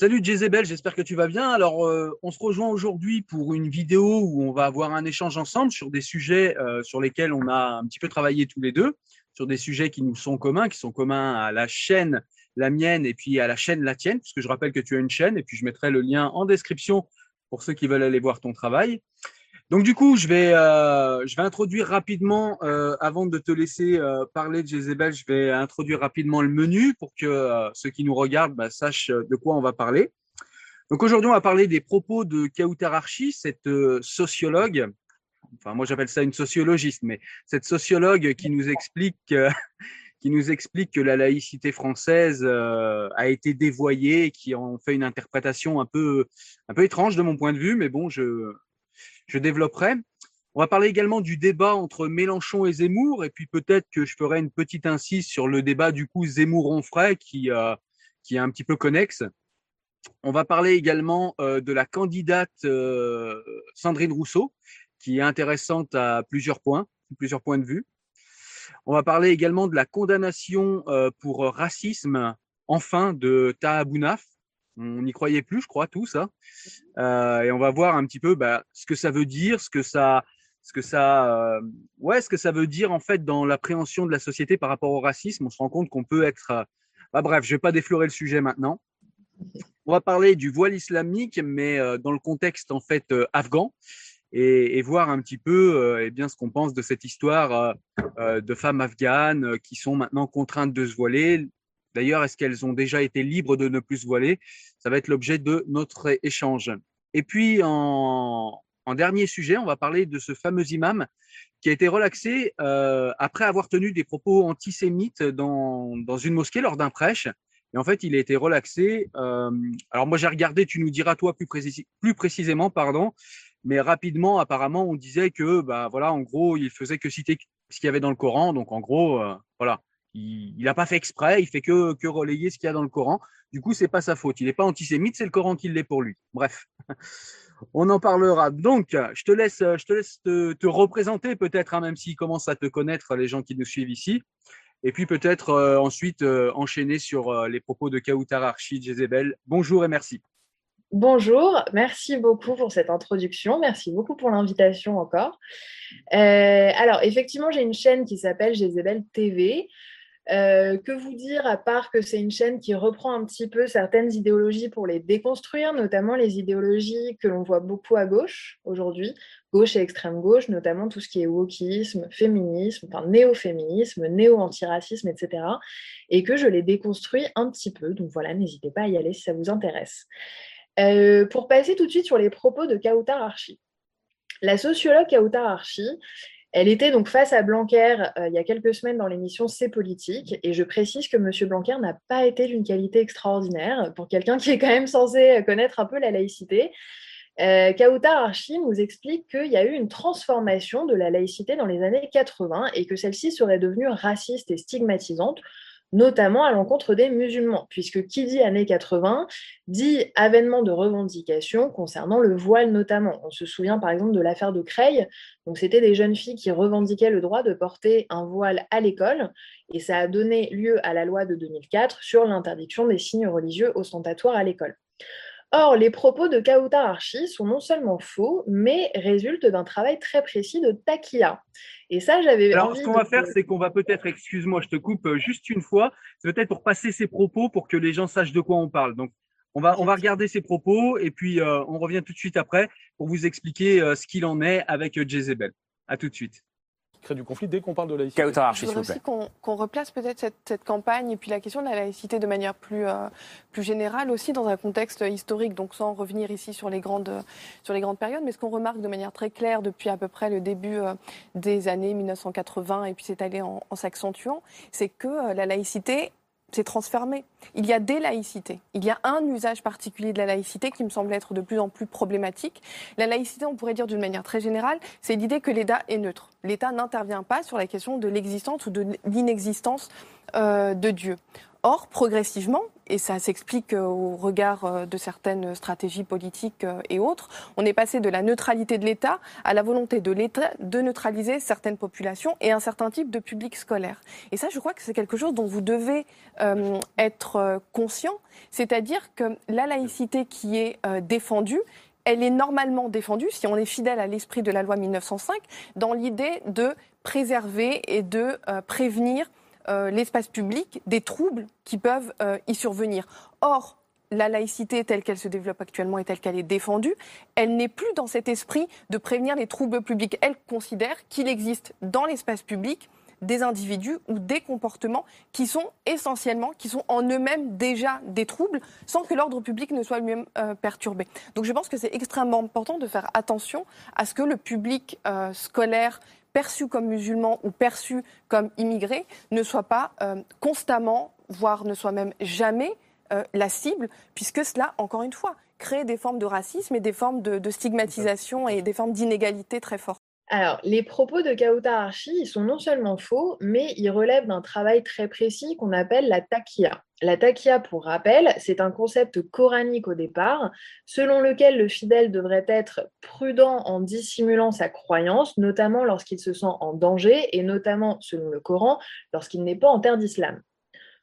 Salut Jezebel, j'espère que tu vas bien. Alors, euh, on se rejoint aujourd'hui pour une vidéo où on va avoir un échange ensemble sur des sujets euh, sur lesquels on a un petit peu travaillé tous les deux, sur des sujets qui nous sont communs, qui sont communs à la chaîne, la mienne, et puis à la chaîne, la tienne, puisque je rappelle que tu as une chaîne, et puis je mettrai le lien en description pour ceux qui veulent aller voir ton travail. Donc du coup, je vais, euh, je vais introduire rapidement, euh, avant de te laisser euh, parler de Jezebel, je vais introduire rapidement le menu pour que euh, ceux qui nous regardent bah, sachent de quoi on va parler. Donc aujourd'hui, on va parler des propos de Kautar Archi, cette euh, sociologue, enfin moi j'appelle ça une sociologiste, mais cette sociologue qui nous explique, euh, qui nous explique que la laïcité française euh, a été dévoyée, qui en fait une interprétation un peu, un peu étrange de mon point de vue, mais bon, je je développerai. On va parler également du débat entre Mélenchon et Zemmour, et puis peut-être que je ferai une petite incise sur le débat du coup Zemmour-Onfray qui, euh, qui est un petit peu connexe. On va parler également euh, de la candidate euh, Sandrine Rousseau, qui est intéressante à plusieurs points, plusieurs points de vue. On va parler également de la condamnation pour racisme, enfin, de Taha Bounaf, on n'y croyait plus, je crois, tout ça. Euh, et on va voir un petit peu bah, ce que ça veut dire, ce que ça, ce que ça, euh, ouais, ce que ça veut dire en fait dans l'appréhension de la société par rapport au racisme. On se rend compte qu'on peut être. Euh, bah, bref, je vais pas déflorer le sujet maintenant. On va parler du voile islamique, mais dans le contexte en fait afghan. Et, et, voir un petit peu euh, eh bien ce qu'on pense de cette histoire euh, de femmes afghanes qui sont maintenant contraintes de se voiler, D'ailleurs, est-ce qu'elles ont déjà été libres de ne plus se voiler? Ça va être l'objet de notre échange. Et puis, en, dernier sujet, on va parler de ce fameux imam qui a été relaxé euh, après avoir tenu des propos antisémites dans, dans une mosquée lors d'un prêche. Et en fait, il a été relaxé. Euh, alors moi, j'ai regardé, tu nous diras toi plus, précis, plus précisément, pardon. Mais rapidement, apparemment, on disait que, bah voilà, en gros, il faisait que citer ce qu'il y avait dans le Coran. Donc, en gros, euh, voilà, il n'a pas fait exprès, il fait que, que relayer ce qu'il y a dans le Coran. Du coup, c'est pas sa faute. Il n'est pas antisémite, c'est le Coran qui l'est pour lui. Bref, on en parlera. Donc, je te laisse, je te, laisse te, te représenter peut-être, hein, même s'ils commencent à te connaître, les gens qui nous suivent ici. Et puis peut-être euh, ensuite euh, enchaîner sur euh, les propos de Kautar Archi, Jezebel. Bonjour et merci. Bonjour, merci beaucoup pour cette introduction, merci beaucoup pour l'invitation encore. Alors effectivement, j'ai une chaîne qui s'appelle Jezebel TV. Euh, que vous dire à part que c'est une chaîne qui reprend un petit peu certaines idéologies pour les déconstruire, notamment les idéologies que l'on voit beaucoup à gauche aujourd'hui, gauche et extrême gauche, notamment tout ce qui est wokisme, féminisme, enfin néo-féminisme, néo-antiracisme, etc. Et que je les déconstruis un petit peu. Donc voilà, n'hésitez pas à y aller si ça vous intéresse. Euh, pour passer tout de suite sur les propos de Kautar Archi. La sociologue Kautar Archi, elle était donc face à Blanquer euh, il y a quelques semaines dans l'émission C'est politique, et je précise que M. Blanquer n'a pas été d'une qualité extraordinaire pour quelqu'un qui est quand même censé connaître un peu la laïcité. Euh, Kautar Archi nous explique qu'il y a eu une transformation de la laïcité dans les années 80 et que celle-ci serait devenue raciste et stigmatisante, notamment à l'encontre des musulmans, puisque qui dit années 80 dit avènement de revendications concernant le voile notamment. On se souvient par exemple de l'affaire de Creil, donc c'était des jeunes filles qui revendiquaient le droit de porter un voile à l'école, et ça a donné lieu à la loi de 2004 sur l'interdiction des signes religieux ostentatoires à l'école. Or, les propos de Kautar Archi sont non seulement faux, mais résultent d'un travail très précis de Takia. Et ça, j'avais. Alors, ce qu'on va faire, c'est qu'on va peut-être, excuse-moi, je te coupe euh, juste une fois, c'est peut-être pour passer ces propos pour que les gens sachent de quoi on parle. Donc, on va, on va regarder ces propos et puis euh, on revient tout de suite après pour vous expliquer euh, ce qu'il en est avec Jezebel. À tout de suite crée du conflit dès qu'on parle de laïcité. Je voudrais aussi qu'on qu replace peut-être cette, cette, campagne et puis la question de la laïcité de manière plus, euh, plus générale aussi dans un contexte historique, donc sans revenir ici sur les grandes, sur les grandes périodes, mais ce qu'on remarque de manière très claire depuis à peu près le début euh, des années 1980 et puis c'est allé en, en s'accentuant, c'est que euh, la laïcité c'est transformé. Il y a des laïcités. Il y a un usage particulier de la laïcité qui me semble être de plus en plus problématique. La laïcité, on pourrait dire d'une manière très générale, c'est l'idée que l'État est neutre. L'État n'intervient pas sur la question de l'existence ou de l'inexistence euh, de Dieu. Or, progressivement, et ça s'explique au regard de certaines stratégies politiques et autres, on est passé de la neutralité de l'État à la volonté de l'État de neutraliser certaines populations et un certain type de public scolaire. Et ça, je crois que c'est quelque chose dont vous devez être conscient, c'est-à-dire que la laïcité qui est défendue, elle est normalement défendue, si on est fidèle à l'esprit de la loi 1905, dans l'idée de préserver et de euh, prévenir euh, l'espace public des troubles qui peuvent euh, y survenir. Or, la laïcité telle qu'elle se développe actuellement et telle qu'elle est défendue, elle n'est plus dans cet esprit de prévenir les troubles publics. Elle considère qu'il existe dans l'espace public des individus ou des comportements qui sont essentiellement, qui sont en eux-mêmes déjà des troubles, sans que l'ordre public ne soit lui-même euh, perturbé. Donc je pense que c'est extrêmement important de faire attention à ce que le public scolaire perçu comme musulman ou perçu comme immigré ne soit pas euh, constamment, voire ne soit même jamais la cible, puisque cela, encore une fois, crée des formes de racisme et des formes de stigmatisation et des formes d'inégalité très fortes. Alors, les propos de Kauta sont non seulement faux, mais ils relèvent d'un travail très précis qu'on appelle la takia. La takia, pour rappel, c'est un concept coranique au départ, selon lequel le fidèle devrait être prudent en dissimulant sa croyance, notamment lorsqu'il se sent en danger, et notamment, selon le Coran, lorsqu'il n'est pas en terre d'islam.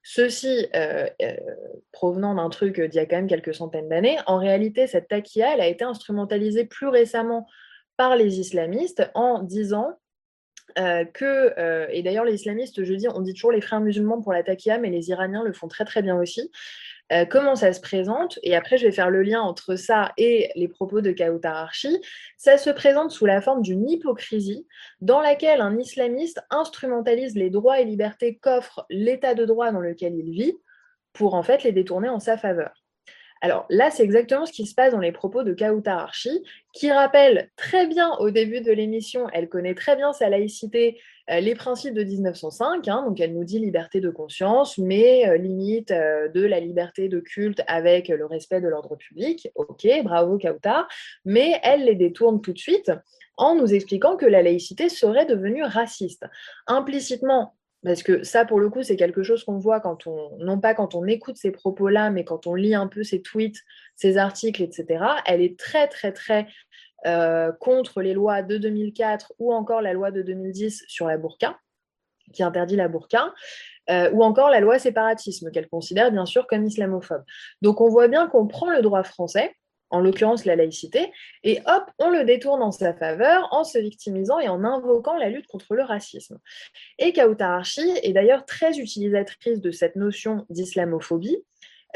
Ceci euh, euh, provenant d'un truc d'il y a quand même quelques centaines d'années, en réalité, cette takia, elle a été instrumentalisée plus récemment par les islamistes en disant euh, que, euh, et d'ailleurs les islamistes, je dis, on dit toujours les frères musulmans pour la mais les Iraniens le font très très bien aussi. Euh, comment ça se présente? Et après, je vais faire le lien entre ça et les propos de Kautar. Ça se présente sous la forme d'une hypocrisie dans laquelle un islamiste instrumentalise les droits et libertés qu'offre l'état de droit dans lequel il vit pour en fait les détourner en sa faveur. Alors là, c'est exactement ce qui se passe dans les propos de Kauta Archi, qui rappelle très bien au début de l'émission, elle connaît très bien sa laïcité, euh, les principes de 1905, hein, donc elle nous dit liberté de conscience, mais euh, limite euh, de la liberté de culte avec le respect de l'ordre public. Ok, bravo Kauta, mais elle les détourne tout de suite en nous expliquant que la laïcité serait devenue raciste. Implicitement, parce que ça, pour le coup, c'est quelque chose qu'on voit quand on, non pas quand on écoute ces propos-là, mais quand on lit un peu ses tweets, ses articles, etc. Elle est très, très, très euh, contre les lois de 2004 ou encore la loi de 2010 sur la burqa, qui interdit la burqa, euh, ou encore la loi séparatisme, qu'elle considère bien sûr comme islamophobe. Donc on voit bien qu'on prend le droit français, en l'occurrence la laïcité, et hop, on le détourne en sa faveur en se victimisant et en invoquant la lutte contre le racisme. Et Kauta Archi est d'ailleurs très utilisatrice de cette notion d'islamophobie,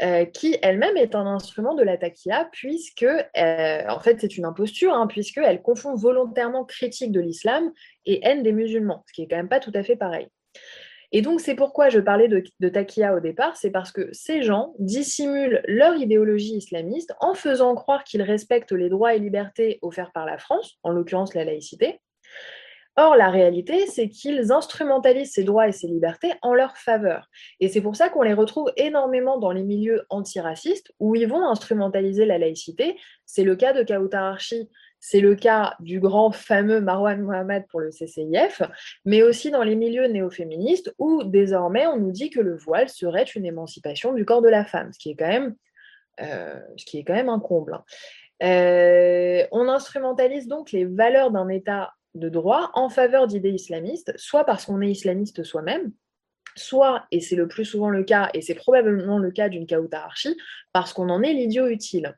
euh, qui elle-même est un instrument de la taquia, puisque, euh, en fait, c'est une imposture, hein, puisqu'elle confond volontairement critique de l'islam et haine des musulmans, ce qui est quand même pas tout à fait pareil. Et donc, c'est pourquoi je parlais de, de au départ, c'est parce que ces gens dissimulent leur idéologie islamiste en faisant croire qu'ils respectent les droits et libertés offerts par la France, en l'occurrence la laïcité. Or, la réalité, c'est qu'ils instrumentalisent ces droits et ces libertés en leur faveur. Et c'est pour ça qu'on les retrouve énormément dans les milieux antiracistes, où ils vont instrumentaliser la laïcité. C'est le cas de Kautar c'est le cas du grand fameux Marwan Mohamed pour le CCIF, mais aussi dans les milieux néo-féministes où désormais on nous dit que le voile serait une émancipation du corps de la femme, ce qui est quand même, euh, ce qui est quand même un comble. Hein. Euh, on instrumentalise donc les valeurs d'un État de droit en faveur d'idées islamistes, soit parce qu'on est islamiste soi-même, soit, et c'est le plus souvent le cas, et c'est probablement le cas d'une Kauta Archi, parce qu'on en est l'idiot utile.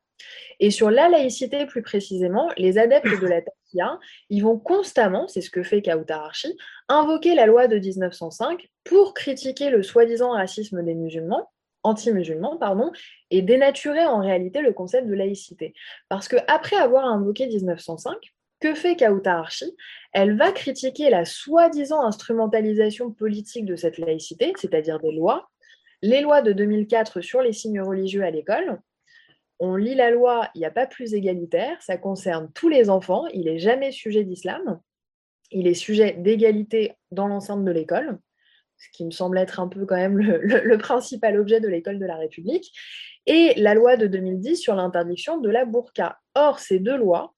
Et sur la laïcité plus précisément, les adeptes de la takia, ils vont constamment, c'est ce que fait Kauta Archi, invoquer la loi de 1905 pour critiquer le soi-disant racisme des musulmans, anti-musulmans, pardon, et dénaturer en réalité le concept de laïcité. Parce que après avoir invoqué 1905, que fait Kauta Archi Elle va critiquer la soi-disant instrumentalisation politique de cette laïcité, c'est-à-dire des lois, les lois de 2004 sur les signes religieux à l'école, on lit la loi, il n'y a pas plus égalitaire, ça concerne tous les enfants, il n'est jamais sujet d'islam, il est sujet d'égalité dans l'ensemble de l'école, ce qui me semble être un peu quand même le, principal objet de l'école de la République, et la loi de 2010 sur l'interdiction de la burqa. Or, ces deux lois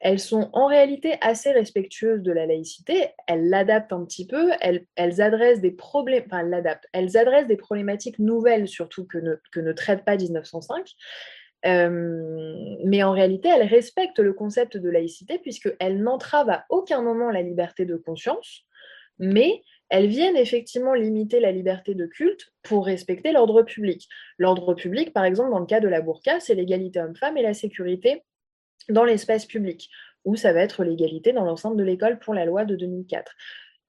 elles sont en réalité assez respectueuses de la laïcité. Elles l'adaptent un petit peu, elles, adressent des elles des problématiques nouvelles, surtout que ne, que ne traite pas 1905. Euh, mais en réalité, elles respectent le concept de laïcité puisqu'elles n'entravent à aucun moment la liberté de conscience, mais elles viennent effectivement limiter la liberté de culte pour respecter l'ordre public. L'ordre public, par exemple, dans le cas de la burqa, c'est l'égalité homme-femme et la sécurité dans l'espace public, ou ça va être l'égalité dans l'enceinte de l'école pour la loi de 2004.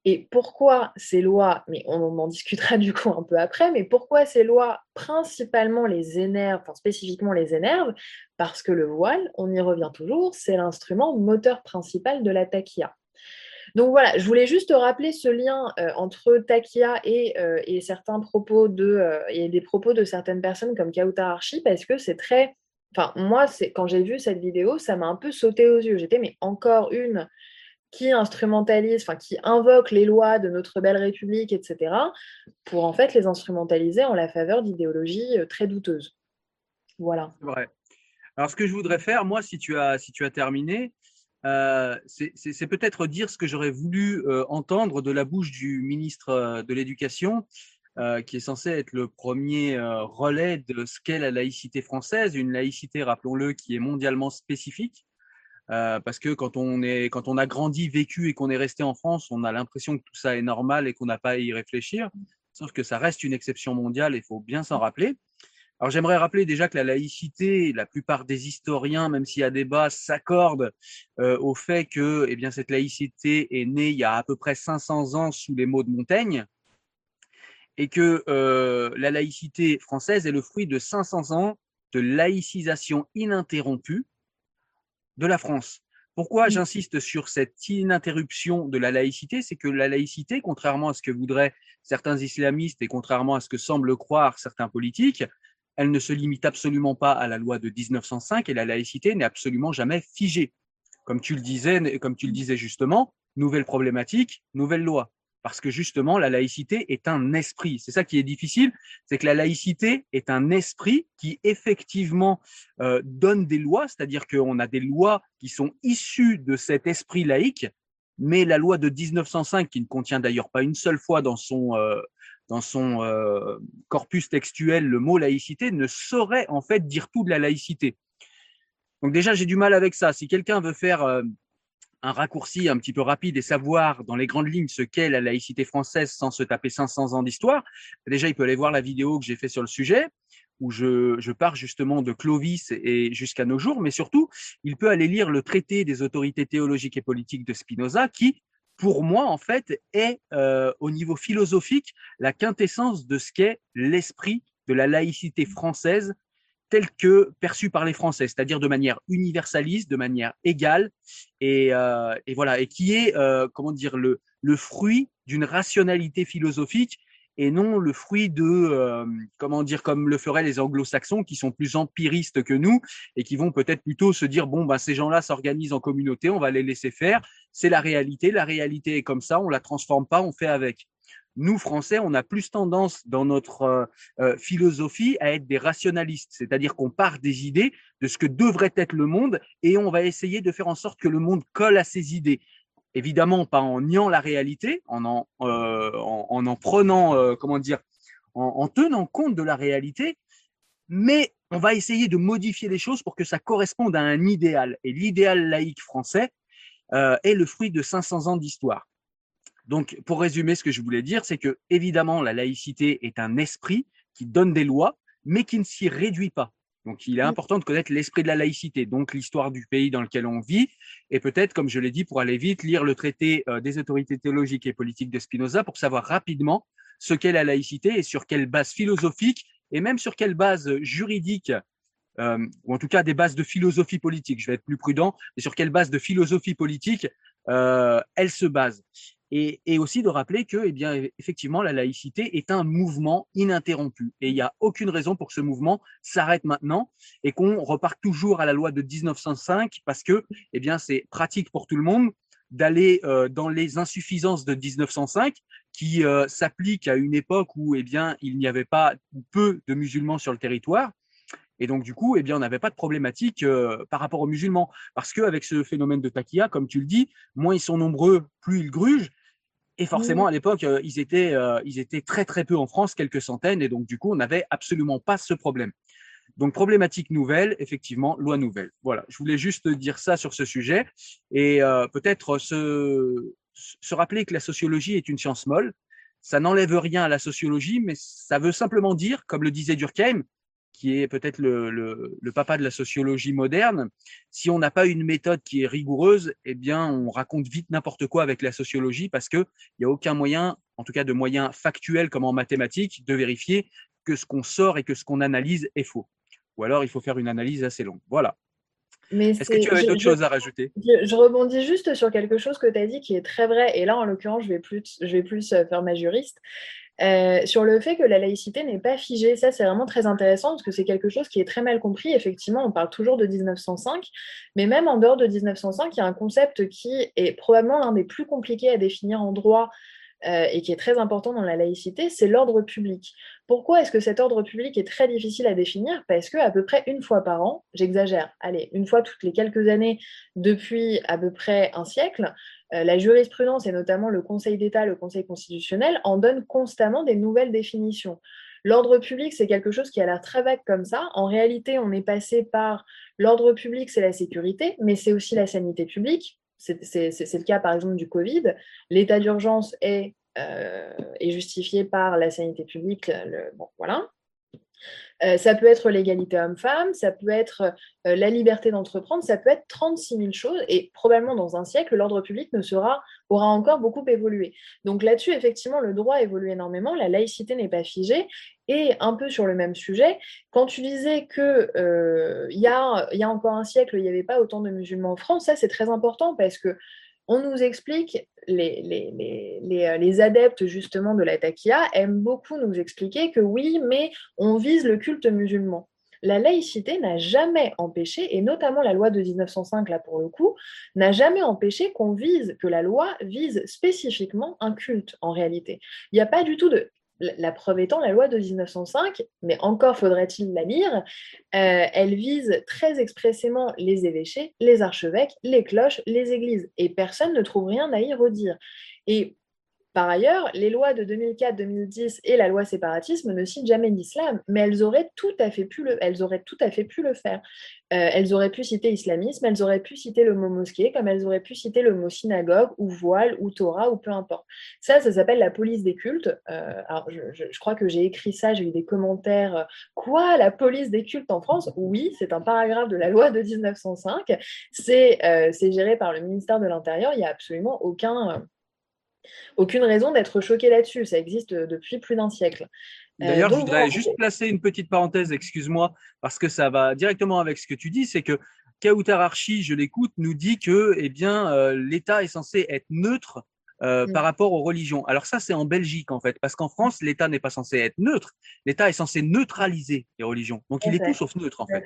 Et pourquoi ces lois, mais on en discutera du coup un peu après, mais pourquoi ces lois principalement les énervent, enfin spécifiquement les énervent? Parce que le voile, on y revient toujours, c'est l'instrument moteur principal de la taquia. Donc voilà, je voulais juste rappeler ce lien euh, entre taquia et, euh, et, certains propos de, euh, et des propos de certaines personnes comme Kautar Archi, parce que c'est très Enfin, moi, c'est quand j'ai vu cette vidéo, ça m'a un peu sauté aux yeux. J'étais, mais encore une qui instrumentalise, enfin, qui invoque les lois de notre belle République, etc., pour en fait les instrumentaliser en la faveur d'idéologies euh, très douteuses. Voilà. Vrai. Alors, ce que je voudrais faire, moi, si tu as, si tu as terminé, euh, c'est peut-être dire ce que j'aurais voulu euh, entendre de la bouche du ministre de l'Éducation qui est censé être le premier relais de ce qu'est la laïcité française, une laïcité, rappelons-le, qui est mondialement spécifique. Euh, parce que quand on, est, quand on a grandi, vécu et qu'on est resté en France, on a l'impression que tout ça est normal et qu'on n'a pas à y réfléchir. Sauf que ça reste une exception mondiale et il faut bien s'en rappeler. Alors j'aimerais rappeler déjà que la laïcité, la plupart des historiens, même s'il y a débat, s'accordent au fait que eh bien, cette laïcité est née il y a à peu près 500 ans sous les mots de Montaigne et que euh, la laïcité française est le fruit de 500 ans de laïcisation ininterrompue de la France. Pourquoi j'insiste sur cette ininterruption de la laïcité? C'est que la laïcité, contrairement à ce que voudraient certains islamistes et contrairement à ce que semblent croire certains politiques, elle ne se limite absolument pas à la loi de 1905 et la laïcité n'est absolument jamais figée. Comme tu le disais, comme tu le disais justement, nouvelle problématique, nouvelle loi parce que justement, la laïcité est un esprit. C'est ça qui est difficile, c'est que la laïcité est un esprit qui effectivement euh, donne des lois, c'est-à-dire qu'on a des lois qui sont issues de cet esprit laïque, mais la loi de 1905, qui ne contient d'ailleurs pas une seule fois dans son, euh, dans son euh, corpus textuel le mot laïcité, ne saurait en fait dire tout de la laïcité. Donc déjà, j'ai du mal avec ça. Si quelqu'un veut faire un raccourci un petit peu rapide et savoir dans les grandes lignes ce qu'est la laïcité française sans se taper 500 ans d'histoire, déjà il peut aller voir la vidéo que j'ai fait sur le sujet où je, je pars justement de Clovis et jusqu'à nos jours, mais surtout il peut aller lire le traité des autorités théologiques et politiques de Spinoza qui pour moi, en fait, est euh, au niveau philosophique la quintessence de ce qu'est l'esprit de la laïcité française tel que perçu par les Français, c'est-à-dire de manière universaliste, de manière égale, et, euh, et voilà, et qui est, euh, comment dire, le, le fruit d'une rationalité philosophique et non le fruit de, euh, comment dire, comme le feraient les anglo-saxons, qui sont plus empiristes que nous et qui vont peut-être plutôt se dire, bon, ben, ces gens-là s'organisent en communauté, on va les laisser faire, c'est la réalité, la réalité est comme ça, on la transforme pas, on fait avec nous, Français, on a plus tendance dans notre euh, euh, philosophie à être des rationalistes, c'est-à-dire qu'on part des idées de ce que devrait être le monde et on va essayer de faire en sorte que le monde colle à ces idées. Évidemment, pas en niant la réalité, en en, euh, en, prenant, comment dire, en, tenant compte de la réalité, mais on va essayer de modifier les choses pour que ça corresponde à un idéal. Et l'idéal laïque français est le fruit de 500 ans d'histoire. Donc, pour résumer, ce que je voulais dire, c'est que évidemment, la laïcité est un esprit qui donne des lois, mais qui ne s'y réduit pas. Donc, il est important de connaître l'esprit de la laïcité, donc l'histoire du pays dans lequel on vit, et peut-être, comme je l'ai dit, pour aller vite, lire le traité euh, des autorités théologiques et politiques de Spinoza pour savoir rapidement ce qu'est la laïcité et sur quelle base philosophique et même sur quelle base juridique, euh, ou en tout cas des bases de philosophie politique, je vais être plus prudent, et sur quelle base de philosophie politique euh, elle se base et, aussi de rappeler que, eh bien, effectivement, la laïcité est un mouvement ininterrompu et il n'y a aucune raison pour que ce mouvement s'arrête maintenant et qu'on reparte toujours à la loi de 1905 parce que, eh bien, c'est pratique pour tout le monde d'aller euh, dans les insuffisances de 1905 qui euh, s'appliquent à une époque où, eh bien, il n'y avait pas peu de musulmans sur le territoire Et donc, du coup, eh bien, on n'avait pas de problématique euh, par rapport aux musulmans. Parce qu'avec ce phénomène de taquilla, comme tu le dis, moins ils sont nombreux, plus ils grugent. Et forcément, à l'époque, euh, ils, étaient, euh, ils étaient très, très peu en France, quelques centaines. Et donc, du coup, on n'avait absolument pas ce problème. Donc, problématique nouvelle, effectivement, loi nouvelle. Voilà, je voulais juste dire ça sur ce sujet. Et peut-être se, se rappeler que la sociologie est une science molle. Ça n'enlève rien à la sociologie, mais ça veut simplement dire, comme le disait Durkheim, qui est peut-être le, le, papa de la sociologie moderne, si on n'a pas une méthode qui est rigoureuse, eh bien, on raconte vite n'importe quoi avec la sociologie parce qu'il n'y a aucun moyen, en tout cas de moyen factuel comme en mathématiques, de vérifier que ce qu'on sort et que ce qu'on analyse est faux. Ou alors, il faut faire une analyse assez longue. Voilà. Est-ce que tu avais d'autres choses à rajouter? je, rebondis juste sur quelque chose que tu as dit qui est très vrai. Et là, en l'occurrence, je vais plus, je vais plus euh, faire ma juriste. Euh, sur le fait que la laïcité n'est pas figée. Ça, c'est vraiment très intéressant parce que c'est quelque chose qui est très mal compris. Effectivement, on parle toujours de 1905, mais même en dehors de 1905, il y a un concept qui est probablement l'un des plus compliqués à définir en droit euh, et qui est très important dans la laïcité, c'est l'ordre public. Pourquoi est-ce que cet ordre public est très difficile à définir? Parce que à peu près une fois par an, j'exagère, allez, une fois toutes les quelques années depuis à peu près un siècle, euh, la jurisprudence et notamment le Conseil d'État, le Conseil constitutionnel en donnent constamment des nouvelles définitions. L'ordre public, c'est quelque chose qui a l'air très vague comme ça. En réalité, on est passé par l'ordre public, c'est la sécurité, mais c'est aussi la sanité publique. C'est le cas, par exemple, du Covid. L'état d'urgence est, est, justifié par la sanité publique. Bon, voilà. Euh, ça peut être l'égalité homme-femme, ça peut être euh, la liberté d'entreprendre, ça peut être 36 000 choses. Et probablement dans un siècle, l'ordre public ne sera, aura encore beaucoup évolué. Donc là-dessus, effectivement, le droit évolue énormément, la laïcité n'est pas figée. Et un peu sur le même sujet, quand tu disais qu'il euh, y, a, y a encore un siècle, il n'y avait pas autant de musulmans en France, ça c'est très important parce que on nous explique, euh, les, adeptes justement de la taquia aiment beaucoup nous expliquer que oui, mais on vise le culte musulman. La laïcité n'a jamais empêché, et notamment la loi de 1905, là pour le coup, n'a jamais empêché qu'on vise, que la loi vise spécifiquement un culte en réalité. Il n'y a pas du tout de la preuve étant la loi de 1905, mais encore faudrait-il la lire, euh, elle vise très expressément les évêchés, les archevêques, les cloches, les églises, et personne ne trouve rien à y redire. Et par ailleurs, les lois de 2004-2010 et la loi séparatisme ne citent jamais l'islam, mais elles auraient tout à fait pu le, faire. Euh, elles auraient pu citer islamisme, elles auraient pu citer le mot mosquée, comme elles auraient pu citer le mot synagogue ou voile ou Torah ou peu importe. Ça, ça s'appelle la police des cultes. Euh, alors, je, crois que j'ai écrit ça, j'ai eu des commentaires. Euh, quoi, la police des cultes en France? Oui, c'est un paragraphe de la loi de 1905. C'est géré par le ministère de l'Intérieur. Il n'y a absolument aucun aucune raison d'être choqué là-dessus. Ça existe depuis plus d'un siècle. Euh, D'ailleurs, je voudrais juste placer une petite parenthèse, excuse-moi, parce que ça va directement avec ce que tu dis, c'est que Kautar Archi, je l'écoute, nous dit que eh bien, euh, l'État est censé être neutre euh, mm. par rapport aux religions. Alors ça, c'est en Belgique en fait, parce qu'en France, l'État n'est pas censé être neutre. L'État est censé neutraliser les religions. Donc il est tout sauf neutre en fait.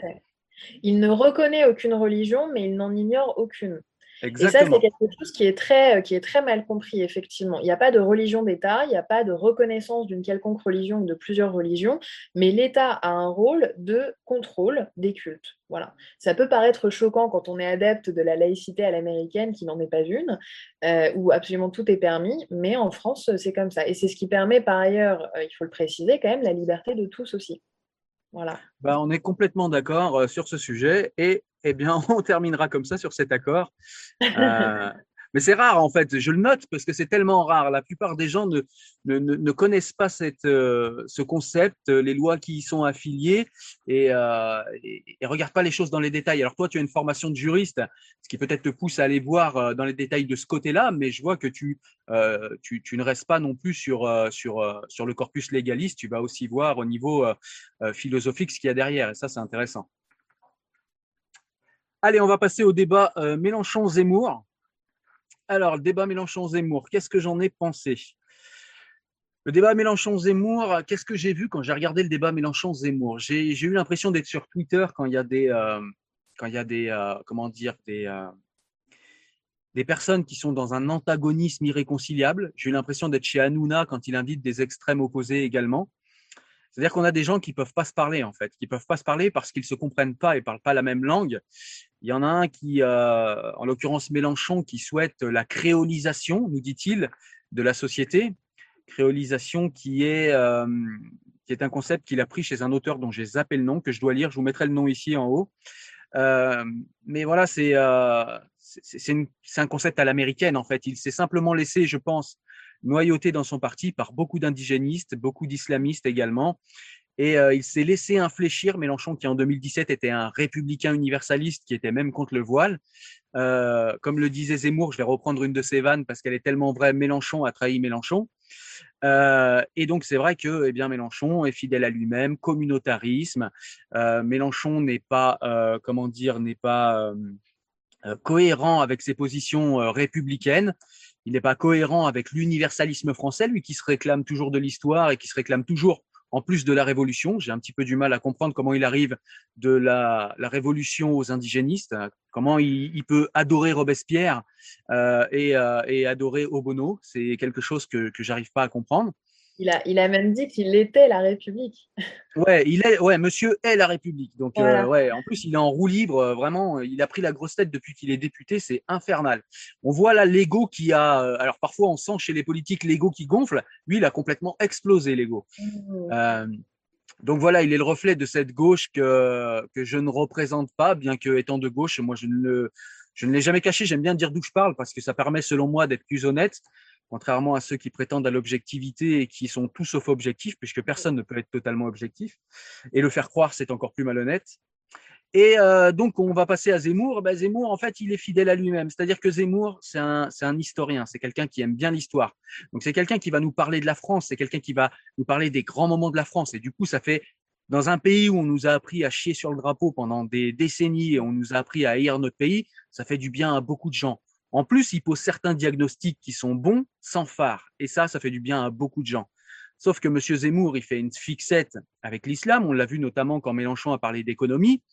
Il ne reconnaît aucune religion, mais il n'en ignore aucune. Et ça, c'est quelque chose qui est, très, euh, qui est très mal compris, effectivement. Il n'y a pas de religion d'État, il n'y a pas de reconnaissance d'une quelconque religion ou de plusieurs religions, mais l'État a un rôle de contrôle des cultes. Voilà. Ça peut paraître choquant quand on est adepte de la laïcité à l'américaine, qui n'en est pas une, euh, où absolument tout est permis, mais en France, c'est comme ça. Et c'est ce qui permet, par ailleurs, euh, il faut le préciser, quand même, la liberté de tous aussi. Voilà. Bah, on est complètement d'accord sur ce sujet et eh bien, on terminera comme ça sur cet accord. Euh, mais c'est rare, en fait. Je le note parce que c'est tellement rare. La plupart des gens ne, connaissent pas euh, ce concept, euh, les lois qui y sont affiliées et, euh, regardent pas les choses dans les détails. Alors toi, tu as une formation de juriste, ce qui peut-être te pousse à aller voir dans les détails de ce côté-là, mais je vois que tu, ne restes pas non plus sur, sur le corpus légaliste. Tu vas aussi voir au niveau philosophique ce qu'il y a derrière. Et ça, c'est intéressant. Allez, on va passer au débat euh, Mélenchon-Zemmour. Alors, le débat Mélenchon-Zemmour, qu'est-ce que j'en ai pensé? Le débat Mélenchon-Zemmour, qu'est-ce que j'ai vu quand j'ai regardé le débat Mélenchon-Zemmour? J'ai eu l'impression d'être sur Twitter quand il y a des, euh, quand il y a des, euh, comment dire, des, des personnes qui sont dans un antagonisme irréconciliable. J'ai eu l'impression d'être chez Hanouna quand il invite des extrêmes opposés également. C'est-à-dire qu'on a des gens qui peuvent pas se parler en fait, qui peuvent pas se parler parce qu'ils se comprennent pas et parlent pas la même langue. Il y en a un qui, euh, en l'occurrence Mélenchon, qui souhaite la créolisation, nous dit-il, de la société. Créolisation qui est euh, qui est un concept qu'il a pris chez un auteur dont j'ai zappé le nom, que je dois lire. Je vous mettrai le nom ici en haut. Euh, mais voilà, c'est euh, c'est un concept à l'américaine en fait. Il s'est simplement laissé, je pense, noyauté dans son parti par beaucoup d'indigénistes, beaucoup d'islamistes également. Et euh, il s'est laissé infléchir Mélenchon, qui en 2017 était un républicain universaliste, qui était même contre le voile. Euh, comme le disait Zemmour, je vais reprendre une de ses vannes parce qu'elle est tellement vraie, Mélenchon a trahi Mélenchon. Euh, et donc c'est vrai que eh bien Mélenchon est fidèle à lui-même, communautarisme. Mélenchon n'est pas, comment dire, n'est pas cohérent avec ses positions républicaines il n'est pas cohérent avec l'universalisme français, lui qui se réclame toujours de l'histoire et qui se réclame toujours en plus de la révolution. J'ai un petit peu du mal à comprendre comment il arrive de la, révolution aux indigénistes, comment il, peut adorer Robespierre euh, et, euh, et, adorer Obono. C'est quelque chose que, que j'arrive pas à comprendre. Il a, il a même dit qu'il était la République. Ouais, il est, ouais, monsieur est la République. Donc, euh, ouais, en plus, il est en roue libre, euh, vraiment. Il a pris la grosse tête depuis qu'il est député, c'est infernal. On voit là l'ego qui a. Euh, alors, parfois, on sent chez les politiques l'ego qui gonfle. Lui, il a complètement explosé l'ego. Mmh. donc voilà, il est le reflet de cette gauche que, que je ne représente pas, bien que étant de gauche, moi je ne le, je ne l'ai jamais caché. J'aime bien dire d'où je parle parce que ça permet, selon moi, d'être plus honnête contrairement à ceux qui prétendent à l'objectivité et qui sont tout sauf objectifs, puisque personne ne peut être totalement objectif. Et le faire croire, c'est encore plus malhonnête. Et euh, donc, on va passer à Zemmour. Ben, Zemmour, en fait, il est fidèle à lui-même. C'est-à-dire que Zemmour, c'est un, un historien, c'est quelqu'un qui aime bien l'histoire. Donc, c'est quelqu'un qui va nous parler de la France, c'est quelqu'un qui va nous parler des grands moments de la France. Et du coup, ça fait, dans un pays où on nous a appris à chier sur le drapeau pendant des décennies et on nous a appris à haïr notre pays, ça fait du bien à beaucoup de gens. En plus, il pose certains diagnostics qui sont bons, sans phare. Et ça, ça fait du bien à beaucoup de gens. Sauf que M. Zemmour, il fait une fixette avec l'islam. On l'a vu notamment quand Mélenchon a parlé d'économie.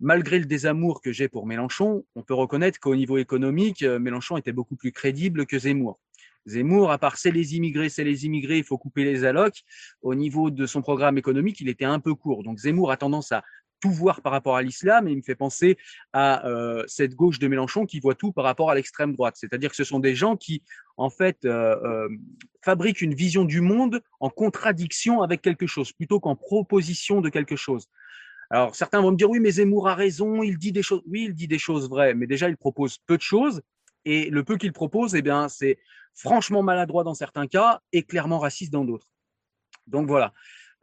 Malgré le désamour que j'ai pour Mélenchon, on peut reconnaître qu'au niveau économique, euh, Mélenchon était beaucoup plus crédible que Zemmour. Zemmour, à part c'est les immigrés, c'est les immigrés, il faut couper les allocs, au niveau de son programme économique, il était un peu court. Donc Zemmour a tendance à tout voir par rapport à l'islam et il me fait penser à euh, cette gauche de Mélenchon qui voit tout par rapport à l'extrême droite. C'est-à-dire que ce sont des gens qui, en fait, euh, euh, fabriquent une vision du monde en contradiction avec quelque chose plutôt qu'en proposition de quelque chose. Alors certains vont me dire oui, mais Zemmour a raison, il dit des choses. Oui, il dit des choses vraies, mais déjà il propose peu de choses et le peu qu'il propose, eh bien, c'est franchement maladroit dans certains cas et clairement raciste dans d'autres. Donc voilà.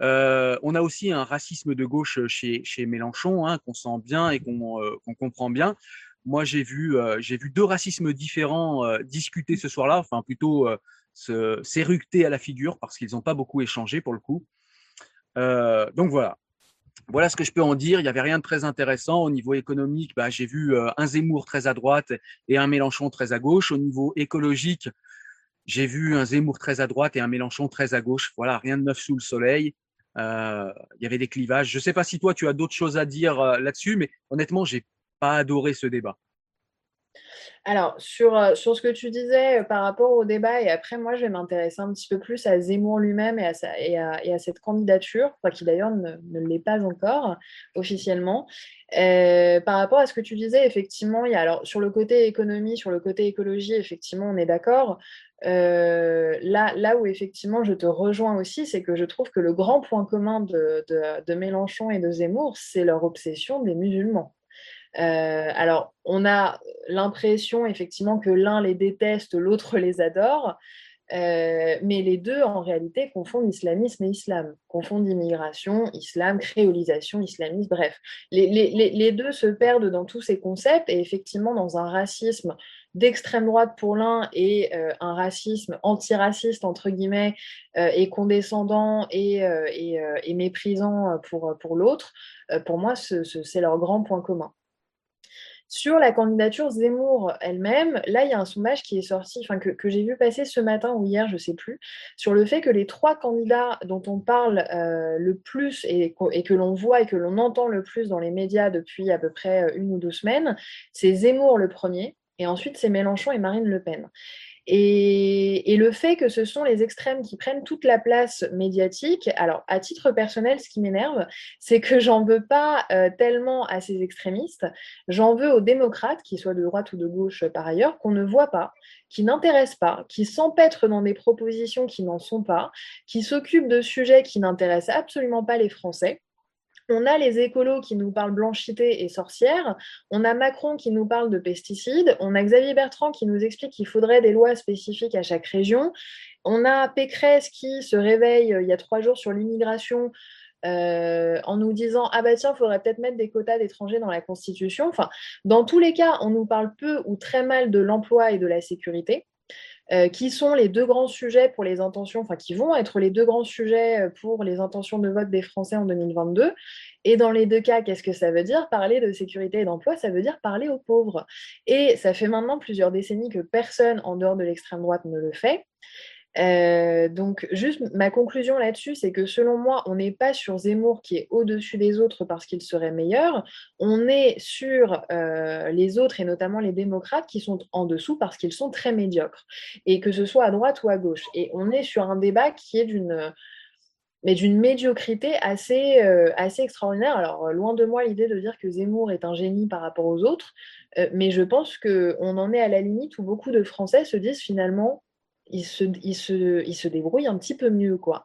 Euh, on a aussi un racisme de gauche chez, chez Mélenchon, hein, qu'on sent bien et qu'on euh, comprend bien. Moi, j'ai vu, euh, j'ai vu deux racismes différents discuter ce soir-là, enfin plutôt s'éructer à la figure parce qu'ils n'ont pas beaucoup échangé pour le coup. donc voilà. Voilà ce que je peux en dire. Il n'y avait rien de très intéressant. Au niveau économique, bah, j'ai vu un Zemmour très à droite et un Mélenchon très à gauche. Au niveau écologique, j'ai vu un Zemmour très à droite et un Mélenchon très à gauche. Voilà, rien de neuf sous le soleil. Euh, il y avait des clivages. Je ne sais pas si toi tu as d'autres choses à dire euh, là-dessus, mais honnêtement, j'ai pas adoré ce débat. Alors, sur, euh, sur ce que tu disais par rapport au débat, et après, moi, je vais m'intéresser un petit peu plus à Zemmour lui-même et, à et, et à cette candidature, qui d'ailleurs ne, l'est pas encore officiellement. par rapport à ce que tu disais, effectivement, il y a, alors, sur le côté économie, sur le côté écologie, effectivement, on est d'accord. Euh, là, où effectivement je te rejoins aussi, c'est que je trouve que le grand point commun de, de, Mélenchon et de Zemmour, c'est leur obsession des musulmans. Euh, alors, on a l'impression effectivement que l'un les déteste, l'autre les adore, euh, mais les deux, en réalité, confondent islamisme et islam, confondent immigration, islam, créolisation, islamisme, bref. Les, deux se perdent dans tous ces concepts et effectivement dans un racisme d'extrême droite pour l'un et euh, un racisme antiraciste, entre guillemets, et condescendant et, méprisant pour l'autre, pour moi, c'est leur grand point commun. Sur la candidature Zemmour elle-même, là, il y a un sondage qui est sorti, enfin, que, j'ai vu passer ce matin ou hier, je ne sais plus, sur le fait que les trois candidats dont on parle euh, le plus et, que l'on voit et que l'on entend le plus dans les médias depuis à peu près euh, une ou deux semaines, c'est Zemmour le premier, et ensuite c'est Mélenchon et Marine Le Pen. Et, le fait que ce sont les extrêmes qui prennent toute la place médiatique, alors à titre personnel, ce qui m'énerve, c'est que j'en veux pas euh, tellement à ces extrémistes, j'en veux aux démocrates, qu'ils soient de droite ou de gauche par ailleurs, qu'on ne voit pas, qui n'intéressent pas, qui s'empêtrent dans des propositions qui n'en sont pas, qui s'occupent de sujets qui n'intéressent absolument pas les Français on a les écolos qui nous parlent blanchité et sorcière, on a Macron qui nous parle de pesticides, on a Xavier Bertrand qui nous explique qu'il faudrait des lois spécifiques à chaque région, on a Pécresse qui se réveille euh, il y a trois jours sur l'immigration euh, en nous disant ah bah tiens, il faudrait peut-être mettre des quotas d'étrangers dans la Constitution. Enfin, dans tous les cas, on nous parle peu ou très mal de l'emploi et de la sécurité. Euh, qui sont les deux grands sujets pour les intentions, enfin qui vont être les deux grands sujets euh, pour les intentions de vote des Français en 2022. Et dans les deux cas, qu'est-ce que ça veut dire? Parler de sécurité et d'emploi, ça veut dire parler aux pauvres. Et ça fait maintenant plusieurs décennies que personne en dehors de l'extrême droite ne le fait. Euh, donc, juste ma conclusion là-dessus, c'est que selon moi, on n'est pas sur Zemmour qui est au-dessus des autres parce qu'il serait meilleur. On est sur euh, les autres et notamment les démocrates qui sont en dessous parce qu'ils sont très médiocres. Et que ce soit à droite ou à gauche. Et on est sur un débat qui est d'une mais d'une médiocrité assez, euh, assez extraordinaire. Alors, loin de moi l'idée de dire que Zemmour est un génie par rapport aux autres, mais je pense qu'on en est à la limite où beaucoup de Français se disent finalement, il se, il, se, il se débrouille un petit peu mieux, quoi.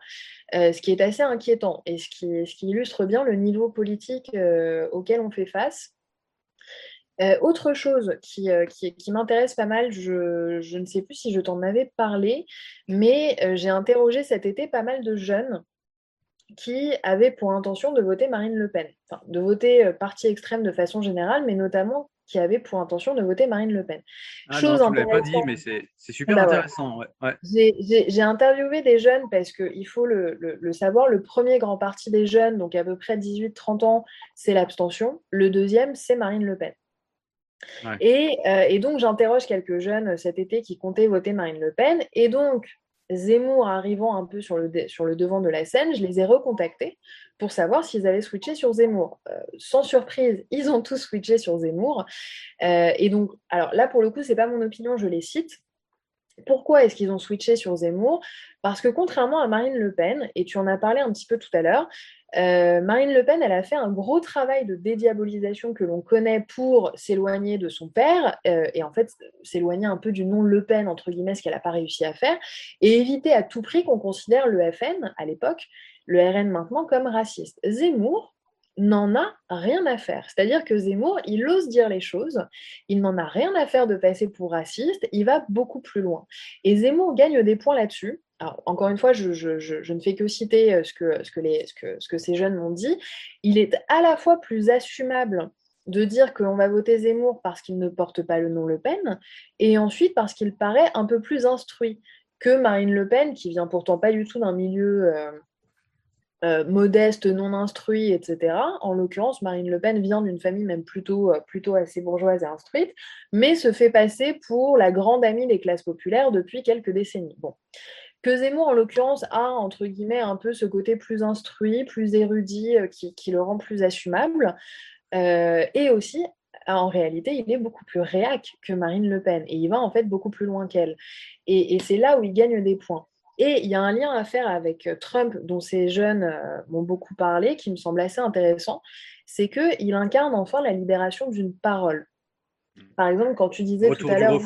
Euh, ce qui est assez inquiétant et ce qui, ce qui illustre bien le niveau politique euh, auquel on fait face. Euh, autre chose qui, qui, m'intéresse pas mal, je, je, ne sais plus si je t'en avais parlé, mais j'ai interrogé cet été pas mal de jeunes qui avaient pour intention de voter Marine Le Pen, de voter parti extrême de façon générale, mais notamment qui avait pour intention de voter Marine Le Pen. Ah Chose non, tu pas dit, mais c'est super bah intéressant. J'ai interviewé des jeunes parce qu'il faut le, le, savoir, le premier grand parti des jeunes, donc à peu près 18-30 ans, c'est l'abstention. Le deuxième, c'est Marine Le Pen. Et, euh, et, donc, j'interroge quelques jeunes cet été qui comptaient voter Marine Le Pen. Et donc, Zemmour arrivant un peu sur le, devant de la scène, je les ai recontactés pour savoir s'ils avaient switché sur Zemmour. Euh, sans surprise, ils ont tous switché sur Zemmour. Euh, et donc, alors là, pour le coup, ce n'est pas mon opinion, je les cite. Pourquoi est-ce qu'ils ont switché sur Zemmour? Parce que contrairement à Marine Le Pen, et tu en as parlé un petit peu tout à l'heure, euh, Marine Le Pen, elle a fait un gros travail de dédiabolisation que l'on connaît pour s'éloigner de son père, et en fait s'éloigner un peu du nom Le Pen, entre guillemets, ce qu'elle n'a pas réussi à faire, et éviter à tout prix qu'on considère le FN, à l'époque, le RN maintenant comme raciste. Zemmour n'en a rien à faire. C'est-à-dire que Zemmour, il ose dire les choses, il n'en a rien à faire de passer pour raciste, il va beaucoup plus loin. Et Zemmour gagne des points là-dessus. Encore une fois, je, ne fais que citer euh, ce que, ce ces jeunes m'ont dit. Il est à la fois plus assumable de dire qu'on va voter Zemmour parce qu'il ne porte pas le nom Le Pen, et ensuite parce qu'il paraît un peu plus instruit que Marine Le Pen, qui vient pourtant pas du tout d'un milieu euh, euh, modeste, non instruit, etc. En l'occurrence, Marine Le Pen vient d'une famille même plutôt, euh, plutôt assez bourgeoise et instruite, mais se fait passer pour la grande amie des classes populaires depuis quelques décennies. Bon. Que en l'occurrence, a, entre guillemets, un peu ce côté plus instruit, plus érudit, euh, qui, le rend plus assumable. et aussi, en réalité, il est beaucoup plus réac que Marine Le Pen, et il va en fait beaucoup plus loin qu'elle. et c'est là où il gagne des points. Et il y a un lien à faire avec euh, Trump, dont ces jeunes euh, m'ont beaucoup parlé, qui me semble assez intéressant, c'est qu'il incarne enfin la libération d'une parole. Mmh. Par exemple, quand tu disais tout à l'heure...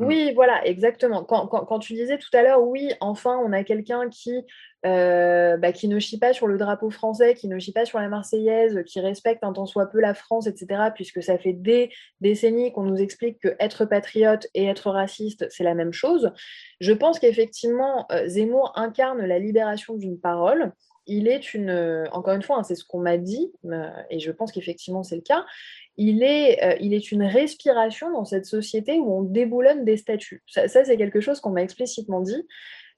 Oui, voilà, exactement. Quand, tu disais tout à l'heure, oui, enfin, on a quelqu'un qui, euh, bah, qui ne chie pas sur le drapeau français, qui ne chie pas sur la Marseillaise, qui respecte un tant soit peu la France, etc., puisque ça fait des décennies qu'on nous explique que être patriote et être raciste, c'est la même chose. Je pense qu'effectivement, euh, Zemmour incarne la libération d'une parole il est une, encore une fois, hein, c'est ce qu'on m'a dit, euh, et je pense qu'effectivement c'est le cas, il est, euh, il est une respiration dans cette société où on déboulonne des statuts. Ça, c'est quelque chose qu'on m'a explicitement dit.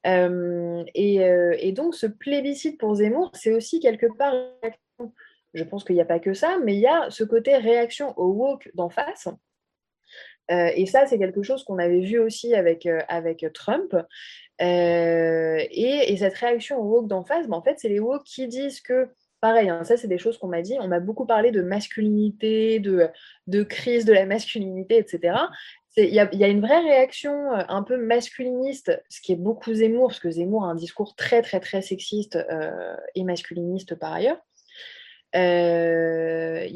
Euh, euh, et, donc, ce plébiscite pour Zemmour, c'est aussi quelque part, je pense qu'il n'y a pas que ça, mais il y a ce côté réaction au woke d'en face. et ça, c'est quelque chose qu'on avait vu aussi avec, avec Trump. Et, cette réaction au woke d'en face, ben, en fait, c'est les woke qui disent que pareil, hein, ça c'est des choses qu'on m'a dit. On m'a beaucoup parlé de masculinité, de, de crise de la masculinité, etc. Il y, a une vraie réaction euh, un peu masculiniste, ce qui est beaucoup Zemmour, parce que Zemmour a un discours très, très, très sexiste euh, et masculiniste par ailleurs. Il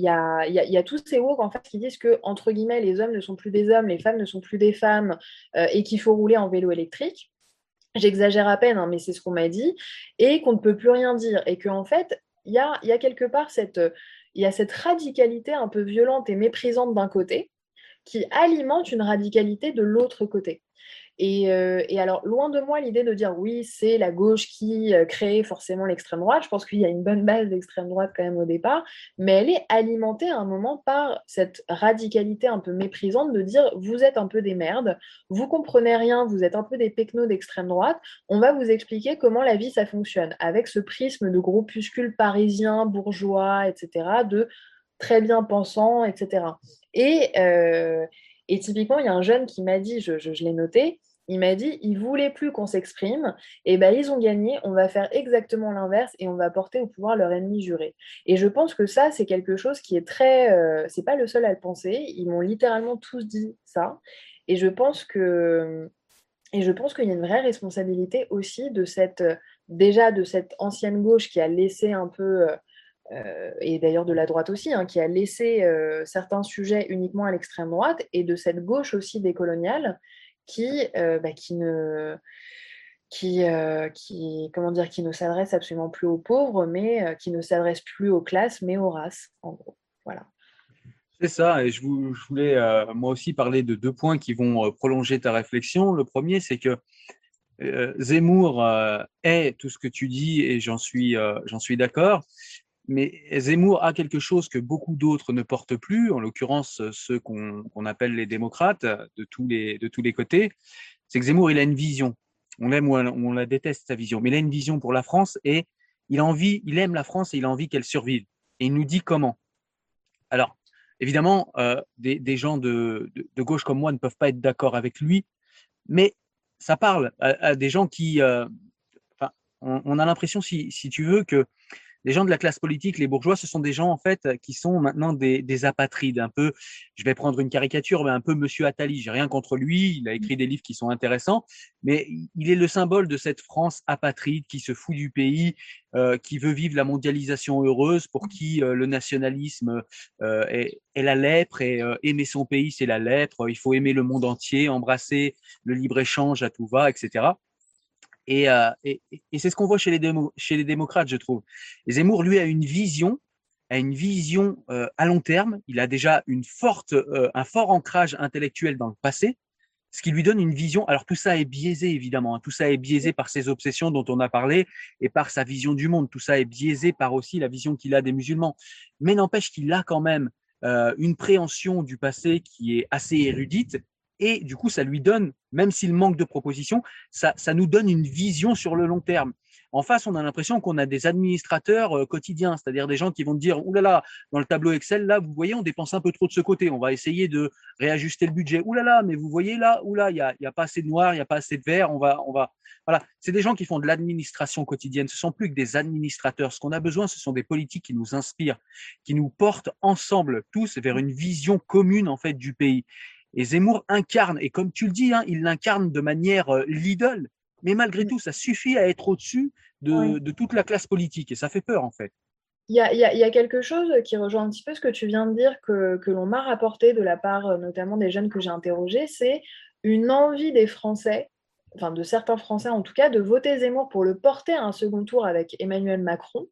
y, a, y, a, tous ces woke en fait, qui disent que, entre guillemets, les hommes ne sont plus des hommes, les femmes ne sont plus des femmes et qu'il faut rouler en vélo électrique. J'exagère à peine, hein, mais c'est ce qu'on m'a dit, et qu'on ne peut plus rien dire. Et qu'en fait, il y a, quelque part a cette radicalité un peu violente et méprisante d'un côté qui alimente une radicalité de l'autre côté. Euh, et, alors, loin de moi l'idée de dire oui, c'est la gauche qui euh, crée forcément l'extrême droite. Je pense qu'il y a une bonne base d'extrême droite quand même au départ, mais elle est alimentée à un moment par cette radicalité un peu méprisante de dire vous êtes un peu des merdes, vous comprenez rien, vous êtes un peu des pecnos d'extrême droite. On va vous expliquer comment la vie ça fonctionne avec ce prisme de groupuscules parisiens, bourgeois, etc., de très bien pensants, etc. Et, et typiquement, il y a un jeune qui m'a dit, je, l'ai noté, il m'a dit, ils voulaient plus qu'on s'exprime, et ben ils ont gagné, on va faire exactement l'inverse et on va porter au pouvoir leur ennemi juré. Et je pense que ça, c'est quelque chose qui est très, euh, c'est pas le seul à le penser, ils m'ont littéralement tous dit ça, et je pense que, et je pense qu'il y a une vraie responsabilité aussi de cette, déjà de cette ancienne gauche qui a laissé un peu euh, et d'ailleurs de la droite aussi, hein, qui a laissé euh, certains sujets uniquement à l'extrême droite, et de cette gauche aussi décoloniale qui, euh, bah, qui ne qui, qui, comment dire, qui ne s'adresse absolument plus aux pauvres, mais qui ne s'adresse plus aux classes, mais aux races, en gros. Voilà. C'est ça, et je, voulais moi aussi parler de deux points qui vont prolonger ta réflexion. Le premier, c'est que Zemmour est tout ce que tu dis, et j'en suis, j'en suis d'accord mais Zemmour a quelque chose que beaucoup d'autres ne portent plus, en l'occurrence ceux qu'on appelle les démocrates de tous les, de tous les côtés, c'est que Zemmour, il a une vision. On l'aime ou on la déteste, sa vision, mais il a une vision pour la France et il, a envie, il aime la France et il a envie qu'elle survive. Et il nous dit comment. Alors, évidemment, euh, des, gens de, gauche comme moi ne peuvent pas être d'accord avec lui, mais ça parle à, des gens qui... Euh, on, a l'impression, si, si tu veux, que les gens de la classe politique, les bourgeois, ce sont des gens en fait qui sont maintenant des, des apatrides, un peu. Je vais prendre une caricature, mais un peu Monsieur Attali. J'ai rien contre lui. Il a écrit des livres qui sont intéressants, mais il est le symbole de cette France apatride qui se fout du pays, euh, qui veut vivre la mondialisation heureuse, pour qui euh, le nationalisme euh, est, est, la lèpre et euh, aimer son pays c'est la lèpre. Il faut aimer le monde entier, embrasser le libre échange à tout va, etc. Euh, et, et, c'est ce qu'on voit chez les, démocrates, je trouve. Et Zemmour, lui, a une vision, a une vision euh, à long terme. Il a déjà une forte, euh, un fort ancrage intellectuel dans le passé, ce qui lui donne une vision. Alors tout ça est biaisé, évidemment. Hein. Tout ça est biaisé par ses obsessions dont on a parlé et par sa vision du monde. Tout ça est biaisé par aussi la vision qu'il a des musulmans. Mais n'empêche qu'il a quand même une préhension du passé qui est assez érudite et du coup, ça lui donne, même s'il manque de propositions, ça, ça nous donne une vision sur le long terme. En face, on a l'impression qu'on a des administrateurs euh, quotidiens, c'est-à-dire des gens qui vont dire là, dans le tableau Excel, là, vous voyez, on dépense un peu trop de ce côté, on va essayer de réajuster le budget. Là, mais vous voyez là, ouh là, il n'y a, a pas assez de noir, il n'y a pas assez de vert, on va, on va. Voilà, c'est des gens qui font de l'administration quotidienne. Ce sont plus que des administrateurs. Ce qu'on a besoin, ce sont des politiques qui nous inspirent, qui nous portent ensemble tous vers une vision commune en fait du pays. Et Zemmour incarne, et comme tu le dis, hein, il l'incarne de manière euh, l'idole, mais malgré tout, ça suffit à être au-dessus de, toute la classe politique, et ça fait peur en fait. Il y, a, quelque chose qui rejoint un petit peu ce que tu viens de dire, que, que l'on m'a rapporté de la part euh, notamment des jeunes que j'ai interrogés, c'est une envie des Français, enfin de certains Français en tout cas, de voter Zemmour pour le porter à un second tour avec Emmanuel Macron.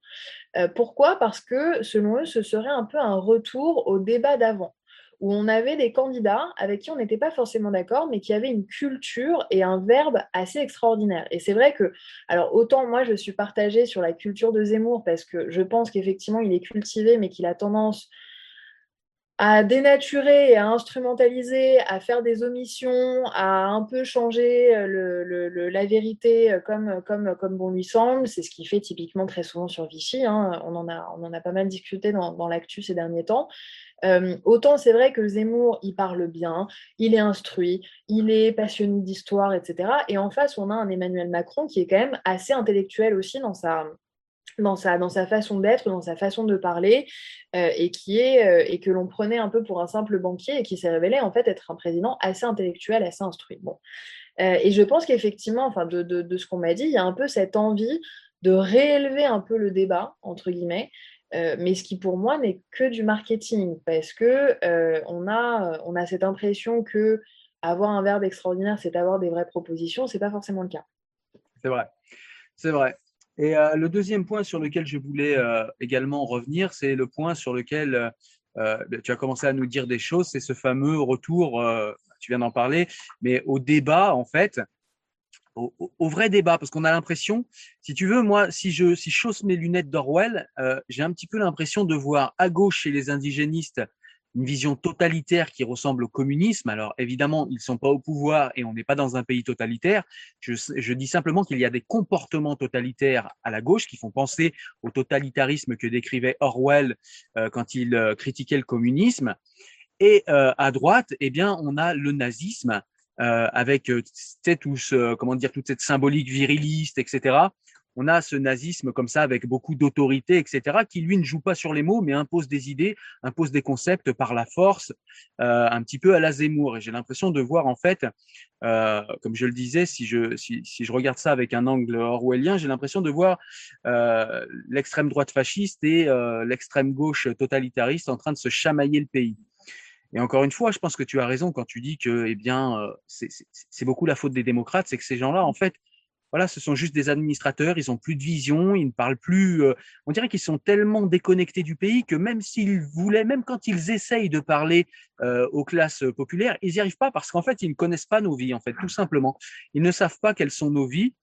Euh, pourquoi? Parce que selon eux, ce serait un peu un retour au débat d'avant où on avait des candidats avec qui on n'était pas forcément d'accord, mais qui avaient une culture et un verbe assez extraordinaire. Et c'est vrai que, alors autant moi je suis partagée sur la culture de Zemmour, parce que je pense qu'effectivement il est cultivé, mais qu'il a tendance à dénaturer et à instrumentaliser, à faire des omissions, à un peu changer euh, la vérité euh, comme, bon lui semble. C'est ce qu'il fait typiquement très souvent sur Vichy. Hein. On, en a, pas mal discuté dans l'actu ces derniers temps. Euh, autant c'est vrai que Zemmour, il parle bien, il est instruit, il est passionné d'histoire, etc. Et en face, on a un Emmanuel Macron qui est quand même assez intellectuel aussi dans sa, dans sa, dans sa façon d'être, dans sa façon de parler, euh, et, qui est, euh, et que l'on prenait un peu pour un simple banquier et qui s'est révélé en fait être un président assez intellectuel, assez instruit. Bon. Et je pense qu'effectivement, enfin, de, de, de ce qu'on m'a dit, il y a un peu cette envie de réélever un peu le débat, entre guillemets, mais ce qui pour moi n'est que du marketing, parce que on, a, on a cette impression que avoir un verbe extraordinaire, c'est avoir des vraies propositions, c'est pas forcément le cas. C'est vrai, c'est vrai. Et euh, le deuxième point sur lequel je voulais euh, également revenir, c'est le point sur lequel euh, tu as commencé à nous dire des choses, c'est ce fameux retour, tu viens d'en parler, mais au débat, en fait, au, au vrai débat, parce qu'on a l'impression, si tu veux, moi, si je, si je chausse mes lunettes d'Orwell, j'ai un petit peu l'impression de voir à gauche chez les indigénistes une vision totalitaire qui ressemble au communisme. Alors évidemment, ils sont pas au pouvoir et on n'est pas dans un pays totalitaire. Je, je dis simplement qu'il y a des comportements totalitaires à la gauche qui font penser au totalitarisme que décrivait Orwell euh, quand il euh, critiquait le communisme. Et euh, à droite, eh bien, on a le nazisme avec tout ce, comment dire, toute cette symbolique viriliste, etc on a ce nazisme comme ça avec beaucoup d'autorité, etc., qui lui ne joue pas sur les mots, mais impose des idées, impose des concepts par la force, euh, un petit peu à la Zemmour. Et j'ai l'impression de voir en fait, euh, comme je le disais, si je, si, je regarde ça avec un angle orwellien, j'ai l'impression de voir euh, l'extrême droite fasciste et l'extrême gauche totalitariste en train de se chamailler le pays. Et encore une fois, je pense que tu as raison quand tu dis que, eh bien, c'est beaucoup la faute des démocrates, c'est que ces gens-là, en fait, voilà, ce sont juste des administrateurs, ils ont plus de vision, ils ne parlent plus. Euh, on dirait qu'ils sont tellement déconnectés du pays que même s'ils voulaient, même quand ils essayent de parler euh, aux classes populaires, ils n'y arrivent pas parce qu'en fait, ils ne connaissent pas nos vies, en fait, tout simplement. Ils ne savent pas quelles sont nos vies.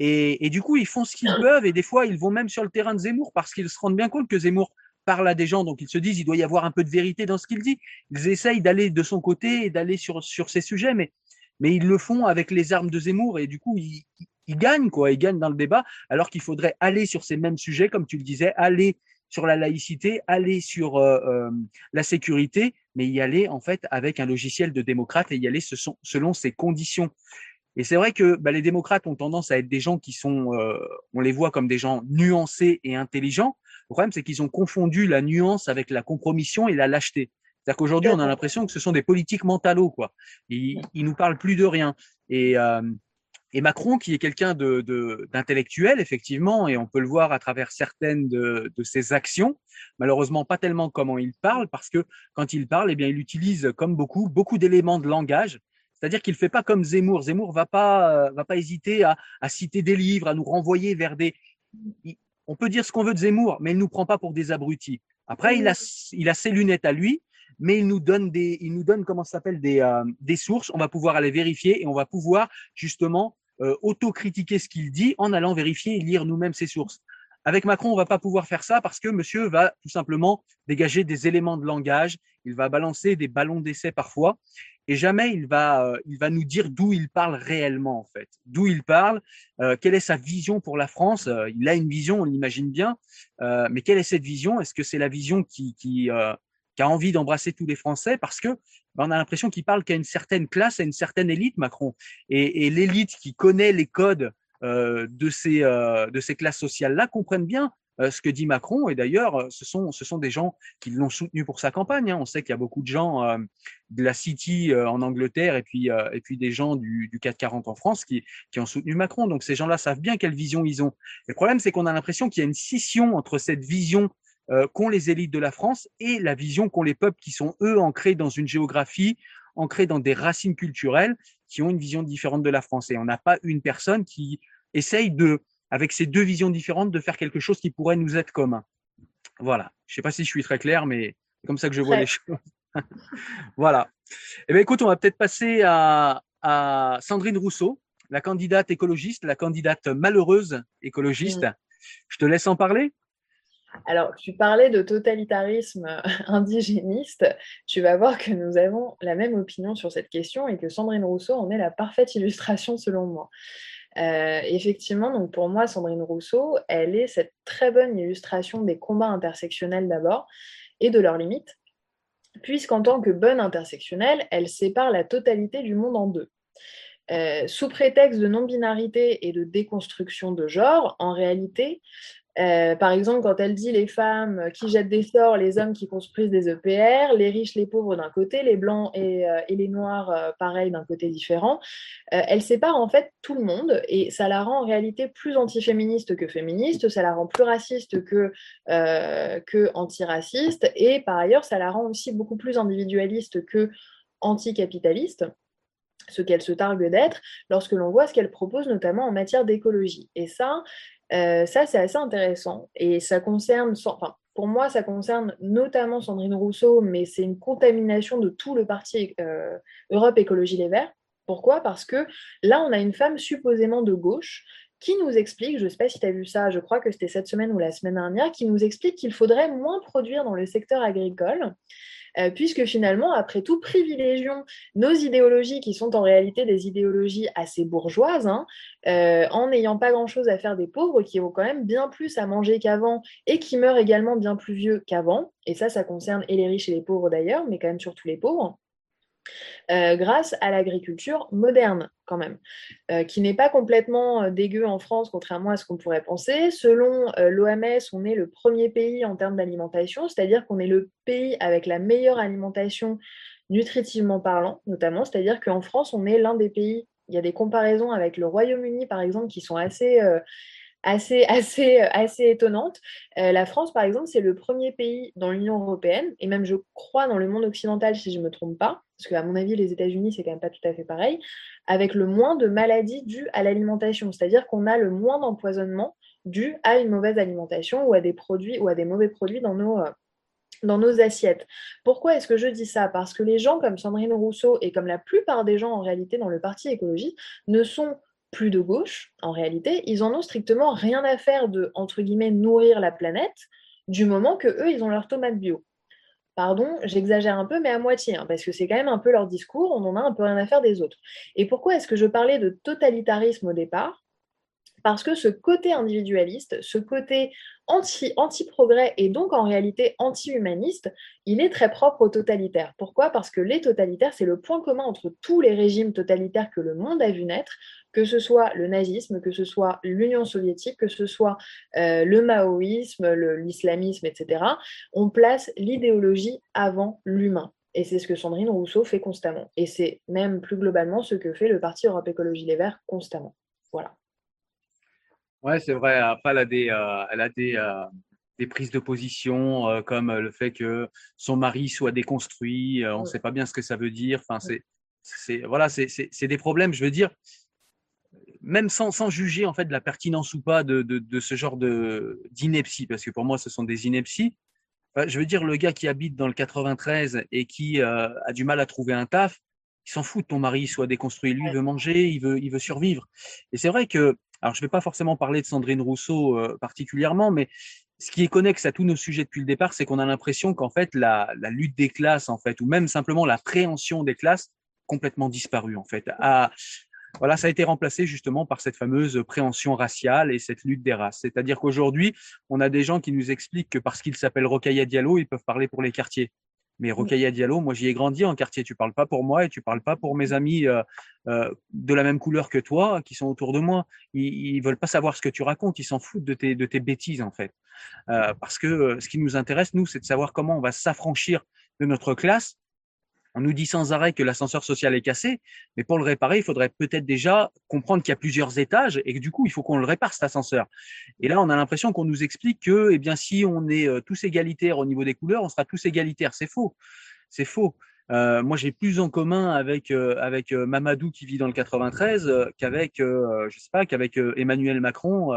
Et, et du coup, ils font ce qu'ils peuvent et des fois, ils vont même sur le terrain de Zemmour parce qu'ils se rendent bien compte que Zemmour parle à des gens, donc ils se disent il doit y avoir un peu de vérité dans ce qu'il dit. Ils essayent d'aller de son côté et d'aller sur, sur ces sujets, mais, mais ils le font avec les armes de Zemmour et du coup, ils, il gagne, quoi. Il gagne dans le débat, alors qu'il faudrait aller sur ces mêmes sujets, comme tu le disais, aller sur la laïcité, aller sur euh, euh, la sécurité, mais y aller en fait avec un logiciel de démocrate et y aller selon ses conditions. Et c'est vrai que bah, les démocrates ont tendance à être des gens qui sont, euh, on les voit comme des gens nuancés et intelligents. Le problème, c'est qu'ils ont confondu la nuance avec la compromission et la lâcheté. C'est-à-dire qu'aujourd'hui, on a l'impression que ce sont des politiques mentalos, quoi. Ils, ils nous parlent plus de rien. Et et Macron, qui est quelqu'un d'intellectuel, effectivement, et on peut le voir à travers certaines de, ses actions, malheureusement pas tellement comment il parle, parce que quand il parle, eh bien, il utilise, comme beaucoup, beaucoup d'éléments de langage. C'est-à-dire qu'il ne fait pas comme Zemmour. Zemmour va pas, va pas hésiter à, citer des livres, à nous renvoyer vers des. On peut dire ce qu'on veut de Zemmour, mais il nous prend pas pour des abrutis. Après, il a, il a ses lunettes à lui, mais il nous donne des, il nous donne comment ça s'appelle des, euh, des sources. On va pouvoir aller vérifier et on va pouvoir justement euh, autocritiquer ce qu'il dit en allant vérifier et lire nous-mêmes ses sources. Avec Macron, on va pas pouvoir faire ça parce que monsieur va tout simplement dégager des éléments de langage, il va balancer des ballons d'essai parfois et jamais il va, euh, il va nous dire d'où il parle réellement en fait, d'où il parle, euh, quelle est sa vision pour la France. Euh, il a une vision, on l'imagine bien, mais quelle est cette vision? Est-ce que c'est la vision qui, qui, qui a envie d'embrasser tous les Français? Parce que ben, on a l'impression qu'il parle qu'à une certaine classe, à une certaine élite, Macron. Et, l'élite qui connaît les codes de ces euh, de ces classes sociales-là comprennent bien euh, ce que dit Macron. Et d'ailleurs, ce sont ce sont des gens qui l'ont soutenu pour sa campagne. Hein. On sait qu'il y a beaucoup de gens euh, de la City euh, en Angleterre et puis et puis des gens du, du 440 en France qui qui ont soutenu Macron. Donc ces gens-là savent bien quelle vision ils ont. le problème, c'est qu'on a l'impression qu'il y a une scission entre cette vision euh, qu'ont les élites de la France et la vision qu'ont les peuples qui sont, eux, ancrés dans une géographie, ancrés dans des racines culturelles, qui ont une vision différente de la France. Et on n'a pas une personne qui essaye de, avec ces deux visions différentes, de faire quelque chose qui pourrait nous être commun. Voilà. Je sais pas si je suis très clair, mais c'est comme ça que je vois les choses. voilà. Eh bien, écoute, on va peut-être passer à, à Sandrine Rousseau, la candidate écologiste, la candidate malheureuse écologiste. Je te laisse en parler. Alors, tu parlais de totalitarisme indigéniste. Tu vas voir que nous avons la même opinion sur cette question et que Sandrine Rousseau en est la parfaite illustration selon moi. Euh, effectivement, donc pour moi, Sandrine Rousseau, elle est cette très bonne illustration des combats intersectionnels d'abord et de leurs limites, puisqu'en tant que bonne intersectionnelle, elle sépare la totalité du monde en deux. Euh, sous prétexte de non-binarité et de déconstruction de genre, en réalité, Euh, par exemple, quand elle dit les femmes qui jettent des sorts, les hommes qui construisent des EPR, les riches, les pauvres d'un côté, les blancs et, euh, les noirs, pareil, d'un côté différent, elle sépare en fait tout le monde et ça la rend en réalité plus antiféministe que féministe, ça la rend plus raciste que, que antiraciste et par ailleurs, ça la rend aussi beaucoup plus individualiste que anticapitaliste ce qu'elle se targue d'être, lorsque l'on voit ce qu'elle propose notamment en matière d'écologie. Et ça, euh, ça c'est assez intéressant. Et ça concerne, pour moi, ça concerne notamment Sandrine Rousseau, mais c'est une contamination de tout le parti euh, Europe Écologie Les Verts. Pourquoi? Parce que là, on a une femme supposément de gauche qui nous explique, je ne sais pas si tu as vu ça, je crois que c'était cette semaine ou la semaine dernière, qui nous explique qu'il faudrait moins produire dans le secteur agricole euh, puisque finalement, après tout, privilégions nos idéologies qui sont en réalité des idéologies assez bourgeoises, hein, euh, en n'ayant pas grand-chose à faire des pauvres, qui ont quand même bien plus à manger qu'avant et qui meurent également bien plus vieux qu'avant. Et ça, ça concerne et les riches et les pauvres d'ailleurs, mais quand même surtout les pauvres. Euh, grâce à l'agriculture moderne quand même, euh, qui n'est pas complètement euh, dégueu en France, contrairement à ce qu'on pourrait penser. Selon l'OMS, on est le premier pays en termes d'alimentation, c'est-à-dire qu'on est le pays avec la meilleure alimentation nutritivement parlant, notamment, c'est-à-dire qu'en France, on est l'un des pays, il y a des comparaisons avec le Royaume-Uni, par exemple, qui sont assez assez, assez, euh, assez étonnante. Euh, la France, par exemple, c'est le premier pays dans l'Union européenne, et même je crois dans le monde occidental, si je ne me trompe pas, parce qu'à mon avis, les États-Unis, c'est quand même pas tout à fait pareil, avec le moins de maladies dues à l'alimentation. C'est-à-dire qu'on a le moins d'empoisonnement dû à une mauvaise alimentation ou à des produits mauvais produits dans nos, euh, dans nos assiettes. Pourquoi est-ce que je dis ça? Parce que les gens comme Sandrine Rousseau et comme la plupart des gens en réalité dans le parti écologie ne sont plus de gauche, en réalité, ils en ont strictement rien à faire de, entre guillemets, nourrir la planète, du moment que eux, ils ont leur tomate bio. Pardon, j'exagère un peu, mais à moitié, hein, parce que c'est quand même un peu leur discours, on en a un peu rien à faire des autres. Et pourquoi est-ce que je parlais de totalitarisme au départ? Parce que ce côté individualiste, ce côté anti, anti-progrès et donc en réalité anti-humaniste, il est très propre aux totalitaires. Pourquoi? Parce que les totalitaires, c'est le point commun entre tous les régimes totalitaires que le monde a vu naître, que ce soit le nazisme, que ce soit l'Union soviétique, que ce soit euh, le maoïsme, l'islamisme, etc. On place l'idéologie avant l'humain. Et c'est ce que Sandrine Rousseau fait constamment. Et c'est même plus globalement ce que fait le Parti Europe Écologie Les Verts constamment. Voilà. Ouais, c'est vrai. Après, elle a des, euh, elle a des, euh, des prises de position, euh, comme le fait que son mari soit déconstruit. on ne sait pas bien ce que ça veut dire. Enfin, c'est, voilà, c'est, des problèmes. Je veux dire, même sans, sans juger en fait de la pertinence ou pas de, de, de ce genre de d'ineptie, parce que pour moi, ce sont des inepties. je veux dire, le gars qui habite dans le 93 et qui a du mal à trouver un taf, il s'en fout de ton mari soit déconstruit. Lui, il veut manger, il veut, il veut survivre. Et c'est vrai que alors, je ne vais pas forcément parler de Sandrine Rousseau euh, particulièrement, mais ce qui est connexe à tous nos sujets depuis le départ, c'est qu'on a l'impression qu'en fait, la, lutte des classes, en fait, ou même simplement la préhension des classes, complètement disparu, en fait. Voilà, ça a été remplacé justement par cette fameuse préhension raciale et cette lutte des races. C'est-à-dire qu'aujourd'hui, on a des gens qui nous expliquent que parce qu'ils s'appellent Rocaille Diallo, ils peuvent parler pour les quartiers. Mais Rocaille Diallo, moi j'y ai grandi en quartier. Tu parles pas pour moi et tu parles pas pour mes amis euh, euh, de la même couleur que toi qui sont autour de moi. Ils, ils veulent pas savoir ce que tu racontes. Ils s'en foutent de tes, de tes bêtises en fait. Euh, parce que ce qui nous intéresse nous, c'est de savoir comment on va s'affranchir de notre classe on nous dit sans arrêt que l'ascenseur social est cassé, mais pour le réparer, il faudrait peut-être déjà comprendre qu'il y a plusieurs étages et que du coup, il faut qu'on le répare cet ascenseur. Et là, on a l'impression qu'on nous explique que, eh bien, si on est euh, tous égalitaires au niveau des couleurs, on sera tous égalitaires. C'est faux. C'est faux. Euh, moi, j'ai plus en commun avec euh, Mamadou qui vit dans le 93 qu'avec je sais pas qu'avec Emmanuel Macron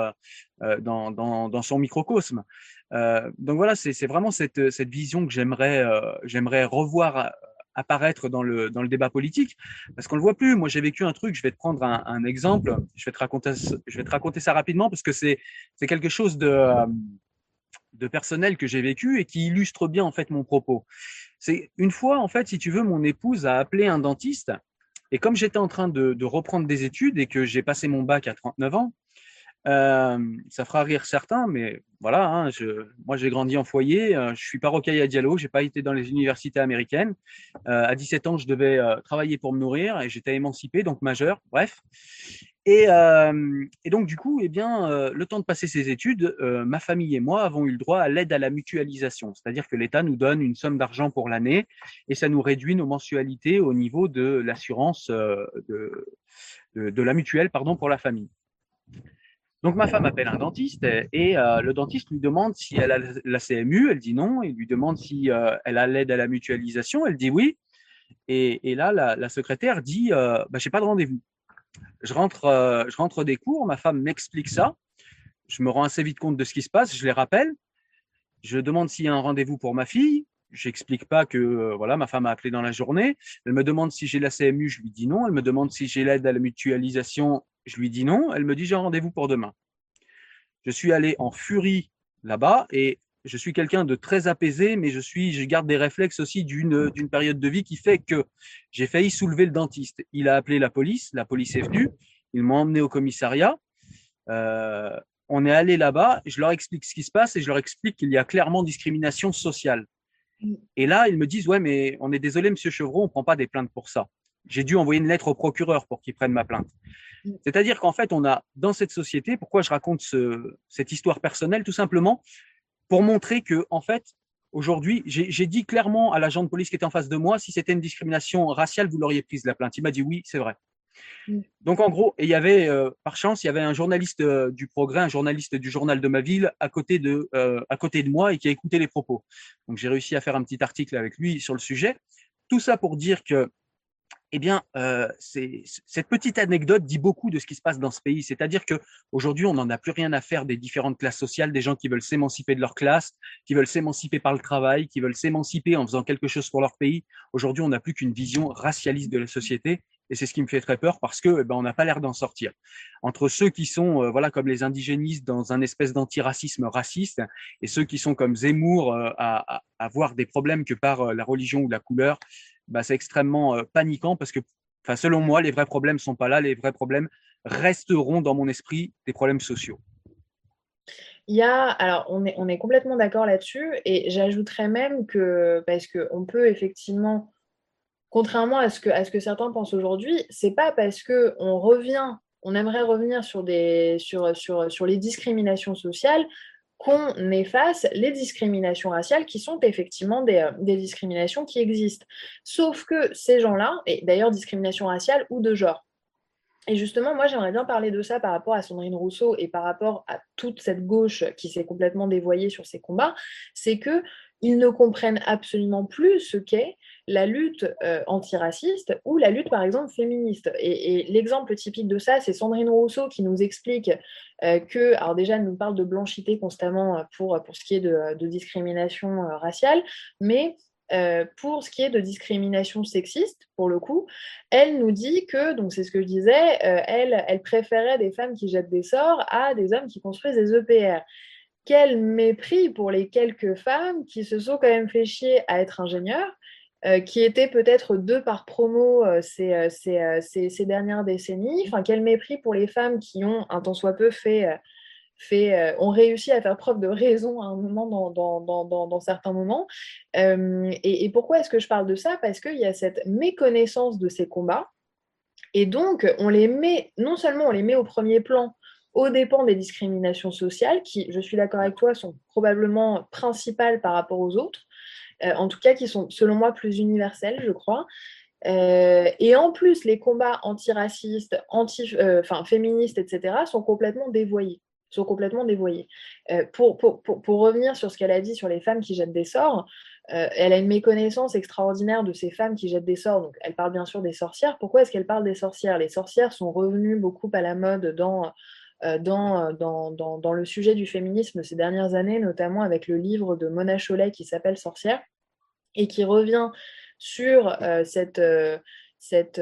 dans, son microcosme. donc voilà, c'est vraiment cette vision que j'aimerais revoir apparaître dans le, dans le débat politique, parce qu'on le voit plus. Moi, j'ai vécu un truc, je vais te prendre un, exemple, je vais te raconter, je vais te raconter ça rapidement, parce que c'est quelque chose de, de personnel que j'ai vécu et qui illustre bien en fait mon propos. C'est une fois, en fait, si tu veux, mon épouse a appelé un dentiste, et comme j'étais en train de, de reprendre des études et que j'ai passé mon bac à 39 ans, euh, ça fera rire certains, mais voilà, hein, moi j'ai grandi en foyer, euh, je suis pas rocaille à Diallo, j'ai pas été dans les universités américaines. Euh, à 17 ans, je devais euh, travailler pour me nourrir et j'étais émancipé, donc majeur, bref. Et, donc, du coup, eh bien, le temps de passer ses études, ma famille et moi avons eu le droit à l'aide à la mutualisation. C'est-à-dire que l'État nous donne une somme d'argent pour l'année et ça nous réduit nos mensualités au niveau de l'assurance de, de, la mutuelle pardon, pour la famille. Donc ma femme appelle un dentiste et euh, le dentiste lui demande si elle a la CMU, elle dit non. Il lui demande si euh, elle a l'aide à la mutualisation, elle dit oui. Et, là, la, secrétaire dit euh, bah, pas de rendez-vous. Je rentre, euh, je rentre des cours, ma femme m'explique ça. Je me rends assez vite compte de ce qui se passe, je les rappelle. Je demande s'il y a un rendez-vous pour ma fille. J'explique pas que voilà, ma femme a appelé dans la journée. Elle me demande si j'ai la CMU, je lui dis non. Elle me demande si j'ai l'aide à la mutualisation, je lui dis non. Elle me dit j'ai un rendez-vous pour demain. Je suis allé en furie là-bas et je suis quelqu'un de très apaisé, mais je suis, je garde des réflexes aussi d'une d'une période de vie qui fait que j'ai failli soulever le dentiste. Il a appelé la police, la police est venue, ils m'ont emmené au commissariat. Euh, on est allé là-bas, je leur explique ce qui se passe et je leur explique qu'il y a clairement discrimination sociale. Et là, ils me disent ouais, mais on est désolé, Monsieur Chevreau, on prend pas des plaintes pour ça. J'ai dû envoyer une lettre au procureur pour qu'il prenne ma plainte. Mm. C'est-à-dire qu'en fait, on a dans cette société, pourquoi je raconte cette histoire personnelle, tout simplement pour montrer que, en fait, aujourd'hui, j'ai dit clairement à l'agent de police qui était en face de moi, si c'était une discrimination raciale, vous l'auriez prise la plainte. Il m'a dit oui, c'est vrai. Mm. Donc en gros, et il y avait euh, par chance, il y avait un journaliste euh, du Progrès, un journaliste du journal de ma ville à côté de euh, à côté de moi et qui a écouté les propos. Donc j'ai réussi à faire un petit article avec lui sur le sujet. Tout ça pour dire que eh bien, euh, cette petite anecdote dit beaucoup de ce qui se passe dans ce pays. C'est-à-dire que aujourd'hui, on n'en a plus rien à faire des différentes classes sociales, des gens qui veulent s'émanciper de leur classe, qui veulent s'émanciper par le travail, qui veulent s'émanciper en faisant quelque chose pour leur pays. Aujourd'hui, on n'a plus qu'une vision racialiste de la société. Et c'est ce qui me fait très peur parce que eh ben, on n'a pas l'air d'en sortir. Entre ceux qui sont euh, voilà comme les indigénistes dans un espèce d'antiracisme raciste et ceux qui sont comme Zemmour euh, à, à, voir des problèmes que par la religion ou la couleur, bah, c'est extrêmement euh, paniquant parce que, selon moi, les vrais problèmes sont pas là. Les vrais problèmes resteront dans mon esprit des problèmes sociaux. Il y a, alors on est, on est complètement d'accord là-dessus, et j'ajouterais même que, parce qu'on peut effectivement, contrairement à ce que, à ce que certains pensent aujourd'hui, c'est pas parce qu'on revient, on aimerait revenir sur, des, sur, sur, sur les discriminations sociales qu'on efface les discriminations raciales qui sont effectivement euh, des, discriminations qui existent. Sauf que ces gens-là, et d'ailleurs discrimination raciale ou de genre, et justement, moi, j'aimerais bien parler de ça par rapport à Sandrine Rousseau et par rapport à toute cette gauche qui s'est complètement dévoyée sur ces combats, c'est que ils ne comprennent absolument plus ce qu'est la lutte euh, antiraciste ou la lutte, par exemple, féministe. Et, l'exemple typique de ça, c'est Sandrine Rousseau qui nous explique euh, que, alors déjà, elle nous parle de blanchité constamment euh, pour, pour ce qui est de, discrimination raciale, mais pour ce qui est de discrimination sexiste, pour le coup, elle nous dit que, donc c'est ce que je disais, elle, elle préférait des femmes qui jettent des sorts à des hommes qui construisent des EPR quel mépris pour les quelques femmes qui se sont quand même fait chier à être ingénieurs, qui étaient peut-être deux par promo euh, euh, ces, dernières décennies. Enfin, quel mépris pour les femmes qui ont, un tant soit peu, fait, fait ont réussi à faire preuve de raison à un moment dans, certains moments. et, et pourquoi est-ce que je parle de ça? Parce qu'il y a cette méconnaissance de ces combats. Et donc, on les met, non seulement on les met au premier plan aux dépens des discriminations sociales, qui, je suis d'accord avec toi, sont probablement principales par rapport aux autres, euh, en tout cas qui sont, selon moi, plus universelles, je crois. Euh, et en plus, les combats antiracistes, anti, euh, enfin, féministes, etc., sont complètement dévoyés sont complètement dévoyés. pour, pour, pour, revenir sur ce qu'elle a dit sur les femmes qui jettent des sorts, elle a une méconnaissance extraordinaire de ces femmes qui jettent des sorts. Donc, elle parle bien sûr des sorcières. Pourquoi est-ce qu'elle parle des sorcières? Les sorcières sont revenues beaucoup à la mode dans euh, dans, dans, dans, le sujet du féminisme ces dernières années, notamment avec le livre de Mona Cholet qui s'appelle Sorcière, et qui revient sur euh, euh, cette,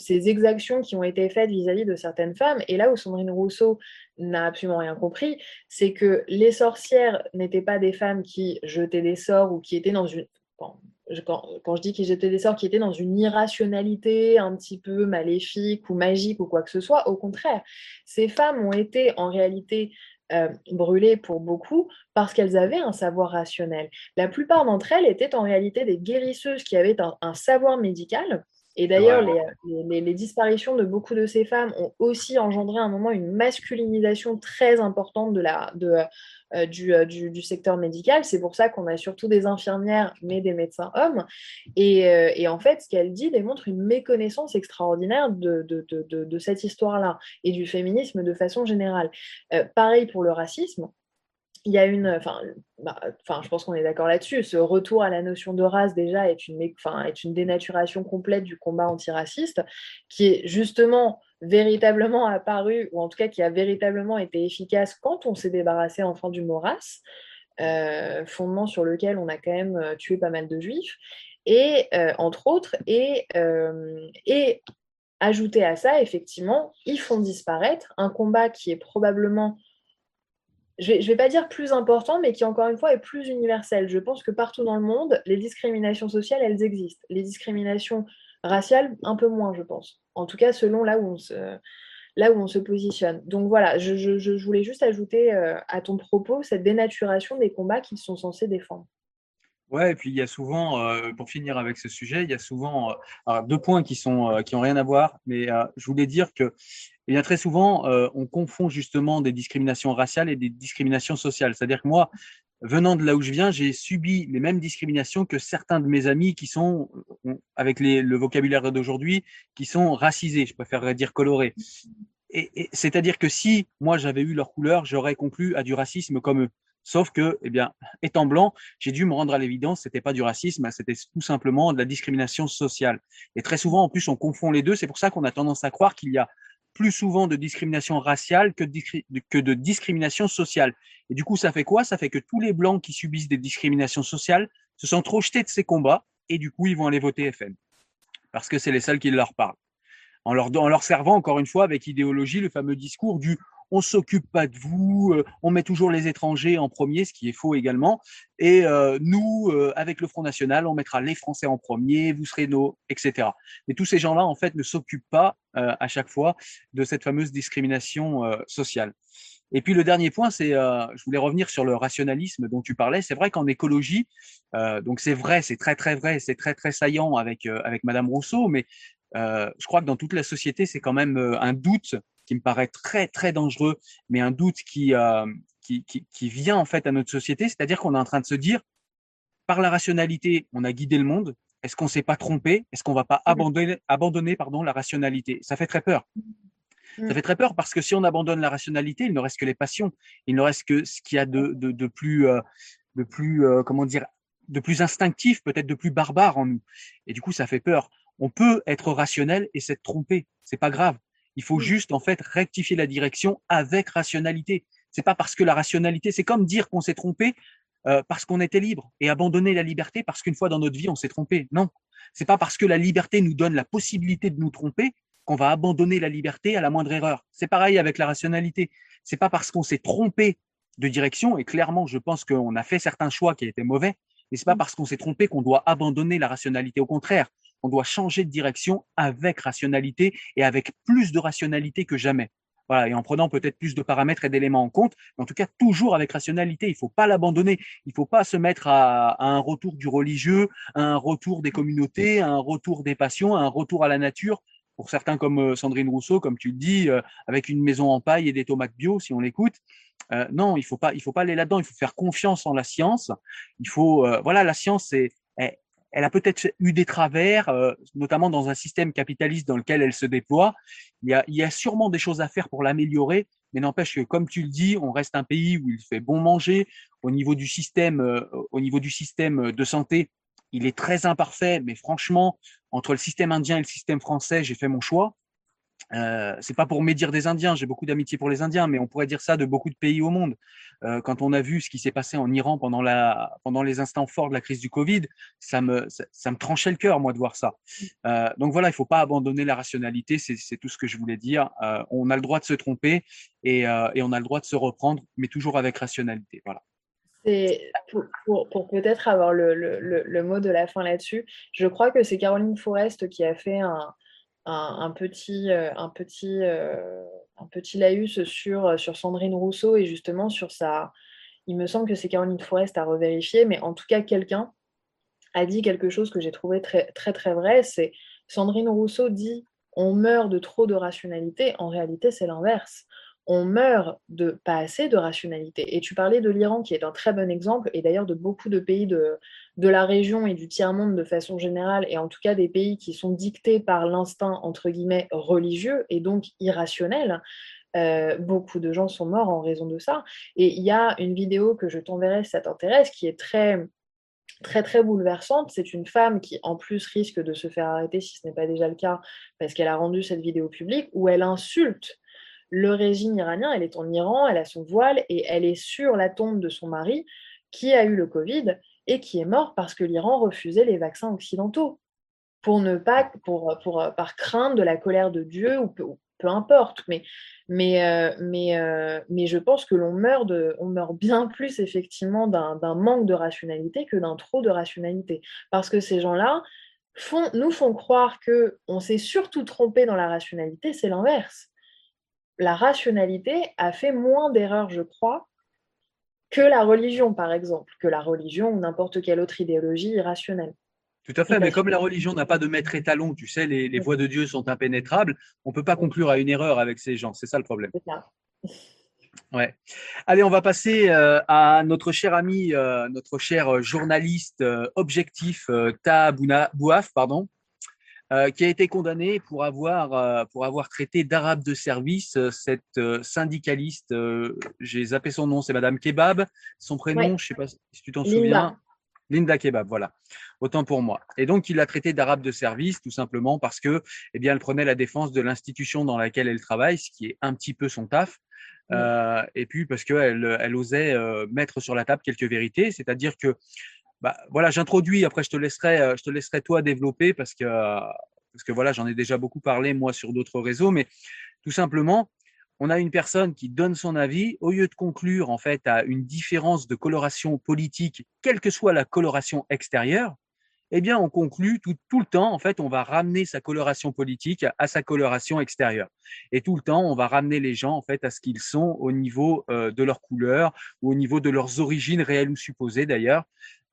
ces exactions qui ont été faites vis-à-vis de certaines femmes. Et là où Sandrine Rousseau n'a absolument rien compris, c'est que les sorcières n'étaient pas des femmes qui jetaient des sorts ou qui étaient dans une quand, je dis qu'ils étaient des sorts qui étaient dans une irrationalité un petit peu maléfique ou magique ou quoi que ce soit, au contraire, ces femmes ont été en réalité euh, brûlées pour beaucoup parce qu'elles avaient un savoir rationnel. La plupart d'entre elles étaient en réalité des guérisseuses qui avaient un, savoir médical Et d'ailleurs, les, disparitions de beaucoup de ces femmes ont aussi engendré à un moment une masculinisation très importante de la, de, euh, euh, du, secteur médical. C'est pour ça qu'on a surtout des infirmières, mais des médecins hommes. Et, euh, en fait, ce qu'elle dit démontre une méconnaissance extraordinaire de, de, cette histoire-là et du féminisme de façon générale. pareil pour le racisme il y a une, bah, enfin je pense qu'on est d'accord là-dessus. Ce retour à la notion de race déjà est une, est une dénaturation complète du combat antiraciste, qui est justement véritablement apparu, ou en tout cas qui a véritablement été efficace quand on s'est débarrassé enfin du race, euh, fondement sur lequel on a quand même euh, tué pas mal de juifs, et euh, entre autres, et, et ajouter à ça, effectivement, ils font disparaître un combat qui est probablement je ne vais, pas dire plus important, mais qui encore une fois est plus universel. Je pense que partout dans le monde, les discriminations sociales, elles existent. Les discriminations raciales, un peu moins, je pense. En tout cas, selon là où on se, là où on se positionne. Donc voilà, je, voulais juste ajouter euh, à ton propos cette dénaturation des combats qu'ils sont censés défendre. Ouais, et puis il y a souvent, euh, pour finir avec ce sujet, il y a souvent euh, deux points qui sont rien à voir, mais je voulais dire que et bien très souvent, on confond justement des discriminations raciales et des discriminations sociales. C'est-à-dire que moi, venant de là où je viens, j'ai subi les mêmes discriminations que certains de mes amis qui sont, euh, avec le vocabulaire d'aujourd'hui, qui sont racisés, je préférerais dire colorés. Et, c'est-à-dire que si moi j'avais eu leur couleur, j'aurais conclu à du racisme comme eux. Sauf que, eh bien, étant blanc, j'ai dû me rendre à l'évidence, c'était pas du racisme, c'était tout simplement de la discrimination sociale. Et très souvent, en plus, on confond les deux. C'est pour ça qu'on a tendance à croire qu'il y a plus souvent de discrimination raciale que de, discrimination sociale. Et du coup, ça fait quoi? Ça fait que tous les blancs qui subissent des discriminations sociales se sont trop jetés de ces combats et du coup, ils vont aller voter FN parce que c'est les seuls qui leur parlent. En leur servant encore une fois avec idéologie le fameux discours du on s'occupe pas de vous, euh, on met toujours les étrangers en premier, ce qui est faux également. Et euh, nous, euh, avec le Front National, on mettra les Français en premier, vous serez nos, etc. Mais tous ces gens-là, en fait, ne s'occupent pas à chaque fois de cette fameuse discrimination sociale. Et puis le dernier point, c'est, je voulais revenir sur le rationalisme dont tu parlais. C'est vrai qu'en écologie, donc c'est vrai, c'est très très vrai, c'est très très saillant avec avec Madame Rousseau, mais je crois que dans toute la société, c'est quand même un doute qui me paraît très très dangereux, mais un doute qui, euh, qui, qui, qui, vient en fait à notre société, c'est-à-dire qu'on est en train de se dire, par la rationalité, on a guidé le monde. Est-ce qu'on s'est pas trompé? Est-ce qu'on va pas abandonner, abandonner pardon, la rationalité? Ça fait très peur. Ça fait très peur parce que si on abandonne la rationalité, il ne reste que les passions. Il ne reste que ce qu'il y a de, de, de plus, euh, de plus, euh, comment dire, de plus instinctif, peut-être de plus barbare en nous. Et du coup, ça fait peur. On peut être rationnel et s'être trompé. C'est pas grave. Il faut juste en fait rectifier la direction avec rationalité. C'est pas parce que la rationalité, c'est comme dire qu'on s'est trompé euh, parce qu'on était libre et abandonner la liberté parce qu'une fois dans notre vie on s'est trompé. Non, c'est pas parce que la liberté nous donne la possibilité de nous tromper qu'on va abandonner la liberté à la moindre erreur. C'est pareil avec la rationalité. C'est pas parce qu'on s'est trompé de direction et clairement je pense qu'on a fait certains choix qui étaient mauvais, mais c'est pas parce qu'on s'est trompé qu'on doit abandonner la rationalité. Au contraire, on doit changer de direction avec rationalité et avec plus de rationalité que jamais. Voilà, et en prenant peut-être plus de paramètres et d'éléments en compte, mais en tout cas toujours avec rationalité. Il ne faut pas l'abandonner. Il ne faut pas se mettre à, un retour du religieux, à un retour des communautés, à un retour des passions, à un retour à la nature. Pour certains comme euh, Sandrine Rousseau, comme tu le dis, euh, avec une maison en paille et des tomates bio, si on l'écoute. Euh, non, il faut pas, faut pas aller là-dedans. Il faut faire confiance en la science. Il faut, voilà, la science, c'est, elle a peut-être eu des travers, euh, notamment dans un système capitaliste dans lequel elle se déploie. Il y a, il y a sûrement des choses à faire pour l'améliorer, mais n'empêche que, comme tu le dis, on reste un pays où il fait bon manger. Au niveau du système, euh, au niveau du système de santé, il est très imparfait, mais franchement, entre le système indien et le système français, j'ai fait mon choix. Euh, c'est pas pour médire des Indiens, j'ai beaucoup d'amitié pour les Indiens, mais on pourrait dire ça de beaucoup de pays au monde. Euh, quand on a vu ce qui s'est passé en Iran pendant, la, pendant les instants forts de la crise du Covid, ça me, ça, me tranchait le cœur, moi, de voir ça. Euh, donc voilà, il faut pas abandonner la rationalité, c'est tout ce que je voulais dire. Euh, on a le droit de se tromper et, et, on a le droit de se reprendre, mais toujours avec rationalité. Voilà. Pour, pour, pour peut-être avoir le, le, le, mot de la fin là-dessus, je crois que c'est Caroline Forest qui a fait un, un, petit, un, petit, euh, un petit laïus sur, sur Sandrine Rousseau et justement sur sa. Il me semble que c'est Caroline Forest à revérifier, mais en tout cas, quelqu'un a dit quelque chose que j'ai trouvé très, très, très vrai c'est Sandrine Rousseau dit on meurt de trop de rationalité, en réalité c'est l'inverse. On meurt de pas assez de rationalité. Et tu parlais de l'Iran qui est un très bon exemple, et d'ailleurs de beaucoup de pays de, de la région et du tiers-monde de façon générale, et en tout cas des pays qui sont dictés par l'instinct, entre guillemets, religieux et donc irrationnel. Euh, beaucoup de gens sont morts en raison de ça. Et il y a une vidéo que je t'enverrai si ça t'intéresse, qui est très, très, très bouleversante. C'est une femme qui, en plus, risque de se faire arrêter si ce n'est pas déjà le cas, parce qu'elle a rendu cette vidéo publique, où elle insulte le régime iranien. Elle est en Iran, elle a son voile et elle est sur la tombe de son mari qui a eu le Covid et qui est mort parce que l'Iran refusait les vaccins occidentaux pour ne pas, pour, pour, par crainte de la colère de Dieu ou peu, importe. Mais, mais, euh, mais, euh, mais je pense que l'on meurt, de, on meurt bien plus effectivement d'un manque de rationalité que d'un trop de rationalité. Parce que ces gens-là nous font croire qu'on s'est surtout trompé dans la rationalité, c'est l'inverse. La rationalité a fait moins d'erreurs, je crois, que la religion, par exemple, que la religion ou n'importe quelle autre idéologie irrationnelle. Tout à fait, mais comme la religion n'a pas de maître étalon, tu sais, les, voies de Dieu sont impénétrables, on ne peut pas conclure à une erreur avec ces gens, c'est ça le problème. Ouais. Allez, on va passer euh, à notre cher ami, euh, notre cher journaliste euh, objectif, Ta Bouaf, pardon, qui a été condamné pour avoir, pour avoir traité d'arabe de service cette syndicaliste, j'ai zappé son nom, c'est Madame Kebab, son prénom, je ne sais pas si tu t'en souviens. Linda Kebab, voilà. Autant pour moi. Et donc, il l'a traité d'arabe de service, tout simplement parce que, eh bien, elle prenait la défense de l'institution dans laquelle elle travaille, ce qui est un petit peu son taf. Euh, et puis parce qu'elle elle osait euh, mettre sur la table quelques vérités, c'est-à-dire que, bah, voilà, j'introduis. Après, je te laisserai, euh, je toi développer parce que, parce voilà, j'en ai déjà beaucoup parlé moi sur d'autres réseaux, mais tout simplement, on a une personne qui donne son avis, au lieu de conclure en fait à une différence de coloration politique, quelle que soit la coloration extérieure, eh bien, on conclut tout, le temps, en fait, on va ramener sa coloration politique à sa coloration extérieure. Et tout le temps, on va ramener les gens, en fait, à ce qu'ils sont au niveau euh, de leur couleur ou au niveau de leurs origines réelles ou supposées, d'ailleurs.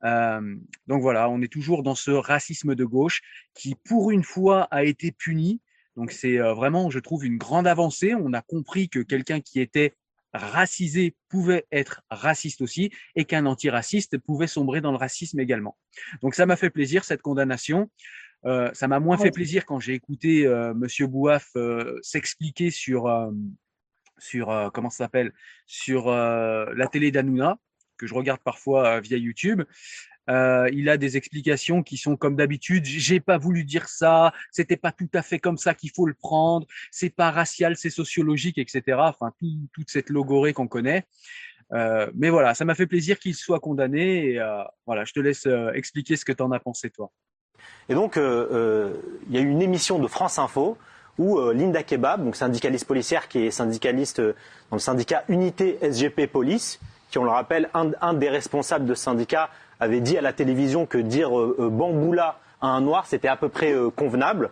Euh, donc voilà, on est toujours dans ce racisme de gauche qui, pour une fois, a été puni donc c'est vraiment, je trouve, une grande avancée. On a compris que quelqu'un qui était racisé pouvait être raciste aussi et qu'un antiraciste pouvait sombrer dans le racisme également. Donc ça m'a fait plaisir cette condamnation. Euh, ça m'a moins fait plaisir quand j'ai écouté euh, Monsieur Bouaf euh, s'expliquer sur sur comment ça s'appelle? Sur la télé d'Anouna que je regarde parfois via YouTube. Euh, il a des explications qui sont comme d'habitude. J'ai pas voulu dire ça. C'était pas tout à fait comme ça qu'il faut le prendre. C'est pas racial, c'est sociologique, etc. Enfin, toute cette logorée qu'on connaît. Euh, mais voilà, ça m'a fait plaisir qu'il soit condamné. Euh, voilà, je te laisse expliquer ce que tu en as pensé, toi. Et donc, il y a eu une émission de France Info où Linda Kebab, donc syndicaliste policière qui est syndicaliste dans le syndicat Unité SGP Police, qui, on le rappelle, un, un des responsables de ce syndicat avait dit à la télévision que dire euh, euh, bamboula à un noir, c'était à peu près euh, convenable.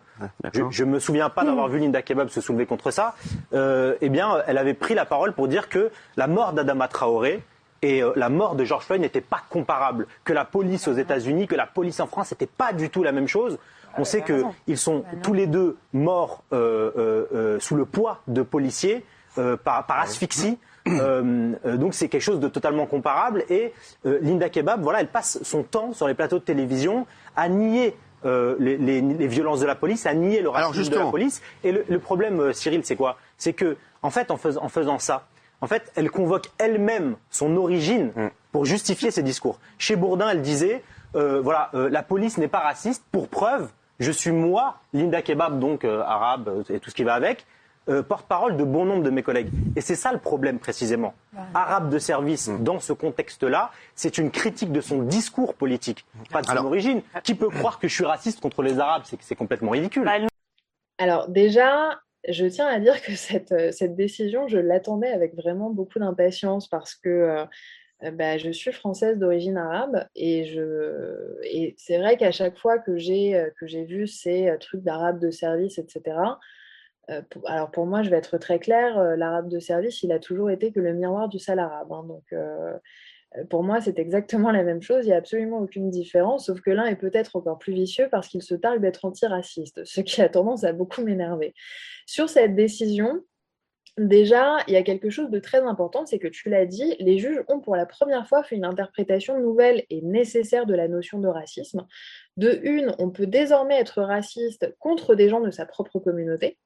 je ne me souviens pas d'avoir vu Linda Kebab se soulever contre ça. eh bien, elle avait pris la parole pour dire que la mort d'Adama Traoré et la mort de George Floyd n'étaient pas comparables, que la police aux États-Unis, que la police en France, n'était pas du tout la même chose. On sait qu'ils sont tous les deux morts sous le poids de policiers par, par asphyxie. Euh, euh, donc c'est quelque chose de totalement comparable. Et euh, Linda Kebab, voilà, elle passe son temps sur les plateaux de télévision à nier les, violences de la police, à nier le racisme de la police. Et le, problème, Cyril, c'est quoi? C'est que, en fait, en, faisant ça, en fait, elle convoque elle-même son origine mm. pour justifier ses discours. Chez Bourdin, elle disait, voilà, la police n'est pas raciste. Pour preuve, je suis moi, Linda Kebab, donc arabe et tout ce qui va avec, euh, porte-parole de bon nombre de mes collègues. Et c'est ça le problème précisément. Arabe de service, mm. dans ce contexte-là, c'est une critique de son discours politique, pas de son origine. Qui peut croire que je suis raciste contre les Arabes C'est complètement ridicule. Bah, Alors déjà, je tiens à dire que cette, euh, cette décision, je l'attendais avec vraiment beaucoup d'impatience parce que euh, bah, je suis française d'origine arabe et, je, et c'est vrai qu'à chaque fois que j'ai, que j'ai vu ces trucs d'arabe de service, etc., euh, alors pour moi, je vais être très claire, euh, l'arabe de service, il a toujours été que le miroir du sale arabe. Hein, donc, euh, Euh, pour moi, c'est exactement la même chose. Il n'y a absolument aucune différence, sauf que l'un est peut-être encore plus vicieux parce qu'il se targue d'être antiraciste, ce qui a tendance à beaucoup m'énerver. Sur cette décision, Déjà, il y a quelque chose de très important, c'est que tu l'as dit, les juges ont pour la première fois fait une interprétation nouvelle et nécessaire de la notion de racisme. De une, on peut désormais être raciste contre des gens de sa propre communauté.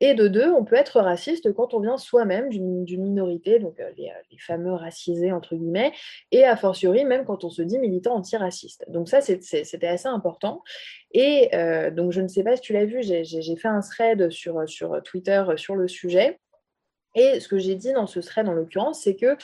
Et de deux, on peut être raciste quand on vient soi-même d'une minorité, donc euh, les, fameux racisés, entre guillemets, et a fortiori même quand on se dit militant antiraciste. Donc ça, c'était assez important. Et euh, donc je ne sais pas si tu l'as vu, j'ai fait un thread sur, sur Twitter sur le sujet. Et ce que j'ai dit dans ce thread, en l'occurrence, c'est que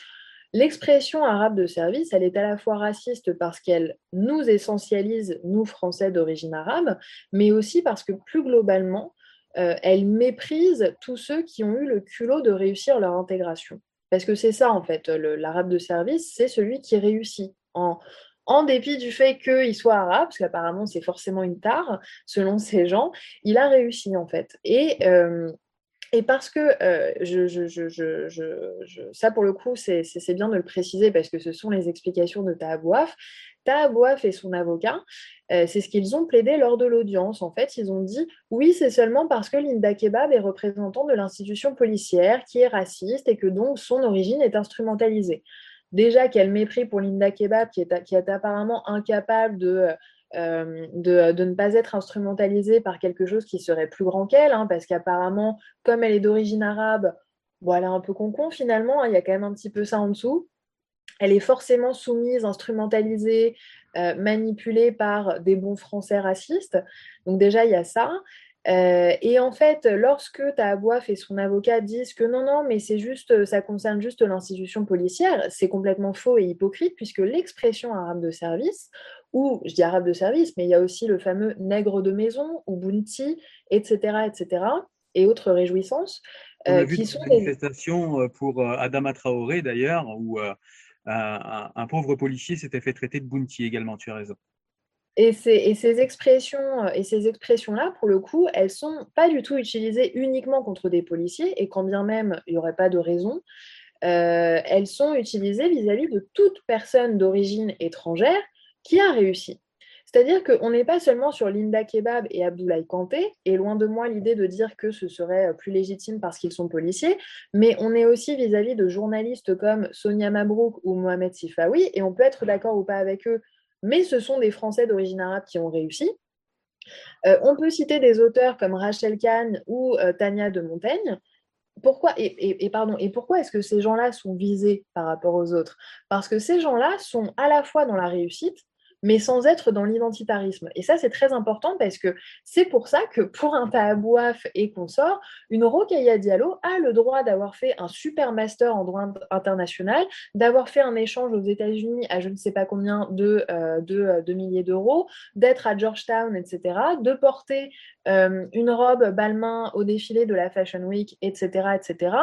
l'expression arabe de service, elle est à la fois raciste parce qu'elle nous essentialise, nous, Français d'origine arabe, mais aussi parce que plus globalement, euh, elle méprise tous ceux qui ont eu le culot de réussir leur intégration. Parce que c'est ça, en fait, l'arabe de service, c'est celui qui réussit. En, en dépit du fait qu'il soit arabe, parce qu'apparemment c'est forcément une tare, selon ces gens, il a réussi, en fait. Et... Euh, et parce que euh, je, je, je, ça, pour le coup, c'est bien de le préciser parce que ce sont les explications de Tahabouaf. Tahabouaf et son avocat, euh, c'est ce qu'ils ont plaidé lors de l'audience. En fait, ils ont dit oui, c'est seulement parce que Linda Kebab est représentant de l'institution policière qui est raciste et que donc son origine est instrumentalisée. Déjà, quel mépris pour Linda Kebab qui est, qui est apparemment incapable de euh, de, ne pas être instrumentalisée par quelque chose qui serait plus grand qu'elle, hein, parce qu'apparemment, comme elle est d'origine arabe, voilà un peu concon finalement, hein, il y a quand même un petit peu ça en dessous. Elle est forcément soumise, instrumentalisée, euh, manipulée par des bons Français racistes. Donc déjà, il y a ça. Euh, et en fait, lorsque Tahabouaf et son avocat disent que non, non, mais c'est juste, ça concerne juste l'institution policière, c'est complètement faux et hypocrite puisque l'expression arabe de service, ou je dis arabe de service, mais il y a aussi le fameux nègre de maison, ou bounty, etc., etc., et autres réjouissances. On a euh, vu qui sont manifestations euh, pour Adama Traoré d'ailleurs, où un, pauvre policier s'était fait traiter de bounty également, tu as raison. Et ces, expressions, et ces expressions-là, pour le coup, elles sont pas du tout utilisées uniquement contre des policiers, et quand bien même il n'y aurait pas de raison, euh, elles sont utilisées vis-à-vis de toute personne d'origine étrangère qui a réussi. C'est-à-dire qu'on n'est pas seulement sur Linda Kebab et Abdoulaye Kanté, et loin de moi l'idée de dire que ce serait plus légitime parce qu'ils sont policiers, mais on est aussi vis-à-vis -vis de journalistes comme Sonia Mabrouk ou Mohamed Sifawi, et on peut être d'accord ou pas avec eux mais ce sont des Français d'origine arabe qui ont réussi. Euh, on peut citer des auteurs comme Rachel Kahn ou euh, Tania de Montaigne. Pourquoi, et, pardon, et pourquoi est-ce que ces gens-là sont visés par rapport aux autres? Parce que ces gens-là sont à la fois dans la réussite, mais sans être dans l'identitarisme. Et ça, c'est très important parce que c'est pour ça que pour un Tahabouaf et consort, une Rokhaya Diallo a le droit d'avoir fait un super master en droit international, d'avoir fait un échange aux États-Unis à je ne sais pas combien de, euh, euh, milliers d'euros, d'être à Georgetown, etc., de porter euh, une robe Balmain au défilé de la Fashion Week, etc., etc.,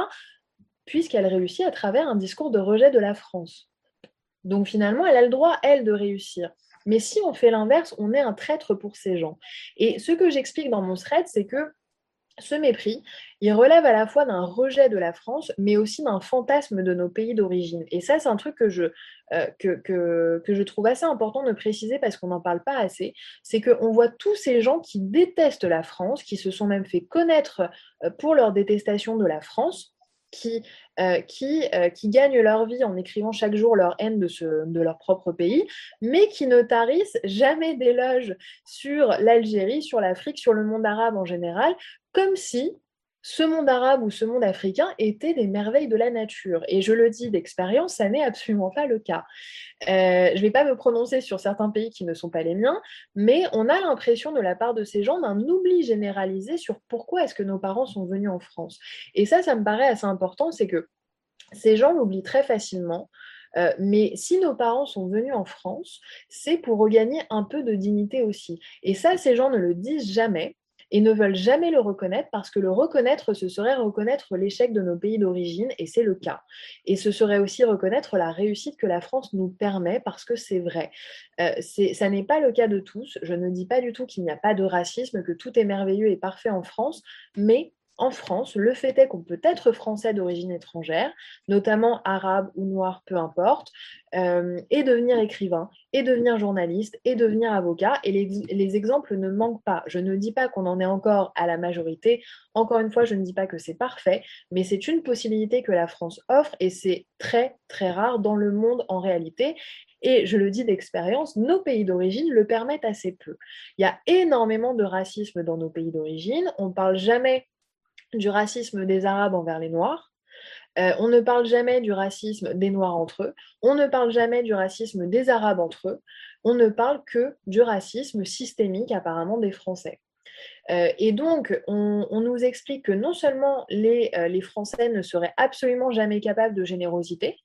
puisqu'elle réussit à travers un discours de rejet de la France. Donc finalement, elle a le droit, elle, de réussir. Mais si on fait l'inverse, on est un traître pour ces gens. Et ce que j'explique dans mon thread, c'est que ce mépris, il relève à la fois d'un rejet de la France, mais aussi d'un fantasme de nos pays d'origine. Et ça, c'est un truc que je, euh, trouve assez important de préciser parce qu'on n'en parle pas assez. C'est qu'on voit tous ces gens qui détestent la France, qui se sont même fait connaître euh, pour leur détestation de la France, qui, euh, qui, euh, qui, gagnent leur vie en écrivant chaque jour leur haine de, ce, de leur propre pays, mais qui ne tarissent jamais d'éloges sur l'Algérie, sur l'Afrique, sur le monde arabe en général, comme si ce monde arabe ou ce monde africain était des merveilles de la nature. Et je le dis d'expérience, ça n'est absolument pas le cas. Euh, je ne vais pas me prononcer sur certains pays qui ne sont pas les miens, mais on a l'impression de la part de ces gens d'un oubli généralisé sur pourquoi est-ce que nos parents sont venus en France. Et ça, ça me paraît assez important, c'est que ces gens l'oublient très facilement. Euh, mais si nos parents sont venus en France, c'est pour regagner un peu de dignité aussi. Et ça, ces gens ne le disent jamais et ne veulent jamais le reconnaître parce que le reconnaître, ce serait reconnaître l'échec de nos pays d'origine, et c'est le cas. Et ce serait aussi reconnaître la réussite que la France nous permet parce que c'est vrai. Euh, ça n'est pas le cas de tous. Je ne dis pas du tout qu'il n'y a pas de racisme, que tout est merveilleux et parfait en France, mais en France, le fait est qu'on peut être français d'origine étrangère, notamment arabe ou noir, peu importe, euh, et devenir écrivain, et devenir journaliste, et devenir avocat. Et les, exemples ne manquent pas. Je ne dis pas qu'on en est encore à la majorité. Encore une fois, je ne dis pas que c'est parfait, mais c'est une possibilité que la France offre, et c'est très, très rare dans le monde en réalité. Et je le dis d'expérience, nos pays d'origine le permettent assez peu. Il y a énormément de racisme dans nos pays d'origine. On ne parle jamais du racisme des Arabes envers les Noirs. Euh, on ne parle jamais du racisme des Noirs entre eux. On ne parle jamais du racisme des Arabes entre eux. On ne parle que du racisme systémique apparemment des Français. Euh, et donc, on, nous explique que non seulement les, euh, les, Français ne seraient absolument jamais capables de générosité,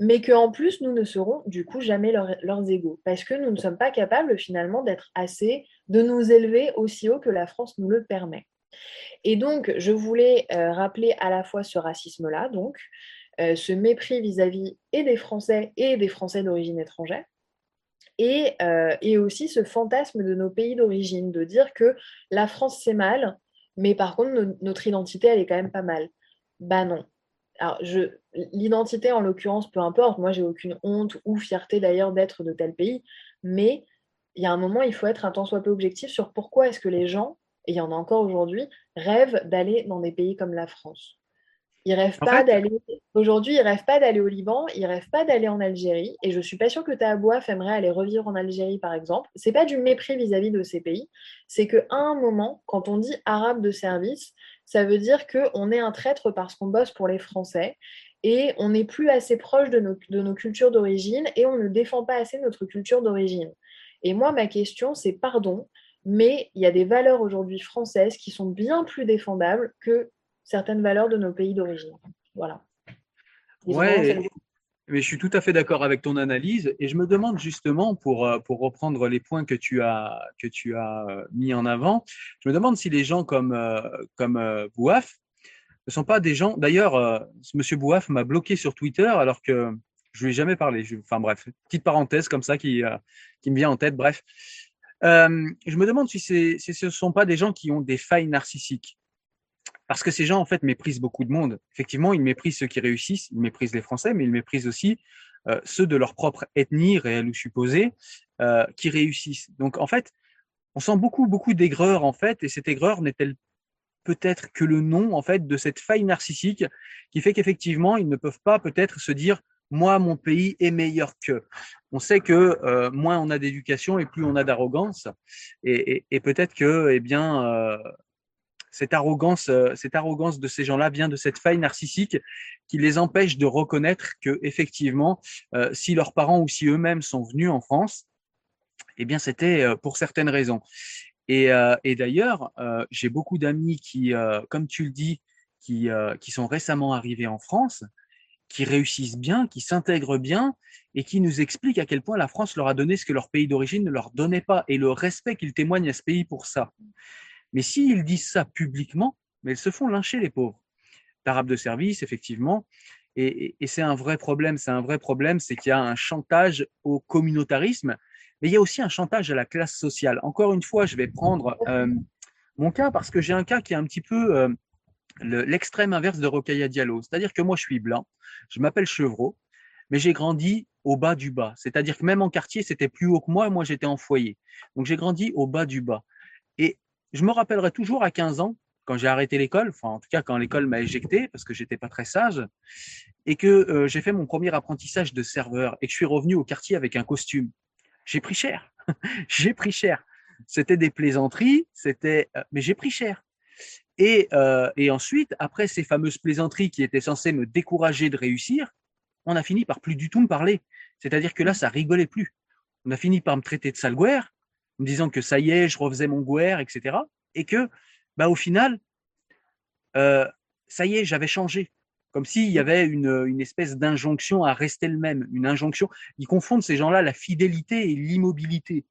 mais qu'en plus, nous ne serons du coup jamais leurs égaux, parce que nous ne sommes pas capables finalement d'être assez, de nous élever aussi haut que la France nous le permet. Et donc, je voulais euh, rappeler à la fois ce racisme-là, donc, euh, ce mépris vis-à-vis et des Français et des Français d'origine étrangère, et, euh, et, aussi ce fantasme de nos pays d'origine, de dire que la France c'est mal, mais par contre notre identité elle est quand même pas mal. Bah non. Alors, l'identité en l'occurrence, peu importe, moi j'ai aucune honte ou fierté d'ailleurs d'être de tel pays, mais il y a un moment, il faut être un tant soit peu objectif sur pourquoi est-ce que les gens et il y en a encore aujourd'hui, rêvent d'aller dans des pays comme la France. Ils rêvent pas d'aller. Aujourd'hui, ils rêvent pas d'aller au Liban, ils rêvent pas d'aller en Algérie. Et je suis pas sûre que Tahabouaf aimerait aller revivre en Algérie, par exemple. C'est pas du mépris vis-à-vis de ces pays. C'est qu'à un moment, quand on dit arabe de service, ça veut dire qu'on est un traître parce qu'on bosse pour les Français et on n'est plus assez proche de nos, de nos cultures d'origine et on ne défend pas assez notre culture d'origine. Et moi, ma question, c'est pardon, mais il y a des valeurs aujourd'hui françaises qui sont bien plus défendables que certaines valeurs de nos pays d'origine. Voilà. Ouais, mais je suis tout à fait d'accord avec ton analyse et je me demande justement, pour, euh, pour reprendre les points que tu, as, que tu as euh, mis en avant, je me demande si les gens comme, euh, comme Bouaf ne sont pas des gens. D'ailleurs, monsieur Bouaf m'a bloqué sur Twitter alors que je ne lui ai jamais parlé. Enfin bref, petite parenthèse comme ça qui, qui me vient en tête. Bref. Euh, je me demande si, ce ne sont pas des gens qui ont des failles narcissiques. Parce que ces gens, en fait, méprisent beaucoup de monde. Effectivement, ils méprisent ceux qui réussissent, ils méprisent les Français, mais ils méprisent aussi euh, ceux de leur propre ethnie, réelle ou supposée, euh, qui réussissent. Donc, en fait, on sent beaucoup, beaucoup d'aigreur, en fait, et cette aigreur n'est-elle peut-être que le nom, en fait, de cette faille narcissique qui fait qu'effectivement, ils ne peuvent pas peut-être se dire moi, mon pays est meilleur que. On sait que euh, moins on a d'éducation et plus on a d'arrogance. Et, peut-être que, eh bien, euh, cette arrogance, euh, cette arrogance de ces gens-là vient de cette faille narcissique qui les empêche de reconnaître que, effectivement, si leurs parents ou si eux-mêmes sont venus en France, eh bien, c'était pour certaines raisons. Et, d'ailleurs, j'ai beaucoup d'amis qui, comme tu le dis, qui sont récemment arrivés en France qui réussissent bien, qui s'intègrent bien et qui nous expliquent à quel point la France leur a donné ce que leur pays d'origine ne leur donnait pas et le respect qu'ils témoignent à ce pays pour ça. Mais s'ils disent ça publiquement, mais ils se font lyncher les pauvres. D'arabes de service, effectivement. Et, c'est un vrai problème. C'est un vrai problème, c'est qu'il y a un chantage au communautarisme, mais il y a aussi un chantage à la classe sociale. Encore une fois, je vais prendre euh, mon cas parce que j'ai un cas qui est un petit peu euh, l'extrême inverse de Rocaille Diallo. C'est-à-dire que moi, je suis blanc, je m'appelle Chevreau, mais j'ai grandi au bas du bas. C'est-à-dire que même en quartier, c'était plus haut que moi, moi j'étais en foyer. Donc j'ai grandi au bas du bas. Et je me rappellerai toujours à 15 ans, quand j'ai arrêté l'école, enfin en tout cas quand l'école m'a éjecté, parce que j'étais pas très sage, et que euh, j'ai fait mon premier apprentissage de serveur et que je suis revenu au quartier avec un costume. J'ai pris cher. j'ai pris cher. C'était des plaisanteries, c'était, euh, mais j'ai pris cher. Euh, et, ensuite, après ces fameuses plaisanteries qui étaient censées me décourager de réussir, on a fini par plus du tout me parler. C'est-à-dire que là, ça rigolait plus. On a fini par me traiter de sale me disant que ça y est, je refaisais mon gouer, etc. Et que, bah, au final, euh, ça y est, j'avais changé. Comme s'il y avait une, une espèce d'injonction à rester le même, une injonction. Ils confondent ces gens-là la fidélité et l'immobilité.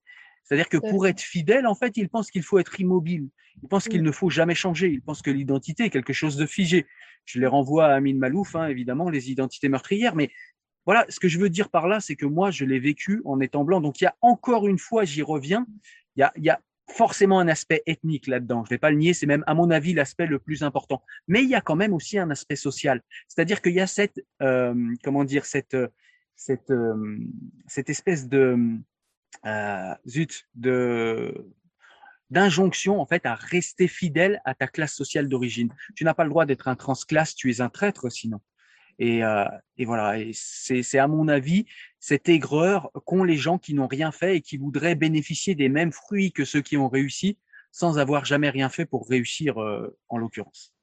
C'est-à-dire que pour être fidèle, en fait, ils pensent qu'il faut être immobile. Ils pensent qu'il ne faut jamais changer. Ils pensent que l'identité est quelque chose de figé. Je les renvoie à Amin Malouf, hein, évidemment, les identités meurtrières. Mais voilà, ce que je veux dire par là, c'est que moi, je l'ai vécu en étant blanc. Donc, il y a encore une fois, j'y reviens, il y a, il y a forcément un aspect ethnique là-dedans. Je ne vais pas le nier, c'est même, à mon avis, l'aspect le plus important. Mais il y a quand même aussi un aspect social. C'est-à-dire qu'il y a cette, euh, comment dire, cette, cette, euh, cette espèce de, euh, zut, de, d'injonction en fait à rester fidèle à ta classe sociale d'origine. Tu n'as pas le droit d'être un transclasse, tu es un traître sinon. Et, euh, et voilà, et c'est à mon avis cette aigreur qu'ont les gens qui n'ont rien fait et qui voudraient bénéficier des mêmes fruits que ceux qui ont réussi sans avoir jamais rien fait pour réussir euh, en l'occurrence.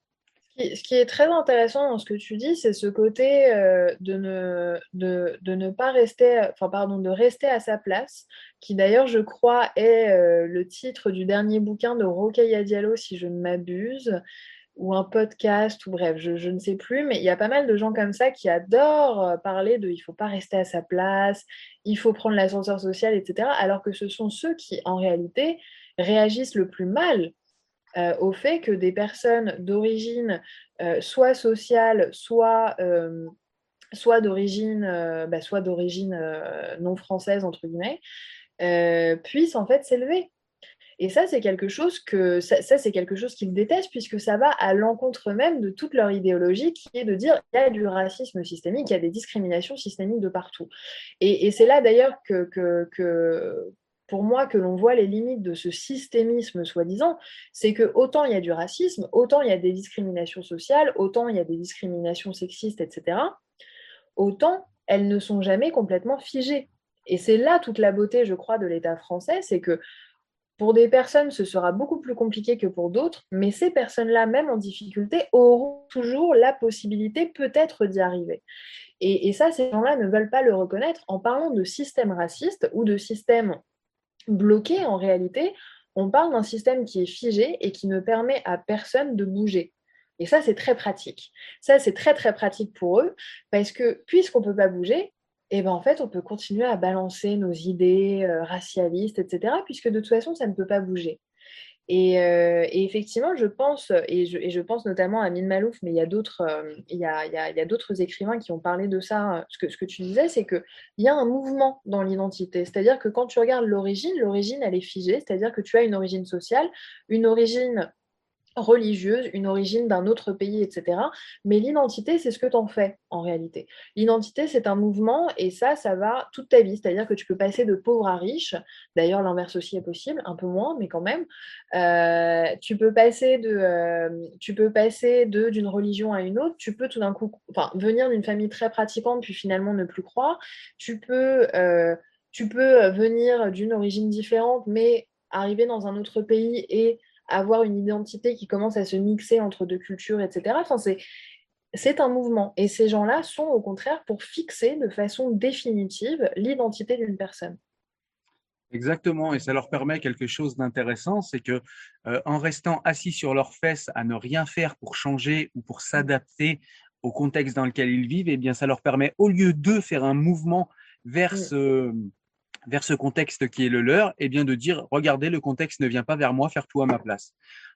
Ce qui est très intéressant dans ce que tu dis, c'est ce côté euh, de, ne, pas rester, enfin pardon, de rester à sa place, qui d'ailleurs, je crois, est euh, le titre du dernier bouquin de Rokhaya Diallo, si je ne m'abuse, ou un podcast, ou bref, je, je, ne sais plus, mais il y a pas mal de gens comme ça qui adorent euh, parler de il faut pas rester à sa place, il faut prendre l'ascenseur social, etc., alors que ce sont ceux qui, en réalité, réagissent le plus mal euh, au fait que des personnes d'origine euh, soit sociale, soit, euh, soit d'origine bah, soit d'origine non française, entre guillemets, puissent en fait s'élever. Et ça, c'est quelque chose que ça, c'est quelque chose qu'ils détestent puisque ça va à l'encontre même de toute leur idéologie qui est de dire il y a du racisme systémique, il y a des discriminations systémiques de partout. Et, et c'est là d'ailleurs que, pour moi, que l'on voit les limites de ce systémisme soi-disant, c'est que autant il y a du racisme, autant il y a des discriminations sociales, autant il y a des discriminations sexistes, etc., autant elles ne sont jamais complètement figées. Et c'est là toute la beauté, je crois, de l'État français, c'est que pour des personnes, ce sera beaucoup plus compliqué que pour d'autres, mais ces personnes-là, même en difficulté, auront toujours la possibilité peut-être d'y arriver. Et, ça, ces gens-là ne veulent pas le reconnaître en parlant de système raciste ou de système bloqué en réalité, on parle d'un système qui est figé et qui ne permet à personne de bouger. Et ça, c'est très pratique. Ça, c'est très, très pratique pour eux parce que puisqu'on ne peut pas bouger, eh ben, en fait, on peut continuer à balancer nos idées euh, racialistes, etc., puisque de toute façon, ça ne peut pas bouger. Euh, et, effectivement, je pense, et je, pense notamment à Mine Malouf, mais il y a d'autres, écrivains qui ont parlé de ça. Ce que, ce que tu disais, c'est qu'il y a un mouvement dans l'identité. C'est-à-dire que quand tu regardes l'origine, l'origine, elle est figée. C'est-à-dire que tu as une origine sociale, une origine religieuse, une origine d'un autre pays, etc. Mais l'identité, c'est ce que tu en fais en réalité. L'identité, c'est un mouvement et ça, ça va toute ta vie. C'est-à-dire que tu peux passer de pauvre à riche. D'ailleurs, l'inverse aussi est possible, un peu moins, mais quand même. Euh, tu peux passer de, euh, tu peux passer de d'une religion à une autre. Tu peux tout d'un coup, enfin, venir d'une famille très pratiquante puis finalement ne plus croire. Tu peux, euh, tu peux venir d'une origine différente, mais arriver dans un autre pays et avoir une identité qui commence à se mixer entre deux cultures, etc. Enfin, c'est, c'est un mouvement. Et ces gens-là sont au contraire pour fixer de façon définitive l'identité d'une personne. Exactement, et ça leur permet quelque chose d'intéressant, c'est que euh, en restant assis sur leurs fesses à ne rien faire pour changer ou pour s'adapter au contexte dans lequel ils vivent, eh bien ça leur permet au lieu de faire un mouvement vers mm. ce, vers ce contexte qui est le leur, et bien de dire regardez, le contexte ne vient pas vers moi, faire tout à ma place.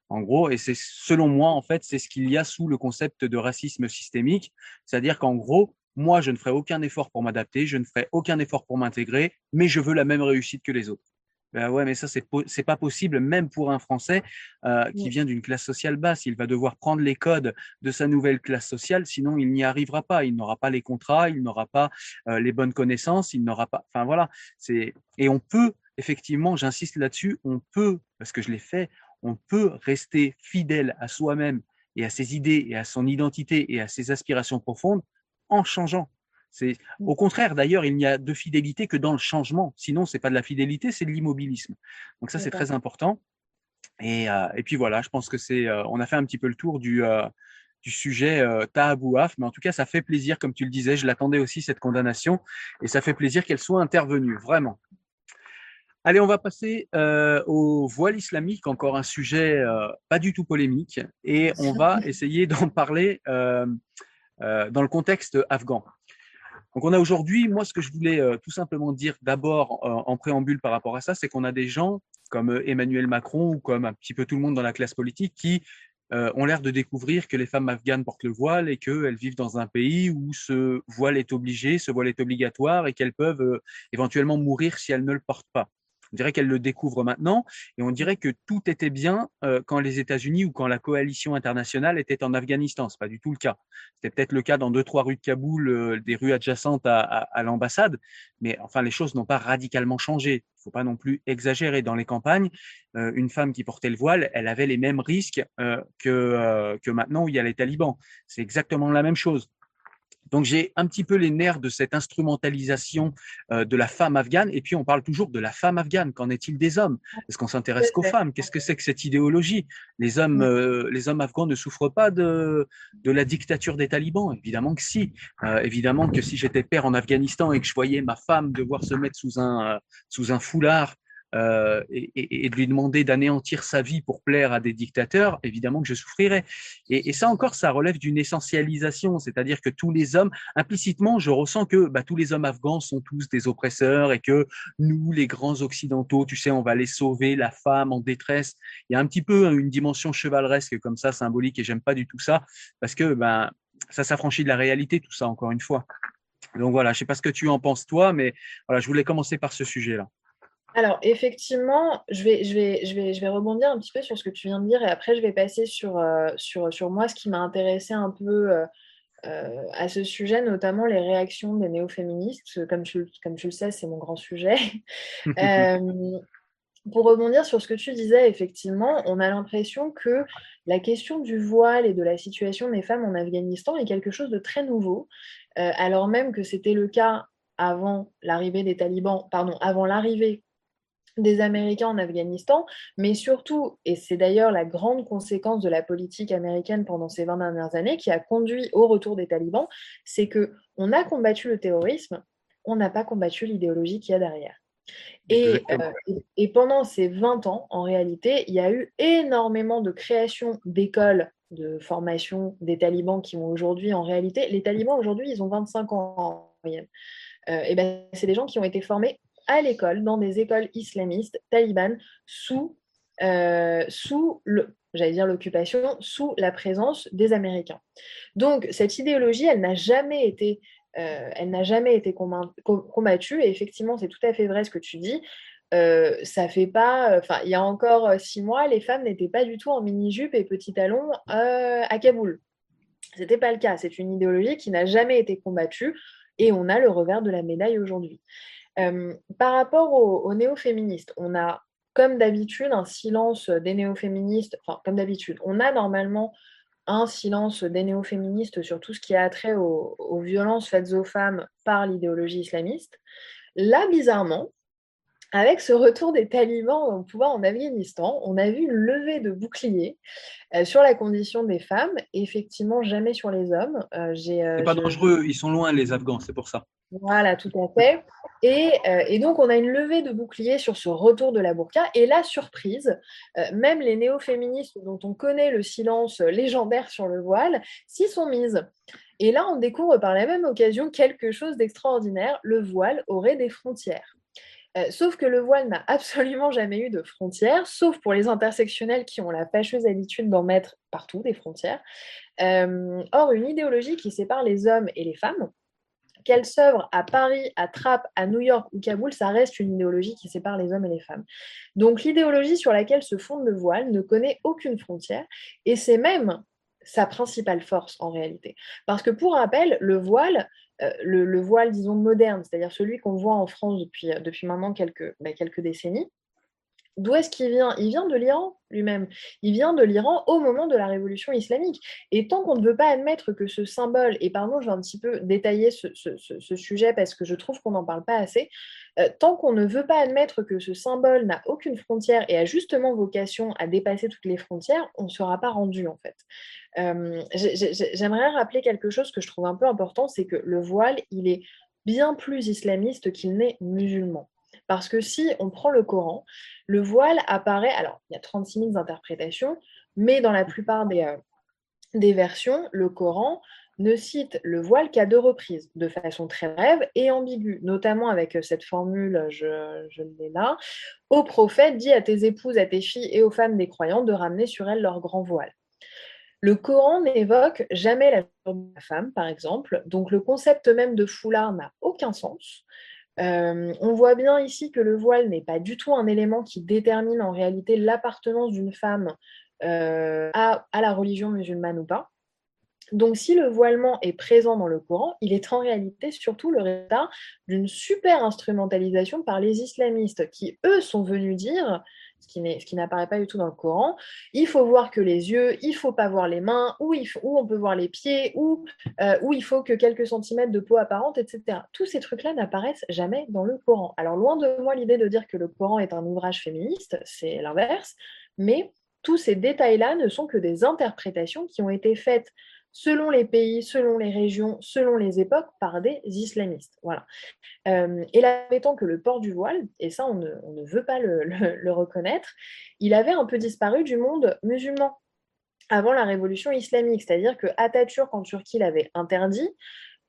En gros, et c'est selon moi, en fait, c'est ce qu'il y a sous le concept de racisme systémique, c'est-à-dire qu'en gros, moi, je ne ferai aucun effort pour m'adapter, je ne ferai aucun effort pour m'intégrer, mais je veux la même réussite que les autres. Ben ouais, mais ça, c'est c'est pas possible, même pour un Français euh, qui vient d'une classe sociale basse. Il va devoir prendre les codes de sa nouvelle classe sociale, sinon il n'y arrivera pas. Il n'aura pas les contrats, il n'aura pas euh, les bonnes connaissances, il n'aura pas. Enfin voilà. C'est et on peut effectivement, j'insiste là-dessus, on peut parce que je l'ai fait, on peut rester fidèle à soi-même et à ses idées et à son identité et à ses aspirations profondes en changeant. C'est mmh. au contraire d'ailleurs, il n'y a de fidélité que dans le changement. Sinon, c'est pas de la fidélité, c'est de l'immobilisme. Donc ça, c'est très important. Et, euh, et, puis voilà, je pense que c'est, euh, on a fait un petit peu le tour du, euh, du sujet Tahabouaf, mais en tout cas, ça fait plaisir, comme tu le disais, je l'attendais aussi cette condamnation, et ça fait plaisir qu'elle soit intervenue, vraiment. Allez, on va passer au voile islamique, encore un sujet pas du tout polémique, et on va essayer d'en parler dans le contexte afghan. Donc on a aujourd'hui, moi ce que je voulais euh, tout simplement dire d'abord euh, en préambule par rapport à ça, c'est qu'on a des gens comme euh, Emmanuel Macron ou comme un petit peu tout le monde dans la classe politique qui ont l'air de découvrir que les femmes afghanes portent le voile et qu'elles vivent dans un pays où ce voile est obligé, ce voile est obligatoire et qu'elles peuvent éventuellement mourir si elles ne le portent pas. On dirait qu'elle le découvre maintenant et on dirait que tout était bien euh, quand les États-Unis ou quand la coalition internationale était en Afghanistan. C'est pas du tout le cas. C'était peut-être le cas dans deux trois rues de Kaboul, euh, des rues adjacentes à, l'ambassade, mais enfin les choses n'ont pas radicalement changé. Il faut pas non plus exagérer. Dans les campagnes, euh, une femme qui portait le voile, elle avait les mêmes risques que que maintenant où il y a les talibans. C'est exactement la même chose. Donc j'ai un petit peu les nerfs de cette instrumentalisation euh, de la femme afghane. Et puis on parle toujours de la femme afghane. Qu'en est-il des hommes? Est-ce qu'on s'intéresse qu'aux femmes? Qu'est-ce que c'est que cette idéologie? Les hommes, euh, les hommes afghans ne souffrent pas de de la dictature des talibans? Évidemment que si. Euh, évidemment que si j'étais père en Afghanistan et que je voyais ma femme devoir se mettre sous un sous un foulard euh, et, et, de lui demander d'anéantir sa vie pour plaire à des dictateurs, évidemment que je souffrirais. Et, et ça encore, ça relève d'une essentialisation, c'est-à-dire que tous les hommes, implicitement, je ressens que bah, tous les hommes afghans sont tous des oppresseurs et que nous, les grands occidentaux, tu sais, on va les sauver, la femme en détresse. Il y a un petit peu une dimension chevaleresque comme ça, symbolique, et j'aime pas du tout ça, parce que ben, ça s'affranchit de la réalité, tout ça, encore une fois. Donc voilà, je sais pas ce que tu en penses toi, mais voilà, je voulais commencer par ce sujet-là. Alors, effectivement, je vais, je, vais, je, vais, je vais rebondir un petit peu sur ce que tu viens de dire et après, je vais passer sur, euh, sur, sur moi, ce qui m'a intéressé un peu euh, euh, à ce sujet, notamment les réactions des néo-féministes. Comme tu, comme tu le sais, c'est mon grand sujet. pour rebondir sur ce que tu disais, effectivement, on a l'impression que la question du voile et de la situation des femmes en Afghanistan est quelque chose de très nouveau, alors même que c'était le cas avant l'arrivée des talibans, pardon, avant l'arrivée des Américains en Afghanistan, mais surtout, et c'est d'ailleurs la grande conséquence de la politique américaine pendant ces 20 dernières années qui a conduit au retour des talibans, c'est que on a combattu le terrorisme, on n'a pas combattu l'idéologie qu'il y a derrière. Et, euh, et, pendant ces 20 ans, en réalité, il y a eu énormément de création d'écoles de formation des talibans qui ont aujourd'hui, en réalité, les talibans aujourd'hui, ils ont 25 ans en moyenne. Euh, et ben, c'est des gens qui ont été formés à l'école, dans des écoles islamistes talibanes, sous, euh, sous le, j'allais dire l'occupation, sous la présence des Américains. Donc cette idéologie, elle n'a jamais été, euh, elle n'a jamais été combattue. Et effectivement, c'est tout à fait vrai ce que tu dis. Euh, ça fait pas, enfin, il y a encore six mois, les femmes n'étaient pas du tout en mini-jupe et petit talon à Kaboul. C'était pas le cas. C'est une idéologie qui n'a jamais été combattue et on a le revers de la médaille aujourd'hui par rapport aux, néo-féministes, on a comme d'habitude un silence des néo-féministes, enfin comme d'habitude, on a normalement un silence des néo-féministes sur tout ce qui a trait aux, violences faites aux femmes par l'idéologie islamiste. Là, bizarrement, avec ce retour des talibans au pouvoir en Afghanistan, on a vu une levée de boucliers sur la condition des femmes, effectivement jamais sur les hommes. Euh, c'est pas dangereux, ils sont loin les Afghans, c'est pour ça. Voilà, tout à fait. Euh, et, donc, on a une levée de bouclier sur ce retour de la burqa. Et la surprise, euh, même les néo-féministes dont on connaît le silence légendaire sur le voile, s'y sont mises. Et là, on découvre par la même occasion quelque chose d'extraordinaire. Le voile aurait des frontières. Euh, sauf que le voile n'a absolument jamais eu de frontières, sauf pour les intersectionnels qui ont la fâcheuse habitude d'en mettre partout des frontières. or, une idéologie qui sépare les hommes et les femmes, qu'elle s'œuvre à Paris, à Trappes, à New York ou Kaboul, ça reste une idéologie qui sépare les hommes et les femmes. Donc l'idéologie sur laquelle se fonde le voile ne connaît aucune frontière et c'est même sa principale force en réalité. Parce que pour rappel, le voile, euh, le, voile disons moderne, c'est-à-dire celui qu'on voit en France depuis, depuis maintenant quelques, bah, quelques décennies, D'où est-ce qu'il vient? Il vient de l'Iran lui-même. Il vient de l'Iran au moment de la révolution islamique. Et tant qu'on ne veut pas admettre que ce symbole, et pardon, je vais un petit peu détailler ce, sujet parce que je trouve qu'on n'en parle pas assez, euh, tant qu'on ne veut pas admettre que ce symbole n'a aucune frontière et a justement vocation à dépasser toutes les frontières, on ne sera pas rendu en fait. Euh, j'aimerais rappeler quelque chose que je trouve un peu important, c'est que le voile, il est bien plus islamiste qu'il n'est musulman. Parce que si on prend le Coran, le voile apparaît, alors il y a 36 000 interprétations, mais dans la plupart des, euh, des versions, le Coran ne cite le voile qu'à deux reprises, de façon très brève et ambiguë, notamment avec euh, cette formule, je, je l'ai là, au prophète, dit à tes épouses, à tes filles et aux femmes des croyants de ramener sur elles leur grand voile. Le Coran n'évoque jamais la femme, par exemple, donc le concept même de foulard n'a aucun sens. On voit bien ici que le voile n'est pas du tout un élément qui détermine en réalité l'appartenance d'une femme à, la religion musulmane ou pas. Donc, si le voilement est présent dans le Coran, il est en réalité surtout le résultat d'une super instrumentalisation par les islamistes qui, eux, sont venus dire, ce qui n'apparaît pas du tout dans le Coran, il faut voir que les yeux, il faut pas voir les mains, ou, on peut voir les pieds, ou, euh, ou il faut que quelques centimètres de peau apparente, etc. Tous ces trucs-là n'apparaissent jamais dans le Coran. Alors, loin de moi l'idée de dire que le Coran est un ouvrage féministe, c'est l'inverse, mais tous ces détails-là ne sont que des interprétations qui ont été faites selon les pays, selon les régions, selon les époques, par des islamistes. Voilà. Euh, et là, étant que le port du voile, et ça on ne, veut pas le, reconnaître, il avait un peu disparu du monde musulman avant la révolution islamique. C'est-à-dire que Atatürk en Turquie l'avait interdit,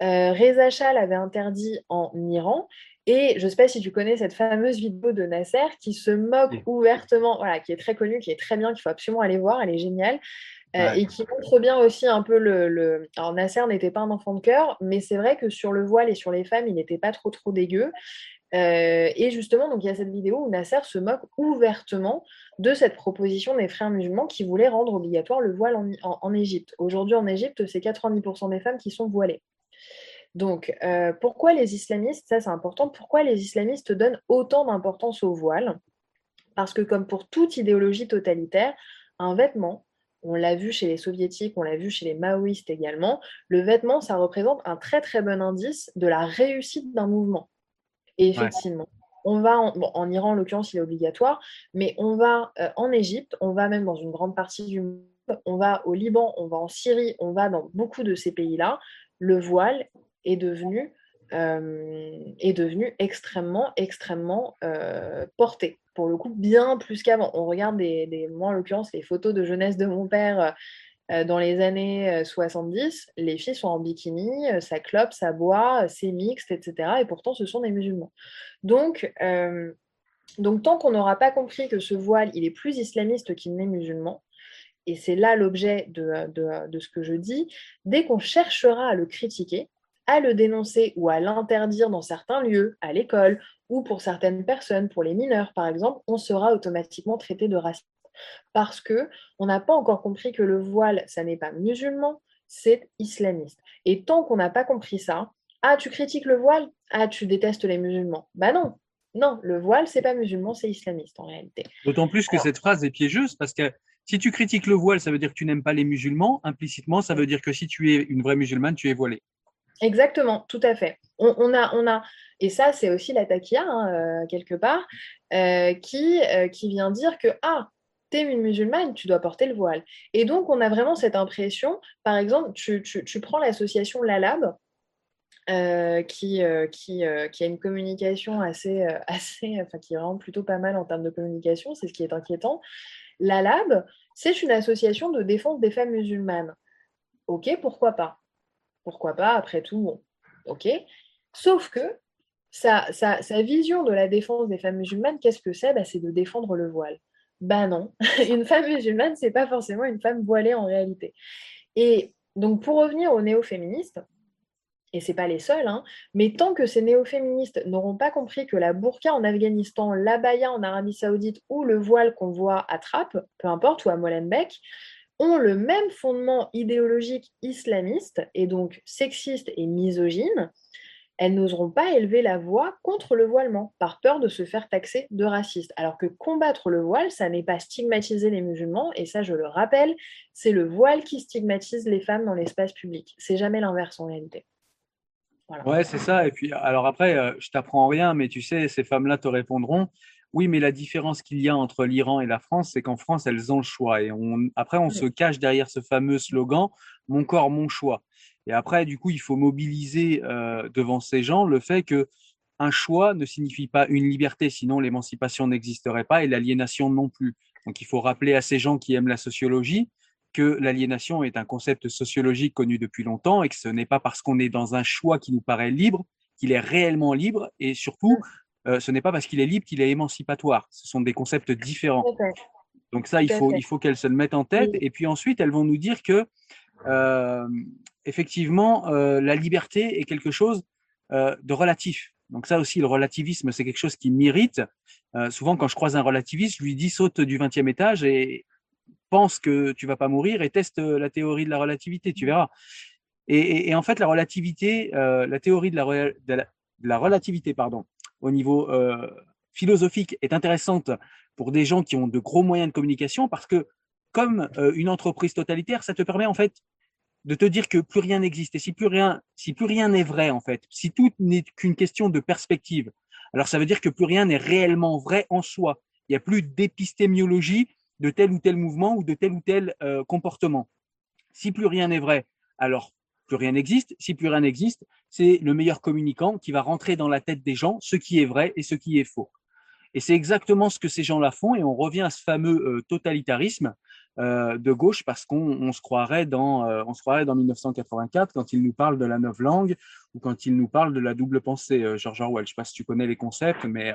euh, Reza Shah l'avait interdit en Iran, et je ne sais pas si tu connais cette fameuse vidéo de Nasser qui se moque ouvertement, voilà, qui est très connue, qui est très bien, qu'il faut absolument aller voir, elle est géniale. Euh, et qui montre bien aussi un peu le. Alors Nasser n'était pas un enfant de cœur, mais c'est vrai que sur le voile et sur les femmes, il n'était pas trop trop dégueu. Euh, et justement, donc il y a cette vidéo où Nasser se moque ouvertement de cette proposition des frères musulmans qui voulaient rendre obligatoire le voile en, Égypte. Aujourd'hui, en Égypte, c'est 90% des femmes qui sont voilées. Donc, euh, pourquoi les islamistes, ça c'est important, pourquoi les islamistes donnent autant d'importance au voile? Parce que comme pour toute idéologie totalitaire, un vêtement, on l'a vu chez les soviétiques, on l'a vu chez les maoïstes également, le vêtement, ça représente un très très bon indice de la réussite d'un mouvement. Et effectivement, on va, en, Iran en l'occurrence, il est obligatoire, mais on va euh, en Égypte, on va même dans une grande partie du monde, on va au Liban, on va en Syrie, on va dans beaucoup de ces pays-là, le voile est devenu, euh, est devenu extrêmement, extrêmement euh, porté pour le coup, bien plus qu'avant. On regarde, des, moi en l'occurrence, les photos de jeunesse de mon père euh, dans les années 70. Euh, les filles sont en bikini, ça clope, ça boit, c'est mixte, etc. Et pourtant, ce sont des musulmans. Donc, donc tant qu'on n'aura pas compris que ce voile, il est plus islamiste qu'il n'est musulman, et c'est là l'objet de, de, ce que je dis, dès qu'on cherchera à le critiquer, à le dénoncer ou à l'interdire dans certains lieux, à l'école ou pour certaines personnes, pour les mineurs par exemple, on sera automatiquement traité de raciste. Parce que on n'a pas encore compris que le voile, ça n'est pas musulman, c'est islamiste. Et tant qu'on n'a pas compris ça, ah, tu critiques le voile? Ah, tu détestes les musulmans? Bah non, non, le voile, c'est pas musulman, c'est islamiste en réalité. D'autant plus que cette phrase est piégeuse parce que si tu critiques le voile, ça veut dire que tu n'aimes pas les musulmans. Implicitement, ça veut dire que si tu es une vraie musulmane, tu es voilée. Exactement, tout à fait. On, a, on a, et ça, c'est aussi la taquia, hein, euh, quelque part, euh, qui, euh, qui vient dire que, ah, tu es une musulmane, tu dois porter le voile. Et donc, on a vraiment cette impression, par exemple, tu, tu, prends l'association Lalab, qui, qui, qui, a une communication assez, assez, enfin, qui est vraiment plutôt pas mal en termes de communication, c'est ce qui est inquiétant. Lalab, c'est une association de défense des femmes musulmanes. Ok, pourquoi pas pourquoi pas, après tout, ok. Sauf que sa, vision de la défense des femmes musulmanes, qu'est-ce que c'est? Bah, C'est de défendre le voile. Ben non, une femme musulmane, c'est pas forcément une femme voilée en réalité. Et donc pour revenir aux néo-féministes, et c'est pas les seuls, hein, mais tant que ces néo-féministes n'auront pas compris que la burqa en Afghanistan, l'abaya en Arabie Saoudite ou le voile qu'on voit à Trappes, peu importe, ou à Molenbeek, ont le même fondement idéologique islamiste et donc sexiste et misogyne, elles n'oseront pas élever la voix contre le voilement par peur de se faire taxer de raciste. Alors que combattre le voile, ça n'est pas stigmatiser les musulmans, et ça je le rappelle, c'est le voile qui stigmatise les femmes dans l'espace public. C'est jamais l'inverse en réalité. Ouais, c'est ça. Et puis, alors après, euh, je t'apprends rien, mais tu sais, ces femmes-là te répondront oui, mais la différence qu'il y a entre l'Iran et la France, c'est qu'en France, elles ont le choix. Et on, après, on se cache derrière ce fameux slogan Mon corps, mon choix. Et après, du coup, il faut mobiliser euh, devant ces gens le fait que un choix ne signifie pas une liberté, sinon l'émancipation n'existerait pas et l'aliénation non plus. Donc, il faut rappeler à ces gens qui aiment la sociologie que l'aliénation est un concept sociologique connu depuis longtemps et que ce n'est pas parce qu'on est dans un choix qui nous paraît libre qu'il est réellement libre et surtout euh, ce n'est pas parce qu'il est libre qu'il est émancipatoire. Ce sont des concepts différents. Donc ça, il faut, il faut qu'elles se le mettent en tête. Et puis ensuite, elles vont nous dire que, euh, effectivement, euh, la liberté est quelque chose de relatif. Donc ça aussi, le relativisme, c'est quelque chose qui m'irrite. Souvent, quand je croise un relativiste, je lui dis saute du 20e étage et pense que tu vas pas mourir et teste la théorie de la relativité, tu verras. Et, en fait, la relativité, la théorie de la, la, relativité, pardon, au niveau euh, philosophique est intéressante pour des gens qui ont de gros moyens de communication parce que comme une entreprise totalitaire, ça te permet en fait de te dire que plus rien n'existe. Et si plus rien, si plus rien n'est vrai, en fait, si tout n'est qu'une question de perspective, alors ça veut dire que plus rien n'est réellement vrai en soi. Il n'y a plus d'épistémiologie de tel ou tel mouvement ou de tel ou tel euh, comportement. Si plus rien n'est vrai, alors plus rien n'existe. Si plus rien n'existe, c'est le meilleur communicant qui va rentrer dans la tête des gens ce qui est vrai et ce qui est faux. Et c'est exactement ce que ces gens-là font. Et on revient à ce fameux euh, totalitarisme euh, de gauche parce qu'on se croirait dans euh, se croirait dans 1984 quand il nous parle de la neuve langue ou quand il nous parle de la double pensée euh, George Orwell. Je sais pas si tu connais les concepts mais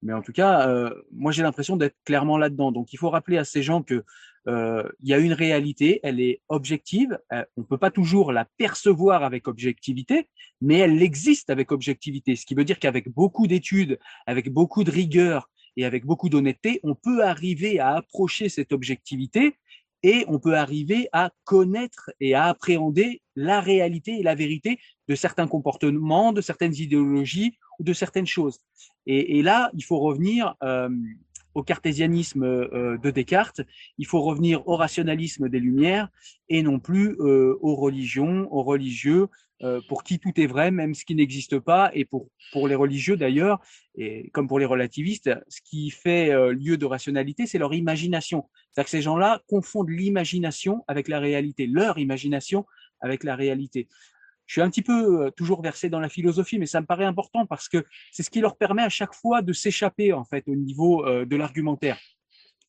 mais en tout cas moi j'ai l'impression d'être clairement là-dedans. Donc il faut rappeler à ces gens que il y a une réalité elle est objective. On peut pas toujours la percevoir avec objectivité mais elle existe avec objectivité. Ce qui veut dire qu'avec beaucoup d'études avec beaucoup de rigueur et avec beaucoup d'honnêteté, on peut arriver à approcher cette objectivité et on peut arriver à connaître et à appréhender la réalité et la vérité de certains comportements, de certaines idéologies ou de certaines choses. Et, là, il faut revenir euh, au cartésianisme euh, de Descartes, il faut revenir au rationalisme des Lumières et non plus euh, aux religions, aux religieux, pour qui tout est vrai, même ce qui n'existe pas, et pour, pour les religieux d'ailleurs, et comme pour les relativistes, ce qui fait lieu de rationalité, c'est leur imagination. C'est-à-dire que ces gens-là confondent l'imagination avec la réalité, leur imagination avec la réalité je suis un petit peu euh, toujours versé dans la philosophie, mais ça me paraît important parce que c'est ce qui leur permet à chaque fois de s'échapper en fait au niveau euh, de l'argumentaire.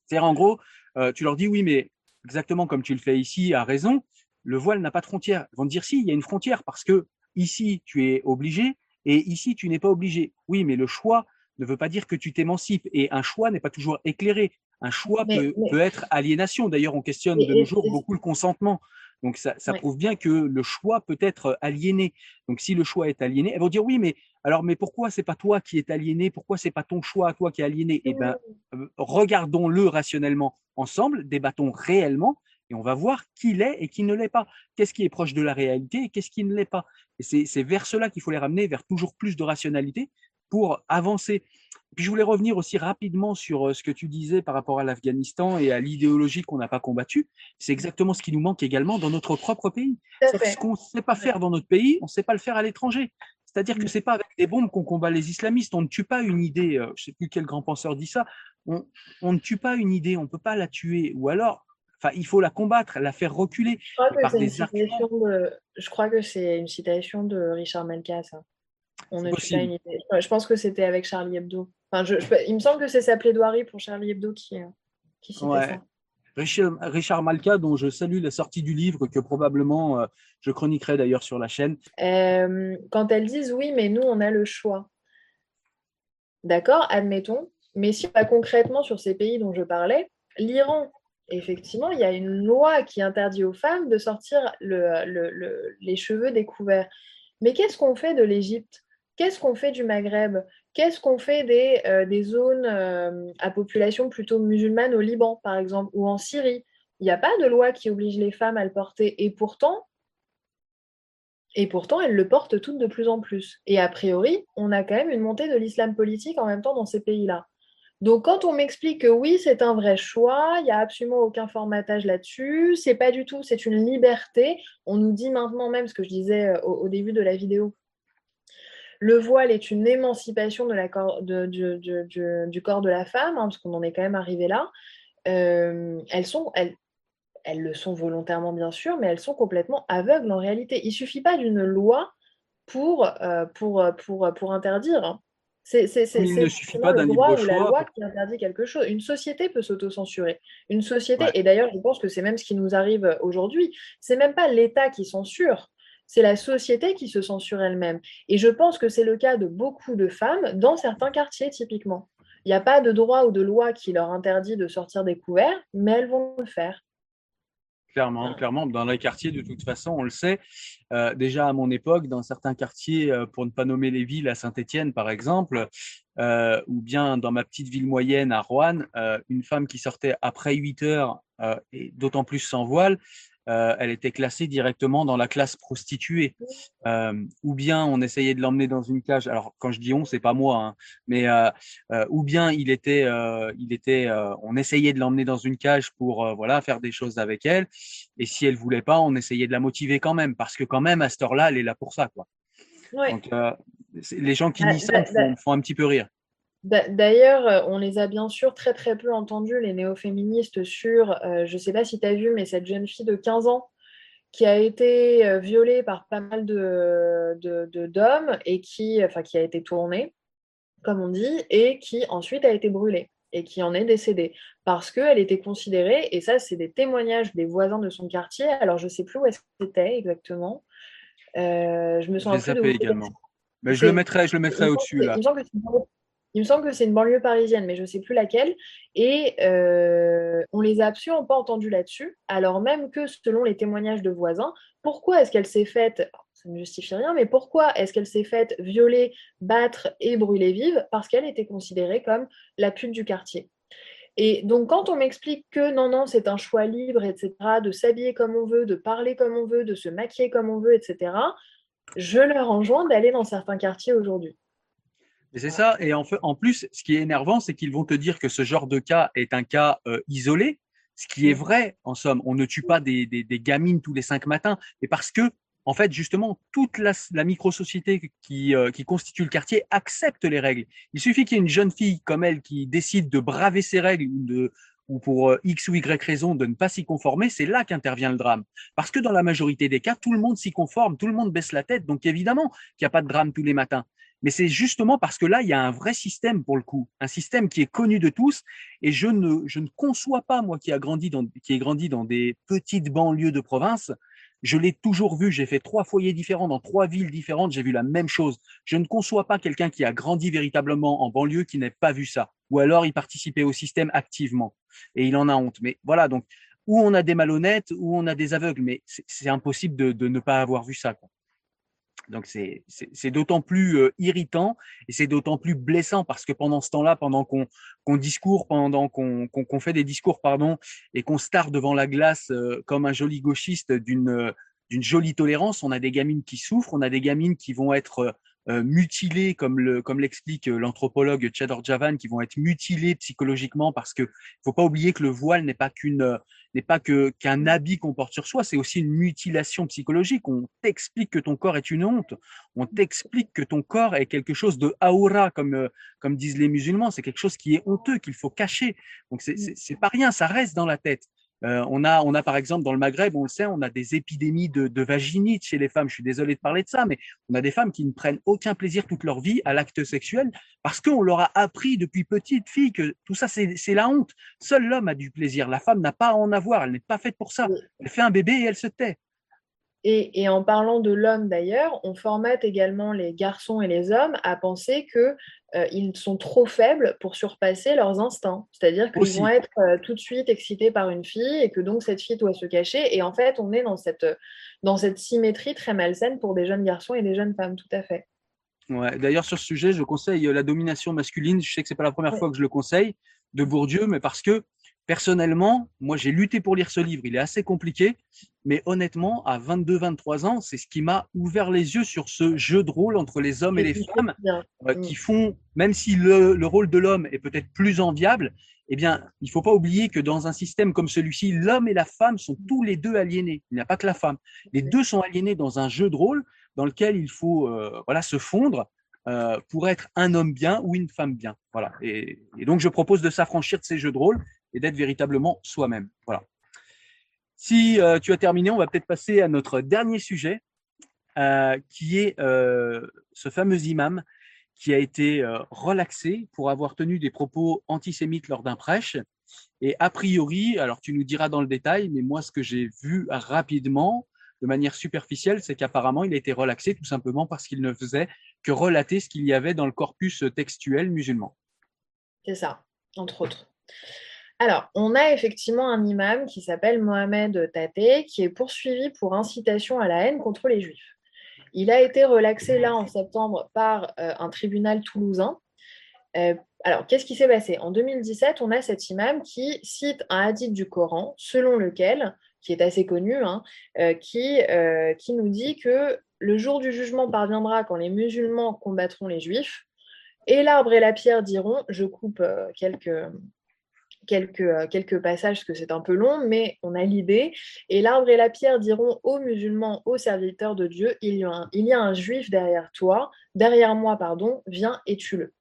C'est-à-dire en gros, euh, tu leur dis oui, mais exactement comme tu le fais ici, à raison, le voile n'a pas de frontière. Ils vont te dire si, il y a une frontière parce que ici tu es obligé et ici tu n'es pas obligé. Oui, mais le choix ne veut pas dire que tu t'émancipes et un choix n'est pas toujours éclairé. Un choix peut, peut, être aliénation. D'ailleurs, on questionne de nos jours beaucoup le consentement. Donc ça, prouve bien que le choix peut être aliéné. Donc si le choix est aliéné, elles vont dire oui, mais alors mais pourquoi c'est pas toi qui est aliéné? Pourquoi c'est pas ton choix à toi qui est aliéné? Eh ben, euh, regardons-le rationnellement ensemble, débattons réellement et on va voir qui l'est et qui ne l'est pas. Qu'est-ce qui est proche de la réalité et qu'est-ce qui ne l'est pas? Et c'est vers cela qu'il faut les ramener, vers toujours plus de rationalité pour avancer. Puis je voulais revenir aussi rapidement sur euh, ce que tu disais par rapport à l'Afghanistan et à l'idéologie qu'on n'a pas combattue. C'est exactement ce qui nous manque également dans notre propre pays. Ce qu'on ne sait pas faire dans notre pays, on ne sait pas le faire à l'étranger. C'est-à-dire que mm. c'est pas avec des bombes qu'on combat les islamistes. On ne tue pas une idée. Euh, je sais plus quel grand penseur dit ça. On, ne tue pas une idée. On peut pas la tuer. Ou alors, enfin, il faut la combattre, la faire reculer. Je crois que, c'est une, je crois que c'est une citation de Richard Melka, ça. On ne tue pas une idée. Je pense que c'était avec Charlie Hebdo il me semble que c'est sa plaidoirie pour Charlie Hebdo qui, euh, qui citait ça. Richard, Malka, dont je salue la sortie du livre, que probablement euh, je chroniquerai d'ailleurs sur la chaîne. Euh, quand elles disent oui, mais nous, on a le choix. D'accord, admettons. Mais si on va concrètement sur ces pays dont je parlais, l'Iran, effectivement, il y a une loi qui interdit aux femmes de sortir les cheveux découverts. Mais qu'est-ce qu'on fait de l'Égypte? Qu'est-ce qu'on fait du Maghreb? Qu'est-ce qu'on fait des, euh, zones euh, à population plutôt musulmane au Liban, par exemple, ou en Syrie? Il n'y a pas de loi qui oblige les femmes à le porter. Et pourtant, et pourtant, elles le portent toutes de plus en plus. Et a priori, on a quand même une montée de l'islam politique en même temps dans ces pays-là. Donc, quand on m'explique que oui, c'est un vrai choix, il n'y a absolument aucun formatage là-dessus, c'est pas du tout, c'est une liberté. On nous dit maintenant même ce que je disais euh, au début de la vidéo, le voile est une émancipation du, corps de la femme, hein, parce qu'on en est quand même arrivé là. Euh, elles, sont, elles, elles le sont volontairement, bien sûr, mais elles sont complètement aveugles en réalité. Il ne suffit pas d'une loi pour, euh, interdire. Hein. C'est il ne suffit pas d'un droit ou la loi qui interdit quelque chose. Une société peut s'autocensurer. Une société, et d'ailleurs, je pense que c'est même ce qui nous arrive aujourd'hui. C'est même pas l'État qui censure c'est la société qui se censure elle-même. Et je pense que c'est le cas de beaucoup de femmes dans certains quartiers typiquement. Il n'y a pas de droit ou de loi qui leur interdit de sortir des couverts, mais elles vont le faire. Clairement, clairement. Dans les quartiers, de toute façon, on le sait. Euh, déjà à mon époque, dans certains quartiers, euh, pour ne pas nommer les villes, à Saint-Étienne par exemple, euh, ou bien dans ma petite ville moyenne à Rouen, une femme qui sortait après 8 heures, et d'autant plus sans voile, euh, elle était classée directement dans la classe prostituée. Euh, ou bien on essayait de l'emmener dans une cage. Alors quand je dis on, c'est pas moi, hein, mais euh, ou bien il était, il était, on essayait de l'emmener dans une cage pour voilà faire des choses avec elle. Et si elle voulait pas, on essayait de la motiver quand même, parce que quand même à cette heure-là, elle est là pour ça, quoi. Donc les gens qui disent ça font un petit peu rire. D'ailleurs, euh, on les a bien sûr très très peu entendus, les néo-féministes, sur, euh, je ne sais pas si tu as vu, mais cette jeune fille de 15 ans qui a été euh, violée par pas mal d'hommes de, et qui, enfin, qui a été tournée, comme on dit, et qui ensuite a été brûlée et qui en est décédée parce qu'elle était considérée, et ça c'est des témoignages des voisins de son quartier, alors je ne sais plus où est-ce que c'était exactement, je me sens un peu également. Mais je le mettrai, je le mettrai au-dessus là. Il me semble que c'est une banlieue parisienne, mais je ne sais plus laquelle. Et euh, on les a absolument pas entendus là-dessus, alors même que selon les témoignages de voisins, pourquoi est-ce qu'elle s'est faite, ça ne justifie rien, mais pourquoi est-ce qu'elle s'est faite violer, battre et brûler vive? Parce qu'elle était considérée comme la pute du quartier. Et donc, quand on m'explique que non, non, c'est un choix libre, etc., de s'habiller comme on veut, de parler comme on veut, de se maquiller comme on veut, etc., je leur enjoins d'aller dans certains quartiers aujourd'hui. C'est ça. Et en, fait, en plus, ce qui est énervant, c'est qu'ils vont te dire que ce genre de cas est un cas euh, isolé, ce qui est vrai, en somme. On ne tue pas des, des, des gamines tous les cinq matins, mais parce que, en fait, justement, toute la, la micro-société qui, euh, qui constitue le quartier accepte les règles. Il suffit qu'il y ait une jeune fille comme elle qui décide de braver ses règles ou de ou pour euh, X ou Y raison de ne pas s'y conformer, c'est là qu'intervient le drame. Parce que dans la majorité des cas, tout le monde s'y conforme, tout le monde baisse la tête, donc évidemment qu'il n'y a pas de drame tous les matins. Mais c'est justement parce que là, il y a un vrai système pour le coup, un système qui est connu de tous. Et je ne, je ne conçois pas, moi qui, a grandi dans, qui ai grandi dans des petites banlieues de province, je l'ai toujours vu. J'ai fait trois foyers différents dans trois villes différentes. J'ai vu la même chose. Je ne conçois pas quelqu'un qui a grandi véritablement en banlieue qui n'ait pas vu ça. Ou alors il participait au système activement et il en a honte. Mais voilà, donc, où on a des malhonnêtes, où on a des aveugles, mais c'est impossible de, de, ne pas avoir vu ça. Quoi. Donc c'est d'autant plus euh, irritant et c'est d'autant plus blessant parce que pendant ce temps-là, pendant qu'on qu'on discourt, pendant qu'on fait des discours, pardon, et qu'on stare devant la glace euh, comme un joli gauchiste d'une d'une jolie tolérance, on a des gamines qui souffrent, on a des gamines qui vont être euh, mutilés, comme le comme l'explique euh, l'anthropologue Chador Javan, qui vont être mutilés psychologiquement parce que faut pas oublier que le voile n'est pas qu'une euh, n'est pas qu'un habit qu'on porte sur soi, c'est aussi une mutilation psychologique. On t'explique que ton corps est une honte, on t'explique que ton corps est quelque chose de aura, comme comme disent les musulmans, c'est quelque chose qui est honteux, qu'il faut cacher. Donc c'est pas rien, ça reste dans la tête. Euh, on, a, on a par exemple dans le Maghreb, on le sait, on a des épidémies de, de, vaginite chez les femmes. Je suis désolé de parler de ça, mais on a des femmes qui ne prennent aucun plaisir toute leur vie à l'acte sexuel parce qu'on leur a appris depuis petite fille que tout ça, c'est la honte. Seul l'homme a du plaisir. La femme n'a pas à en avoir. Elle n'est pas faite pour ça. Elle fait un bébé et elle se tait. Et, en parlant de l'homme d'ailleurs, on formate également les garçons et les hommes à penser qu'ils euh, sont trop faibles pour surpasser leurs instincts. C'est-à-dire qu'ils vont être euh, tout de suite excités par une fille et que donc cette fille doit se cacher. Et en fait, on est dans cette, dans cette symétrie très malsaine pour des jeunes garçons et des jeunes femmes, tout à fait. Ouais. D'ailleurs, sur ce sujet, je conseille la domination masculine. Je sais que c'est pas la première fois que je le conseille de Bourdieu, mais parce que personnellement, moi, j'ai lutté pour lire ce livre. Il est assez compliqué, mais honnêtement, à 22-23 ans, c'est ce qui m'a ouvert les yeux sur ce jeu de rôle entre les hommes et, les femmes, euh, qui font, même si le, le rôle de l'homme est peut-être plus enviable, eh bien, il faut pas oublier que dans un système comme celui-ci, l'homme et la femme sont tous les deux aliénés. Il n'y a pas que la femme. Les deux sont aliénés dans un jeu de rôle dans lequel il faut euh, voilà se fondre euh, pour être un homme bien ou une femme bien. Voilà. Et, et donc, je propose de s'affranchir de ces jeux de rôle et d'être véritablement soi-même. Voilà. Si euh, tu as terminé, on va peut-être passer à notre dernier sujet, euh, qui est euh, ce fameux imam qui a été relaxé pour avoir tenu des propos antisémites lors d'un prêche. Et a priori, alors tu nous diras dans le détail, mais moi ce que j'ai vu rapidement, de manière superficielle, c'est qu'apparemment il a été relaxé tout simplement parce qu'il ne faisait que relater ce qu'il y avait dans le corpus textuel musulman. C'est ça, entre autres. Alors, on a effectivement un imam qui s'appelle Mohamed Tate, qui est poursuivi pour incitation à la haine contre les Juifs. Il a été relaxé là en septembre par euh, un tribunal toulousain. Euh, alors, qu'est-ce qui s'est passé? En 2017, on a cet imam qui cite un hadith du Coran, selon lequel, qui est assez connu, hein, euh, qui, qui nous dit que le jour du jugement parviendra quand les musulmans combattront les juifs, et l'arbre et la pierre diront, je coupe quelques, quelques, euh, quelques passages parce que c'est un peu long, mais on a l'idée. Et l'arbre et la pierre diront aux musulmans, aux serviteurs de Dieu, il y a un, il y a un juif derrière toi, derrière moi, pardon, viens et tue-le.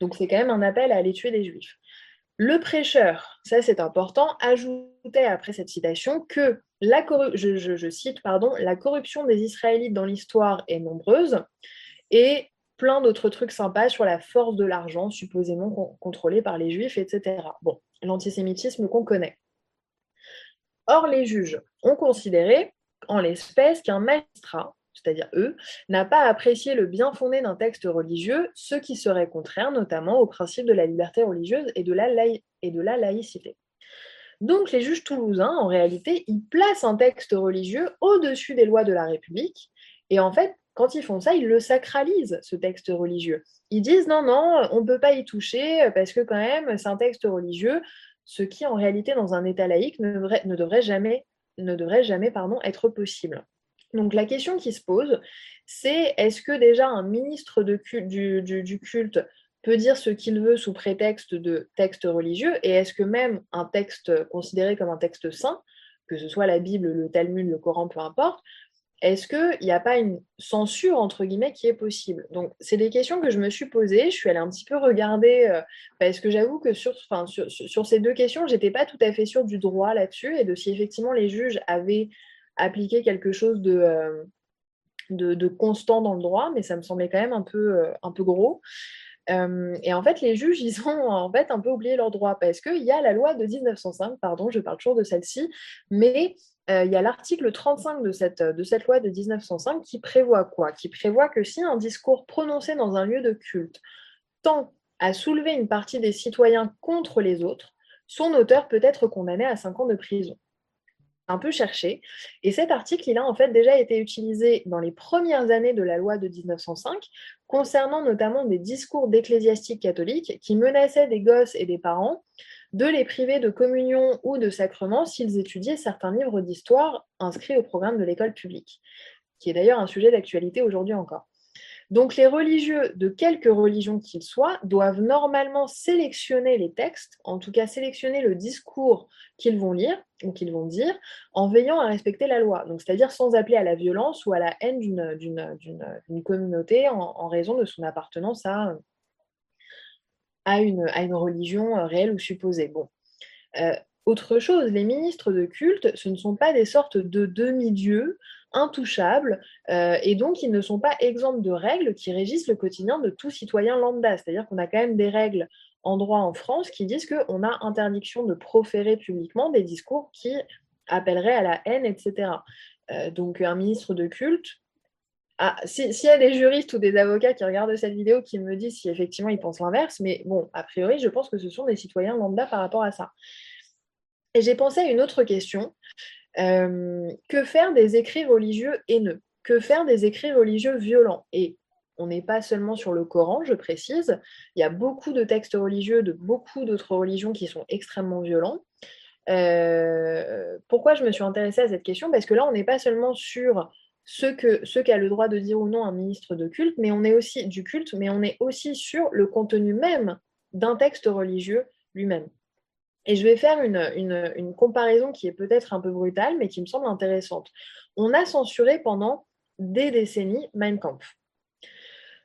Donc c'est quand même un appel à aller tuer des juifs. Le prêcheur, ça c'est important, ajoutait après cette citation que la je, je, cite pardon, la corruption des Israélites dans l'histoire est nombreuse et plein d'autres trucs sympas sur la force de l'argent supposément contrôlée par les juifs, etc. Bon, l'antisémitisme qu'on connaît. Or, les juges ont considéré, en l'espèce, qu'un magistrat, c'est-à-dire eux, n'a pas apprécié le bien fondé d'un texte religieux, ce qui serait contraire notamment au principe de la liberté religieuse et de la, et de la laïcité. Donc les juges toulousains, en réalité, ils placent un texte religieux au-dessus des lois de la République, et en fait, quand ils font ça, ils le sacralisent, ce texte religieux. Ils disent non, non, on ne peut pas y toucher parce que quand même, c'est un texte religieux, ce qui en réalité, dans un État laïque, ne devrait, jamais, ne devrait jamais pardon, être possible. Donc la question qui se pose, c'est est-ce que déjà un ministre du, culte peut dire ce qu'il veut sous prétexte de texte religieux, et est-ce que même un texte considéré comme un texte saint, que ce soit la Bible, le Talmud, le Coran, peu importe, est-ce qu'il n'y a pas une censure, entre guillemets, qui est possible? Donc, c'est des questions que je me suis posées. Je suis allée un petit peu regarder, euh, parce que j'avoue que sur, ces deux questions, je n'étais pas tout à fait sûre du droit là-dessus et de si effectivement les juges avaient appliqué quelque chose de, euh, constant dans le droit, mais ça me semblait quand même un peu, euh, gros. et en fait, les juges, ils ont en fait un peu oublié leur droit parce qu'il y a la loi de 1905, pardon, je parle toujours de celle-ci, mais euh, il y a l'article 35 de cette, loi de 1905 qui prévoit quoi? Qui prévoit que si un discours prononcé dans un lieu de culte tend à soulever une partie des citoyens contre les autres, son auteur peut être condamné à 5 ans de prison. Un peu cherché. Et cet article, il a en fait déjà été utilisé dans les premières années de la loi de 1905, concernant notamment des discours d'ecclésiastiques catholiques qui menaçaient des gosses et des parents de les priver de communion ou de sacrement s'ils étudiaient certains livres d'histoire inscrits au programme de l'école publique, qui est d'ailleurs un sujet d'actualité aujourd'hui encore. Donc les religieux, de quelque religion qu'ils soient, doivent normalement sélectionner les textes, en tout cas sélectionner le discours qu'ils vont lire ou qu'ils vont dire, en veillant à respecter la loi. Donc c'est-à-dire sans appeler à la violence ou à la haine d'une communauté en, raison de son appartenance à, à une, à une religion euh, réelle ou supposée. Bon. Euh, autre chose, les ministres de culte, ce ne sont pas des sortes de demi-dieux intouchables, euh, et donc ils ne sont pas exempts de règles qui régissent le quotidien de tout citoyen lambda. C'est-à-dire qu'on a quand même des règles en droit en France qui disent qu'on a interdiction de proférer publiquement des discours qui appelleraient à la haine, etc. donc un ministre de culte, ah, s'il y a des juristes ou des avocats qui regardent cette vidéo qui me disent si effectivement ils pensent l'inverse, mais bon, a priori, je pense que ce sont des citoyens lambda par rapport à ça. Et j'ai pensé à une autre question. Euh, que faire des écrits religieux haineux? Que faire des écrits religieux violents? Et on n'est pas seulement sur le Coran, je précise. Il y a beaucoup de textes religieux de beaucoup d'autres religions qui sont extrêmement violents. Euh, pourquoi je me suis intéressée à cette question? Parce que là, on n'est pas seulement sur ce que ce qu'a le droit de dire ou non un ministre de culte, mais on est aussi du culte, mais on est aussi sur le contenu même d'un texte religieux lui-même. Et je vais faire une, comparaison qui est peut-être un peu brutale, mais qui me semble intéressante. On a censuré pendant des décennies Mein Kampf.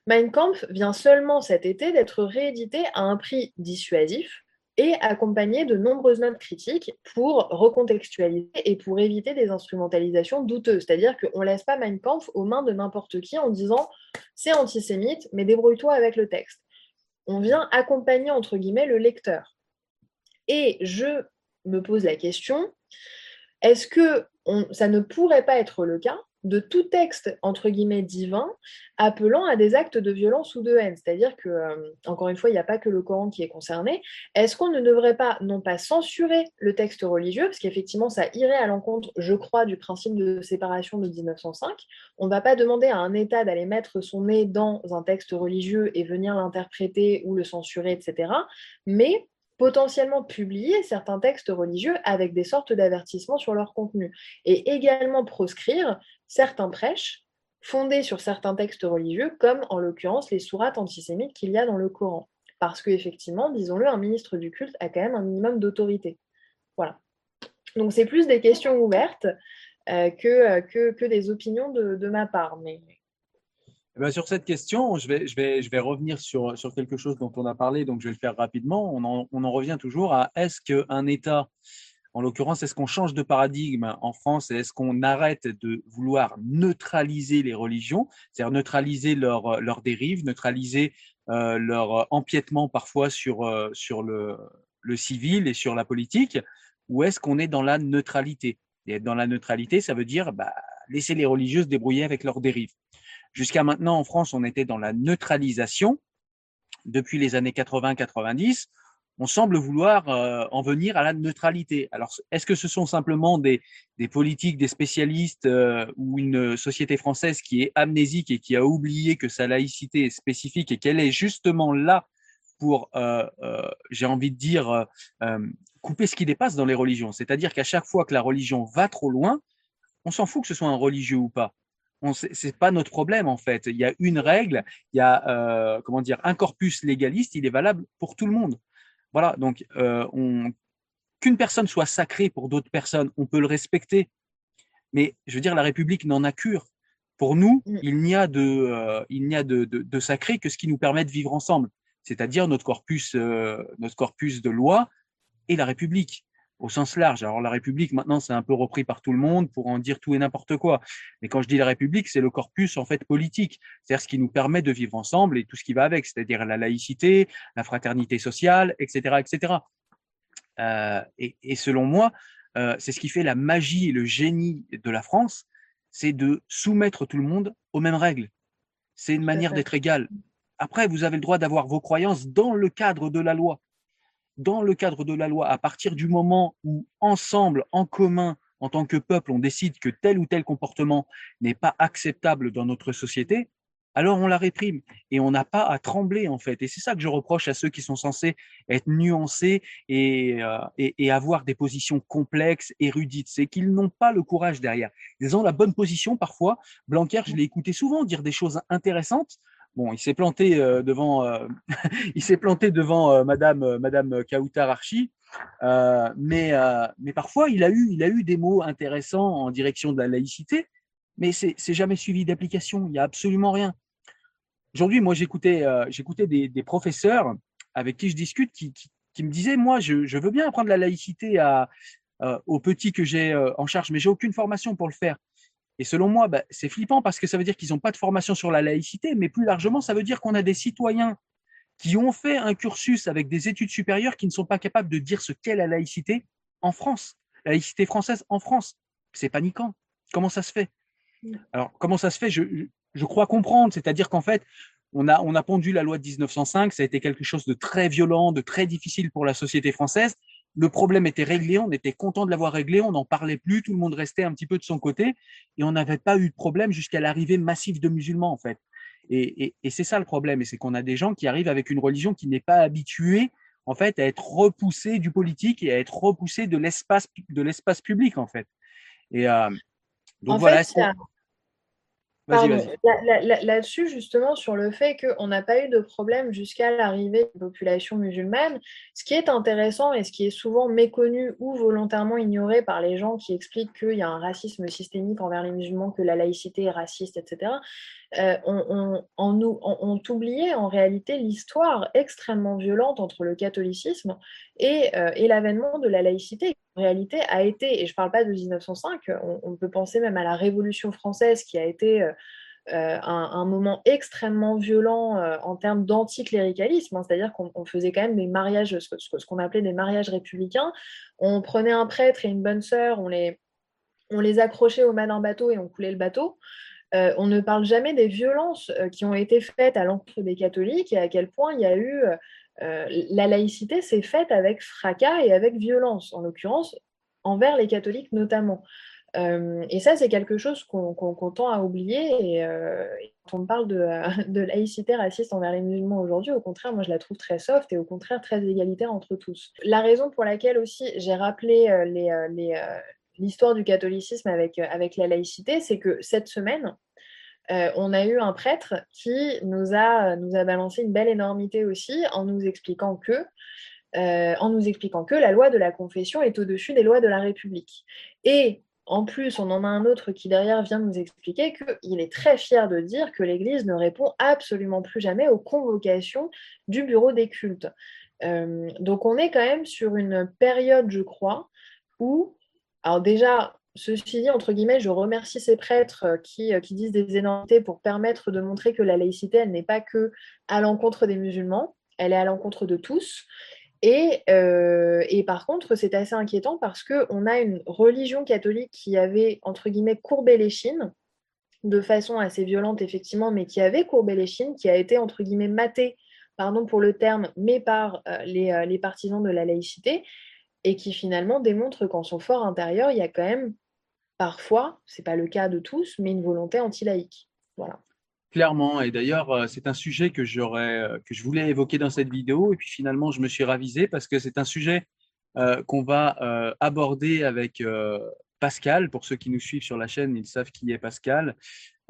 Mein Kampf vient seulement cet été d'être réédité à un prix dissuasif et accompagné de nombreuses notes critiques pour recontextualiser et pour éviter des instrumentalisations douteuses. C'est-à-dire qu'on ne laisse pas Mein Kampf aux mains de n'importe qui en disant c'est antisémite, mais débrouille-toi avec le texte. On vient accompagner, entre guillemets, le lecteur. Et je me pose la question, est-ce que ça ne pourrait pas être le cas de tout texte, entre guillemets, divin, appelant à des actes de violence ou de haine. C'est-à-dire que, euh, encore une fois, il n'y a pas que le Coran qui est concerné. Est-ce qu'on ne devrait pas, non pas censurer le texte religieux, parce qu'effectivement, ça irait à l'encontre, je crois, du principe de séparation de 1905. On ne va pas demander à un État d'aller mettre son nez dans un texte religieux et venir l'interpréter ou le censurer, etc. Mais potentiellement publier certains textes religieux avec des sortes d'avertissements sur leur contenu et également proscrire certains prêches fondés sur certains textes religieux, comme en l'occurrence les sourates antisémites qu'il y a dans le Coran. Parce qu'effectivement, disons-le, un ministre du culte a quand même un minimum d'autorité. Voilà. Donc c'est plus des questions ouvertes euh, euh, que, que, des opinions de, de ma part. Mais eh ben, sur cette question, je vais, je vais, je vais revenir sur, sur quelque chose dont on a parlé, donc je vais le faire rapidement. On en, on en revient toujours à est-ce qu'un État, en l'occurrence, est-ce qu'on change de paradigme en France et est-ce qu'on arrête de vouloir neutraliser les religions, c'est-à-dire neutraliser leurs leur dérives, neutraliser euh, leur empiètement parfois sur, euh, le civil et sur la politique, ou est-ce qu'on est dans la neutralité? Et être dans la neutralité, ça veut dire bah, laisser les religieuses débrouiller avec leurs dérives. Jusqu'à maintenant, en France, on était dans la neutralisation. Depuis les années 80-90, on semble vouloir euh, en venir à la neutralité. Alors, est-ce que ce sont simplement des, politiques, des spécialistes euh, ou une société française qui est amnésique et qui a oublié que sa laïcité est spécifique et qu'elle est justement là pour, euh, j'ai envie de dire, couper ce qui dépasse dans les religions? C'est-à-dire qu'à chaque fois que la religion va trop loin, on s'en fout que ce soit un religieux ou pas c'est pas notre problème en fait. Il y a une règle, il y a comment dire un corpus légaliste, il est valable pour tout le monde. Voilà, donc euh, qu'une personne soit sacrée pour d'autres personnes, on peut le respecter, mais je veux dire la République n'en a cure. Pour nous, mm. il n'y a de euh, il n'y a de, de, sacré que ce qui nous permet de vivre ensemble, c'est-à-dire notre corpus notre corpus de loi et la République au sens large. Alors la République, maintenant, c'est un peu repris par tout le monde pour en dire tout et n'importe quoi. Mais quand je dis la République, c'est le corpus en fait politique, c'est-à-dire ce qui nous permet de vivre ensemble et tout ce qui va avec, c'est-à-dire la laïcité, la fraternité sociale, etc., etc. Euh, et, et, selon moi, euh, c'est ce qui fait la magie et le génie de la France, c'est de soumettre tout le monde aux mêmes règles. C'est une manière d'être égal. Après, vous avez le droit d'avoir vos croyances dans le cadre de la loi dans le cadre de la loi, à partir du moment où ensemble, en commun, en tant que peuple, on décide que tel ou tel comportement n'est pas acceptable dans notre société, alors on la réprime et on n'a pas à trembler en fait. Et c'est ça que je reproche à ceux qui sont censés être nuancés et, euh, avoir des positions complexes, érudites. C'est qu'ils n'ont pas le courage derrière. Ils ont la bonne position parfois. Blanquer, je l'ai écouté souvent dire des choses intéressantes, Bon, il s'est planté euh, devant, euh, il s'est planté devant euh, Madame Madame Kautar Archi, mais mais parfois il a eu il a eu des mots intéressants en direction de la laïcité, mais c'est jamais suivi d'application. Il y a absolument rien. Aujourd'hui, moi j'écoutais j'écoutais des, professeurs avec qui je discute qui, qui, me disaient moi je, je, veux bien apprendre la laïcité à aux petits que j'ai en charge, mais j'ai aucune formation pour le faire. Et selon moi, bah, c'est flippant parce que ça veut dire qu'ils n'ont pas de formation sur la laïcité, mais plus largement, ça veut dire qu'on a des citoyens qui ont fait un cursus avec des études supérieures qui ne sont pas capables de dire ce qu'est la laïcité en France, la laïcité française en France. C'est paniquant. Comment ça se fait? Alors, comment ça se fait? Je, je crois comprendre, c'est-à-dire qu'en fait, on a, on a pondu la loi de 1905, ça a été quelque chose de très violent, de très difficile pour la société française, le problème était réglé, on était content de l'avoir réglé, on n'en parlait plus, tout le monde restait un petit peu de son côté et on n'avait pas eu de problème jusqu'à l'arrivée massive de musulmans en fait. Et, c'est ça le problème, et c'est qu'on a des gens qui arrivent avec une religion qui n'est pas habituée en fait à être repoussée du politique et à être repoussée de l'espace de l'espace public en fait. Et euh, donc voilà. Là-dessus, justement, sur le fait qu'on n'a pas eu de problème jusqu'à l'arrivée des populations musulmanes, ce qui est intéressant et ce qui est souvent méconnu ou volontairement ignoré par les gens qui expliquent qu'il y a un racisme systémique envers les musulmans, que la laïcité est raciste, etc., euh, on, on, on, oubliait en réalité l'histoire extrêmement violente entre le catholicisme et, euh, et l'avènement de la laïcité. Réalité, a été, et je ne parle pas de 1905, on, peut penser même à la Révolution française qui a été euh, un, moment extrêmement violent en termes d'anticléricalisme, hein, c'est-à-dire qu'on faisait quand même des mariages, ce, ce qu'on appelait des mariages républicains. On prenait un prêtre et une bonne sœur, on les on les accrochait au mât d'un bateau et on coulait le bateau. on ne parle jamais des violences qui ont été faites à l'encontre des catholiques et à quel point il y a eu la laïcité s'est faite avec fracas et avec violence, en l'occurrence envers les catholiques notamment. Euh, et ça, c'est quelque chose qu'on tend à oublier. Et, euh, quand on parle de, laïcité raciste envers les musulmans aujourd'hui, au contraire, moi, je la trouve très soft et au contraire très égalitaire entre tous. La raison pour laquelle aussi j'ai rappelé euh, l'histoire du catholicisme avec la laïcité, c'est que cette semaine, on a eu un prêtre qui nous a, nous a balancé une belle énormité aussi en nous expliquant que en nous expliquant que la loi de la confession est au-dessus des lois de la République. Et en plus, on en a un autre qui derrière vient nous expliquer qu'il est très fier de dire que l'Église ne répond absolument plus jamais aux convocations du bureau des cultes. Euh, donc on est quand même sur une période, je crois, où, alors déjà, ceci dit, entre guillemets, je remercie ces prêtres qui, euh, qui disent des énormités pour permettre de montrer que la laïcité, n'est pas que à l'encontre des musulmans, elle est à l'encontre de tous. Euh, et, par contre, c'est assez inquiétant parce qu'on a une religion catholique qui avait, entre guillemets, courbé les chines, de façon assez violente, effectivement, mais qui avait courbé les chines, qui a été, entre guillemets, matée, pardon pour le terme, mais par euh, euh, les, partisans de la laïcité, et qui finalement démontre qu'en son fort intérieur, il y a quand même, parfois, ce n'est pas le cas de tous, mais une volonté anti-laïque. Voilà. Clairement, et d'ailleurs, euh, c'est un sujet que j'aurais, euh, que je voulais évoquer dans cette vidéo, et puis finalement, je me suis ravisé parce que c'est un sujet euh, qu'on va aborder avec Pascal. Pour ceux qui nous suivent sur la chaîne, ils savent qui est Pascal.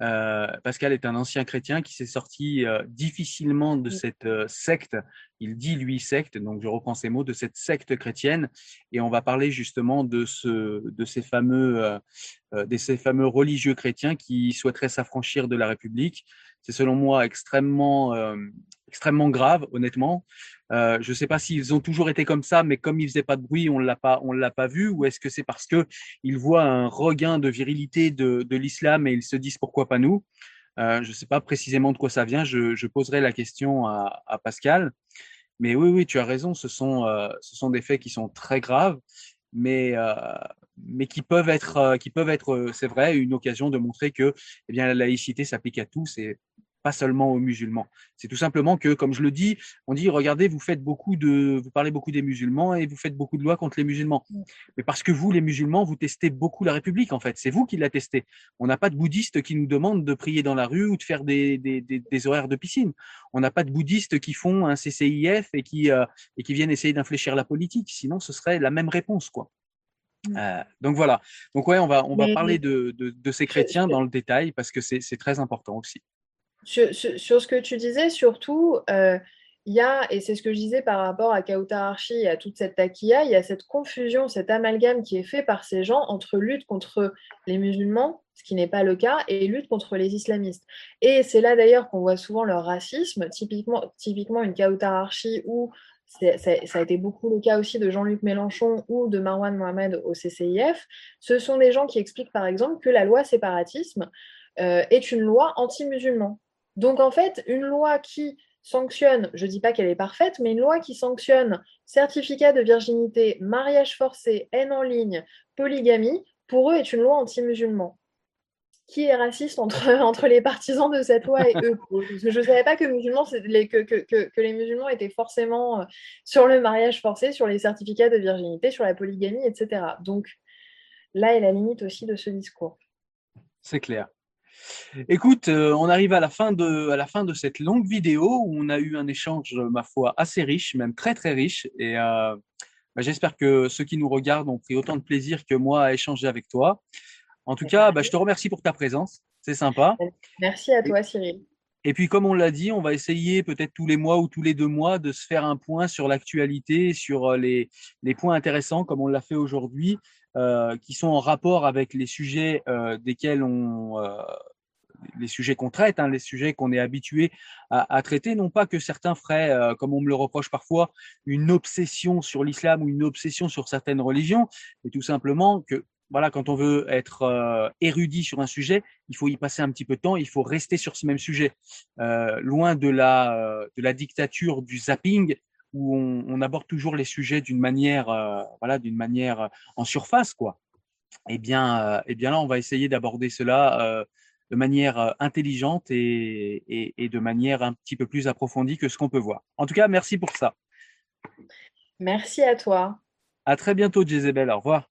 Euh, Pascal est un ancien chrétien qui s'est sorti euh, difficilement de cette euh, secte. Il dit lui secte, donc je reprends ces mots, de cette secte chrétienne. Et on va parler justement de, ce, de ces, fameux, de ces fameux religieux chrétiens qui souhaiteraient s'affranchir de la République. C'est selon moi extrêmement, extrêmement grave, honnêtement. Euh, je ne sais pas s'ils ont toujours été comme ça, mais comme ils faisaient pas de bruit, on l'a pas, on l'a pas vu, ou est-ce que c'est parce que ils voient un regain de virilité de, l'islam et ils se disent pourquoi pas nous? Euh, Je ne sais pas précisément de quoi ça vient. Je, poserai la question à, Pascal. Mais oui, oui, tu as raison. Ce sont, euh, ce sont des faits qui sont très graves, mais mais qui peuvent être, qui être, c'est vrai, une occasion de montrer que, eh bien, la laïcité s'applique à tous et pas seulement aux musulmans. C'est tout simplement que, comme je le dis, on dit regardez, vous faites beaucoup de, vous parlez beaucoup des musulmans et vous faites beaucoup de lois contre les musulmans. Mm. Mais parce que vous, les musulmans, vous testez beaucoup la République en fait. C'est vous qui la testez. On n'a pas de bouddhistes qui nous demandent de prier dans la rue ou de faire des, des, des, horaires de piscine. On n'a pas de bouddhistes qui font un CCIF et qui euh, et qui viennent essayer d'infléchir la politique. Sinon, ce serait la même réponse quoi. Mm. Euh, donc voilà. Donc ouais, on va on va parler de, de, de ces chrétiens dans le détail parce que c'est très important aussi. Sur, ce que tu disais, surtout, euh, il y a, et c'est ce que je disais par rapport à Kauta Archi et à toute cette taquilla, il y a cette confusion, cet amalgame qui est fait par ces gens entre lutte contre les musulmans, ce qui n'est pas le cas, et lutte contre les islamistes. Et c'est là d'ailleurs qu'on voit souvent leur racisme, typiquement, une Kauta Archi où ça a été beaucoup le cas aussi de Jean-Luc Mélenchon ou de Marwan Mohamed au CCIF. Ce sont des gens qui expliquent par exemple que la loi séparatisme euh, est une loi anti-musulman. Donc en fait, une loi qui sanctionne, je ne dis pas qu'elle est parfaite, mais une loi qui sanctionne certificat de virginité, mariage forcé, haine en ligne, polygamie, pour eux est une loi anti-musulman. Qui est raciste entre, entre les partisans de cette loi et eux? Je ne savais pas que, que, les musulmans étaient forcément euh, sur le mariage forcé, sur les certificats de virginité, sur la polygamie, etc. Donc là est la limite aussi de ce discours. C'est clair. Écoute, euh, on arrive à la, fin de, à la fin de cette longue vidéo où on a eu un échange, ma foi, assez riche, même très très riche. Et euh, bah, j'espère que ceux qui nous regardent ont pris autant de plaisir que moi à échanger avec toi. En tout cas, bah, je te remercie pour ta présence. C'est sympa. Merci à toi, Cyril. Et puis, comme on l'a dit, on va essayer peut-être tous les mois ou tous les deux mois de se faire un point sur l'actualité, sur euh, les, les, points intéressants, comme on l'a fait aujourd'hui, euh, qui sont en rapport avec les sujets euh, desquels on, euh, les sujets qu'on traite, hein, les sujets qu'on est habitué à, traiter, non pas que certains feraient, comme on me le reproche parfois, une obsession sur l'islam ou une obsession sur certaines religions, mais tout simplement que voilà, quand on veut être érudit sur un sujet, il faut y passer un petit peu de temps, il faut rester sur ce même sujet, loin de la, de la dictature du zapping où on, on aborde toujours les sujets d'une manière, voilà, d'une manière en surface, quoi. eh bien, eh bien là, on va essayer d'aborder cela de manière intelligente et, et, de manière un petit peu plus approfondie que ce qu'on peut voir. En tout cas, merci pour ça. Merci à toi. À très bientôt, Jezebel. Au revoir.